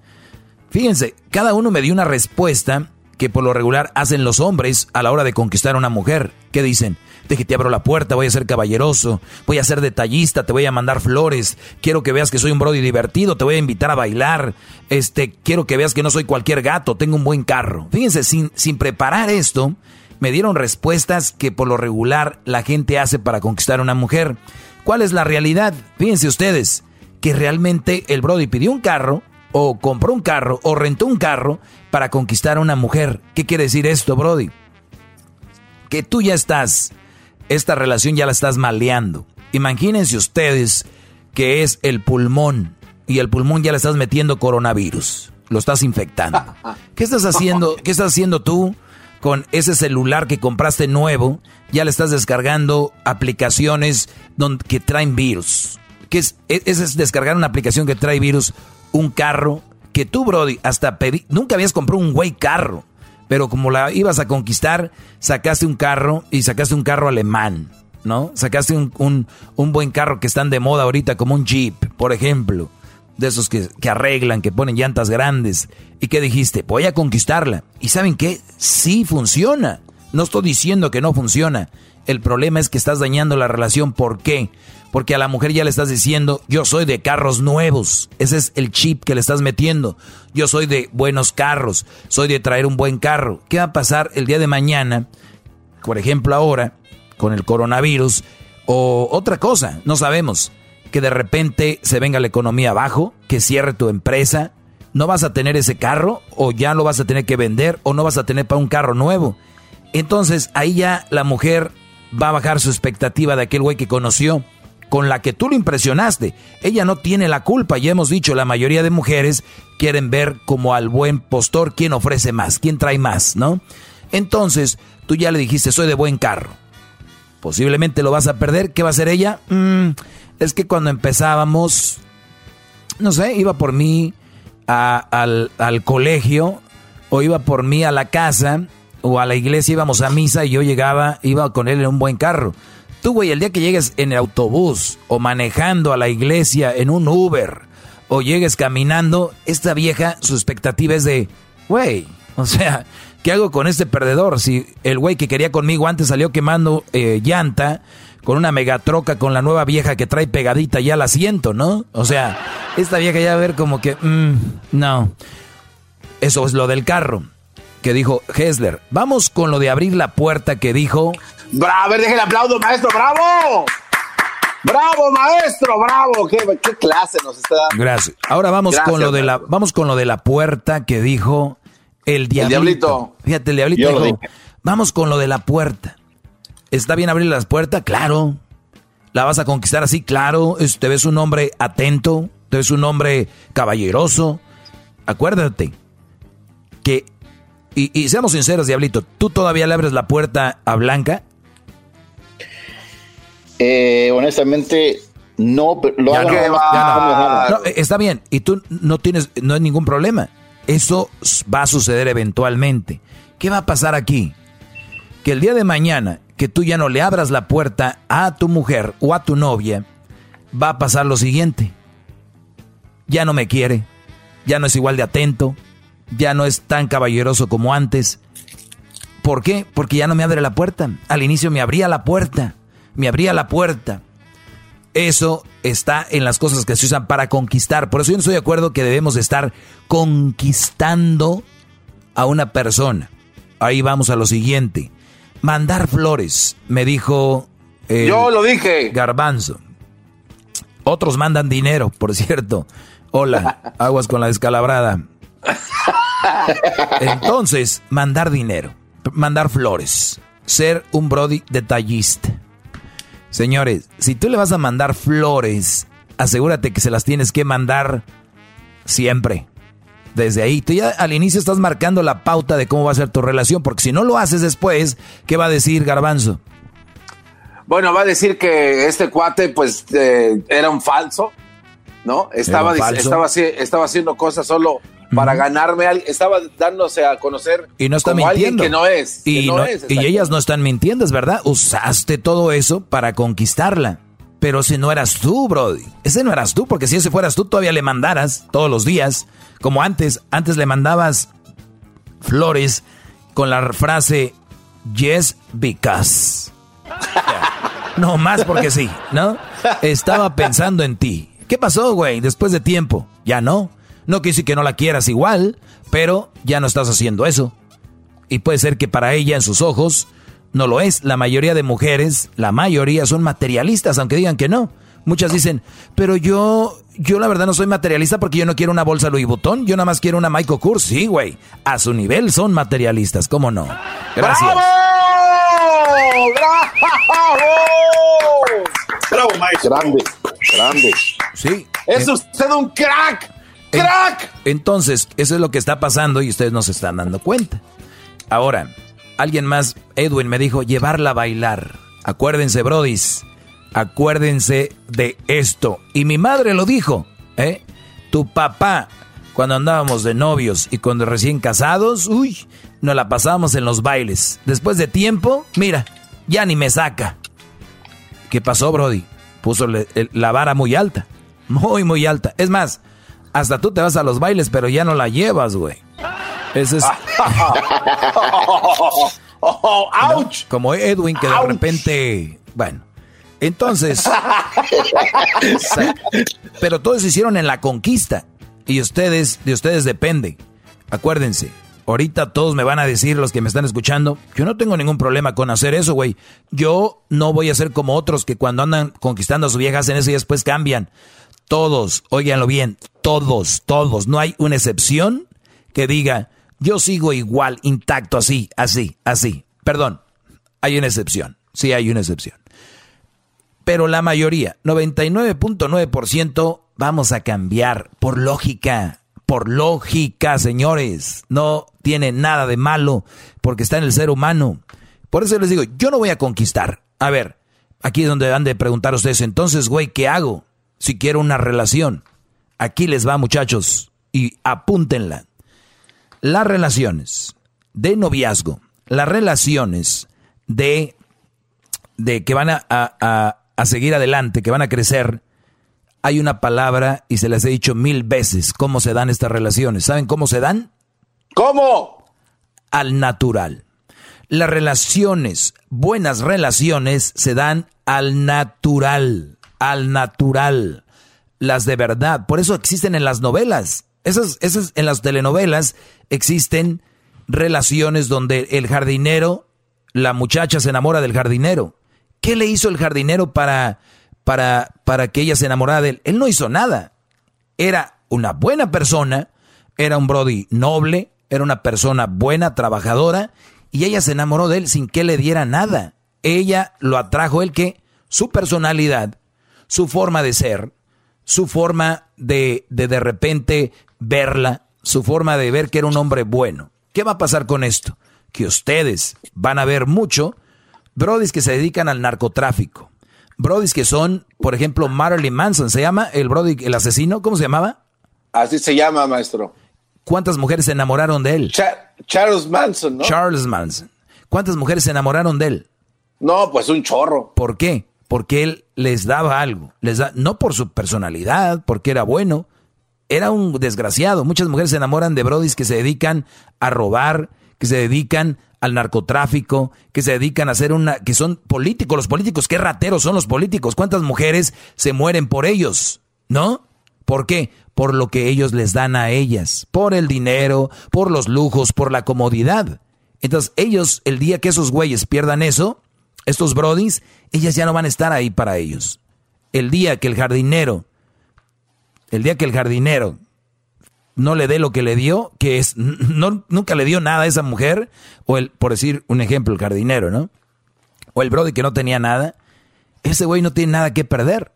Fíjense, cada uno me dio una respuesta que por lo regular hacen los hombres a la hora de conquistar a una mujer. ¿Qué dicen? Que te abro la puerta, voy a ser caballeroso, voy a ser detallista, te voy a mandar flores, quiero que veas que soy un brody divertido, te voy a invitar a bailar, este, quiero que veas que no soy cualquier gato, tengo un buen carro. Fíjense, sin, sin preparar esto, me dieron respuestas que por lo regular la gente hace para conquistar a una mujer. ¿Cuál es la realidad? Fíjense ustedes, que realmente el Brody pidió un carro, o compró un carro, o rentó un carro para conquistar a una mujer. ¿Qué quiere decir esto, Brody? Que tú ya estás, esta relación ya la estás maleando. Imagínense ustedes que es el pulmón, y el pulmón ya le estás metiendo coronavirus, lo estás infectando. ¿Qué estás haciendo? ¿Qué estás haciendo tú con ese celular que compraste nuevo? Ya le estás descargando aplicaciones donde, que traen virus. ¿Qué es? E- es descargar una aplicación que trae virus, un carro que tú, Brody, hasta pedí, nunca habías comprado un güey carro, pero como la ibas a conquistar, sacaste un carro y sacaste un carro alemán, ¿no? Sacaste un, un, un buen carro que están de moda ahorita, como un Jeep, por ejemplo, de esos que, que arreglan, que ponen llantas grandes. ¿Y qué dijiste? Voy a conquistarla. ¿Y saben qué? Sí funciona. No estoy diciendo que no funciona. El problema es que estás dañando la relación. ¿Por qué? Porque a la mujer ya le estás diciendo, yo soy de carros nuevos. Ese es el chip que le estás metiendo. Yo soy de buenos carros. Soy de traer un buen carro. ¿Qué va a pasar el día de mañana? Por ejemplo, ahora, con el coronavirus. O otra cosa, no sabemos. Que de repente se venga la economía abajo, que cierre tu empresa. No vas a tener ese carro, o ya lo vas a tener que vender, o no vas a tener para un carro nuevo. Entonces ahí ya la mujer va a bajar su expectativa de aquel güey que conoció, con la que tú lo impresionaste. Ella no tiene la culpa, ya hemos dicho, la mayoría de mujeres quieren ver como al buen postor quién ofrece más, quién trae más, ¿no? Entonces tú ya le dijiste, soy de buen carro. Posiblemente lo vas a perder, ¿qué va a hacer ella? Mm, es que cuando empezábamos, no sé, iba por mí al, al colegio o iba por mí a la casa o a la iglesia, íbamos a misa y yo llegaba, iba con él en un buen carro. Tú, güey, el día que llegues en el autobús o manejando a la iglesia en un Uber o llegues caminando, esta vieja, su expectativa es de, güey, O sea, ¿qué hago con este perdedor? Si el güey que quería conmigo antes salió quemando eh, llanta con una megatroca con la nueva vieja que trae pegadita ya la siento, ¿no? O sea, esta vieja ya a ver como que, mm, no. Eso es lo del carro que dijo Hessler. Vamos con lo de abrir la puerta que dijo. Bravo, a ver, deje el aplauso, maestro, bravo. Bravo, maestro, bravo. Qué, qué clase nos está dando. Gracias. Ahora vamos Gracias, con lo de la, vamos con lo de la puerta que dijo el diablito. diablito. Fíjate, el diablito Yo lo dijo, dije. vamos con lo de la puerta. ¿Está bien abrir las puertas? Claro. ¿La vas a conquistar así? Claro. Te ves un hombre atento, te ves un hombre caballeroso. Acuérdate que, y, y seamos sinceros, Diablito, ¿tú todavía le abres la puerta a Blanca? Eh, honestamente, no, pero lo Ya hago no, más ya eh, está bien, y tú no tienes, no hay ningún problema. Eso va a suceder eventualmente. ¿Qué va a pasar aquí? Que el día de mañana, que tú ya no le abras la puerta a tu mujer o a tu novia, va a pasar lo siguiente. Ya no me quiere, ya no es igual de atento, ya no es tan caballeroso como antes. ¿Por qué? Porque ya no me abre la puerta. Al inicio me abría la puerta, me abría la puerta. Eso está en las cosas que se usan para conquistar. Por eso yo no estoy de acuerdo que debemos de estar conquistando a una persona. Ahí vamos a lo siguiente. Mandar flores, me dijo... Yo lo dije. Garbanzo. Otros mandan dinero, por cierto. Hola, aguas con la descalabrada. Entonces, mandar dinero, mandar flores, ser un Brody detallista. Señores, si tú le vas a mandar flores, asegúrate que se las tienes que mandar siempre. Desde ahí, tú ya al inicio estás marcando la pauta de cómo va a ser tu relación, porque si no lo haces después, ¿qué va a decir Garbanzo? Bueno, va a decir que este cuate, pues, eh, era un falso, ¿no? Estaba, falso. estaba, estaba haciendo cosas solo para ganarme, al- estaba dándose a conocer Y no está como alguien mintiendo. que no es. que Y, no no- es, y ellas no están mintiendo, es verdad. Usaste todo eso para conquistarla. Pero si no eras tú, Brody. Ese no eras tú, porque si ese fueras tú, todavía le mandaras todos los días. Como antes. Antes le mandabas flores con la frase Yes, because. No más porque sí, ¿no? Estaba pensando en ti. ¿Qué pasó, güey? Después de tiempo. Ya no. No quiere decir que no la quieras igual, pero ya no estás haciendo eso. Y puede ser que para ella, en sus ojos, no lo es. La mayoría de mujeres, la mayoría son materialistas, aunque digan que no. Muchas dicen, pero yo, yo la verdad no soy materialista porque yo no quiero una bolsa Louis Vuitton, yo nada más quiero una Michael Kors. Sí, güey. A su nivel son materialistas, ¿cómo no? Gracias. ¡Bravo! ¡Bravo! Bravo, maestro. Grande, grande. Sí. ¡Es usted un crack! ¡Crack! Entonces, eso es lo que está pasando y ustedes no se están dando cuenta. Ahora, alguien más, Edwin, me dijo llevarla a bailar. Acuérdense, brodis, acuérdense de esto. Y mi madre lo dijo, ¿eh? Tu papá, cuando andábamos de novios y cuando recién casados, uy, nos la pasábamos en los bailes. Después de tiempo, mira, ya ni me saca. ¿Qué pasó, Brody? Puso la vara muy alta. Muy, muy alta. Es más, hasta tú te vas a los bailes, pero ya no la llevas, güey. Ese es. ¡Auch! Como Edwin, que de repente. Bueno. Entonces. pero todos se hicieron en la conquista. Y ustedes, de ustedes depende. Acuérdense. Ahorita todos me van a decir, los que me están escuchando, yo no tengo ningún problema con hacer eso, güey. Yo no voy a ser como otros que cuando andan conquistando a su vieja hacen eso y después cambian. Todos, óiganlo bien, todos, todos. No hay una excepción que diga, yo sigo igual, intacto, así, así, así. Perdón, hay una excepción. Sí, hay una excepción. Pero la mayoría, 99.9%, vamos a cambiar por lógica. Por lógica, señores. No tiene nada de malo porque está en el ser humano. Por eso les digo, yo no voy a conquistar. A ver, aquí es donde han de preguntar ustedes, entonces, güey, ¿qué hago si quiero una relación? Aquí les va, muchachos, y apúntenla. Las relaciones de noviazgo, las relaciones de, de que van a, a- a- a seguir adelante, que van a crecer, hay una palabra y se les he dicho mil veces cómo se dan estas relaciones. ¿Saben cómo se dan? ¿Cómo? al natural. Las relaciones, buenas relaciones, se dan al natural, al natural. Las de verdad. Por eso existen en las novelas. Esas, esas, en las telenovelas existen relaciones donde el jardinero, la muchacha se enamora del jardinero. ¿Qué le hizo el jardinero para, para, para que ella se enamorara de él? Él no hizo nada. Era una buena persona, era un Brody noble, era una persona buena, trabajadora, y ella se enamoró de él sin que le diera nada. Ella lo atrajo él que su personalidad, su forma de ser, su forma de de, de repente verla, su forma de ver que era un hombre bueno. ¿Qué va a pasar con esto? Que ustedes van a ver mucho brodis que se dedican al narcotráfico. Brodis que son, por ejemplo, Marilyn Manson, ¿se llama el brody, el asesino? ¿Cómo se llamaba? Así se llama, maestro. ¿Cuántas mujeres se enamoraron de él? Charles Manson, ¿no? Charles Manson. ¿Cuántas mujeres se enamoraron de él? No, pues un chorro. ¿Por qué? Porque él les daba algo. Les da, no por su personalidad, porque era bueno. Era un desgraciado. Muchas mujeres se enamoran de brodis que se dedican a robar, que se dedican al narcotráfico, que se dedican a hacer una, que son políticos. Los políticos, qué rateros son los políticos. ¿Cuántas mujeres se mueren por ellos? ¿No? ¿Por qué? Por lo que ellos les dan a ellas, por el dinero, por los lujos, por la comodidad. Entonces ellos, el día que esos güeyes pierdan eso, estos brodis, ellas ya no van a estar ahí para ellos. El día que el jardinero, el día que el jardinero no le dé lo que le dio, que es, no, nunca le dio nada a esa mujer, o el, por decir un ejemplo, el jardinero, ¿no? O el brody que no tenía nada, ese güey no tiene nada que perder.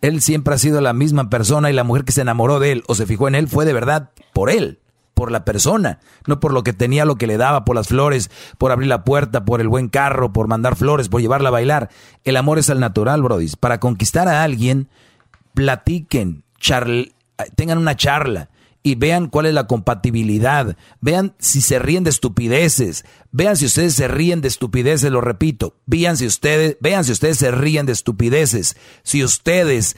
Él siempre ha sido la misma persona y la mujer que se enamoró de él o se fijó en él fue de verdad por él, por la persona, no por lo que tenía, lo que le daba, por las flores, por abrir la puerta, por el buen carro, por mandar flores, por llevarla a bailar. El amor es al natural, Brody. Para conquistar a alguien, platiquen, tengan una charla y vean cuál es la compatibilidad. Vean si se ríen de estupideces. Vean si ustedes se ríen de estupideces, lo repito. Si ustedes, vean si ustedes se ríen de estupideces. Si ustedes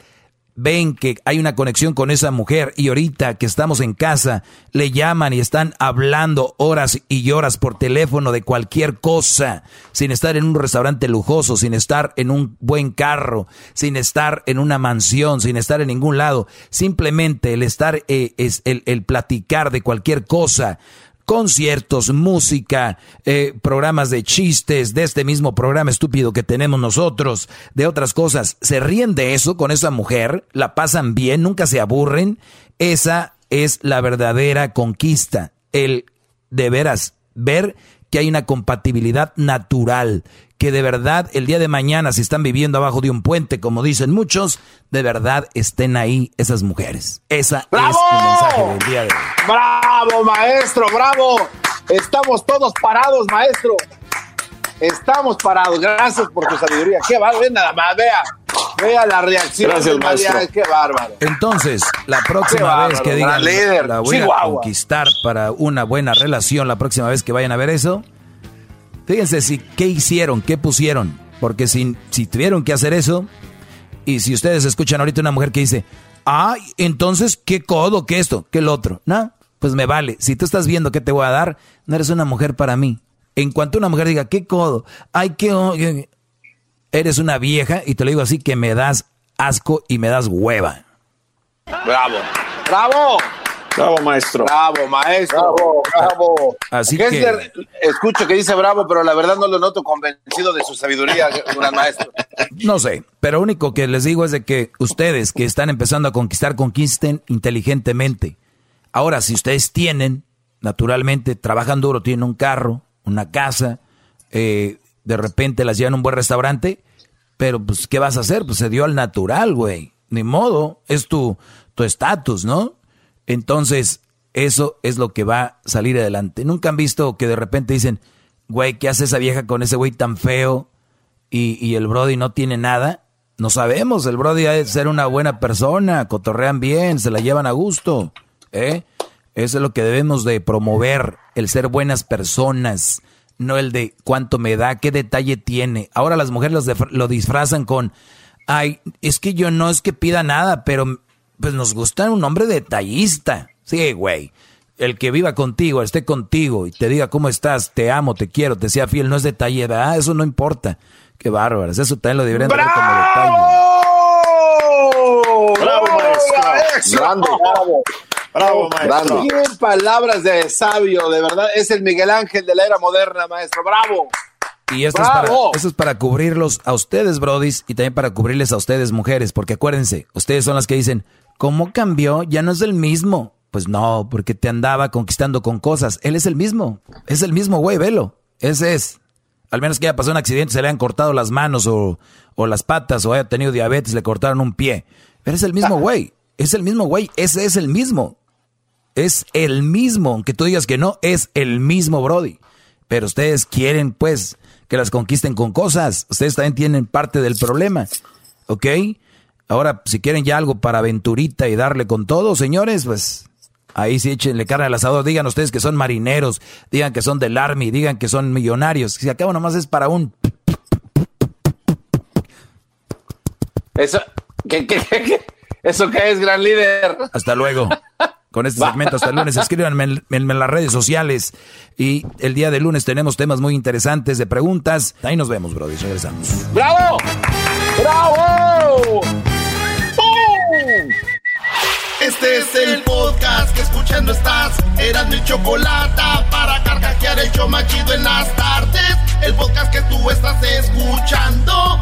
ven que hay una conexión con esa mujer y ahorita que estamos en casa le llaman y están hablando horas y horas por teléfono de cualquier cosa, sin estar en un restaurante lujoso, sin estar en un buen carro, sin estar en una mansión, sin estar en ningún lado, simplemente el estar eh, es el, el platicar de cualquier cosa conciertos, música, eh, programas de chistes, de este mismo programa estúpido que tenemos nosotros, de otras cosas. Se ríen de eso con esa mujer, la pasan bien, nunca se aburren. Esa es la verdadera conquista. El de veras ver que hay una compatibilidad natural, que de verdad el día de mañana, si están viviendo abajo de un puente, como dicen muchos, de verdad estén ahí esas mujeres. Esa ¡Bravo! es el mensaje del día de hoy. ¡Bravo, maestro! ¡Bravo! Estamos todos parados, maestro. Estamos parados. Gracias por tu sabiduría. Qué bárbaro. Ve Nada más, vea. Vea la reacción. Gracias, maestro. Qué bárbaro. Entonces, la próxima bárbaro, vez que digan líder. la voy a conquistar para una buena relación, la próxima vez que vayan a ver eso, fíjense si qué hicieron, qué pusieron, porque si, si tuvieron que hacer eso, y si ustedes escuchan ahorita una mujer que dice, ay, entonces qué codo, qué esto, qué el otro, no, pues me vale. Si tú estás viendo qué te voy a dar, no eres una mujer para mí. En cuanto una mujer diga, qué codo, ay, qué- eres una vieja, y te lo digo así, que me das asco y me das hueva. Bravo. Bravo. Bravo, maestro. Bravo, maestro. Bravo, bravo. Así Gessler, escucho que dice bravo, pero la verdad no lo noto convencido de su sabiduría, gran maestro. No sé, pero lo único que les digo es de que ustedes que están empezando a conquistar, conquisten inteligentemente. Ahora, si ustedes tienen, naturalmente, trabajan duro, tienen un carro, una casa, eh, de repente las llevan a un buen restaurante, pero pues, ¿qué vas a hacer? Pues se dio al natural, güey. Ni modo, es tu tu estatus, ¿no? Entonces, eso es lo que va a salir adelante. Nunca han visto que de repente dicen, güey, ¿qué hace esa vieja con ese güey tan feo? y, y el Brody no tiene nada. No sabemos, el Brody ha de ser una buena persona, cotorrean bien, se la llevan a gusto. ¿eh? Eso es lo que debemos de promover, el ser buenas personas, no el de cuánto me da, qué detalle tiene. Ahora las mujeres los lo disfrazan con, ay, es que yo no es que pida nada, pero pues nos gusta un hombre detallista. Sí, güey. el que viva contigo, esté contigo y te diga cómo estás, te amo, te quiero, te sea fiel, no es detalle, ah, eso no importa. Qué bárbaras, eso también lo deberían tener como detalle. ¡Bravo, maestro! Grande. ¡Bravo! ¡Bravo, maestro! Bien palabras de sabio, de verdad. Es el Miguel Ángel de la era moderna, maestro. ¡Bravo! Y esto es, para, ¡Bravo! esto es para cubrirlos a ustedes, brodis, y también para cubrirles a ustedes, mujeres, porque acuérdense, ustedes son las que dicen, ¿cómo cambió? Ya no es el mismo. Pues no, porque te andaba conquistando con cosas. Él es el mismo, es el mismo güey, velo. Ese es. Al menos que haya pasado un accidente, se le han cortado las manos o, o las patas, o haya tenido diabetes, le cortaron un pie. Pero es el mismo güey, es el mismo güey, ese es el mismo. Es el mismo, aunque tú digas que no, es el mismo Brody. Pero ustedes quieren, pues, que las conquisten con cosas. Ustedes también tienen parte del problema. ¿Ok? Ahora, si quieren ya algo para aventurita y darle con todo, señores, pues ahí sí échenle carne al asador. Digan ustedes que son marineros, digan que son del Army, digan que son millonarios. Si acabo nomás es para un... Eso, ¿qué, qué, qué, qué? ¿Eso qué es, gran líder? Hasta luego. Con este segmento hasta el lunes. Escríbanme en, en- en las redes sociales. Y el día de lunes tenemos temas muy interesantes de preguntas. Ahí nos vemos, Brody. Regresamos. ¡Bravo! ¡Bravo! ¡Bum! Este es el podcast que escuchando estás. Eran mi chocolate para carcajear el show machido en las tardes. El podcast que tú estás escuchando.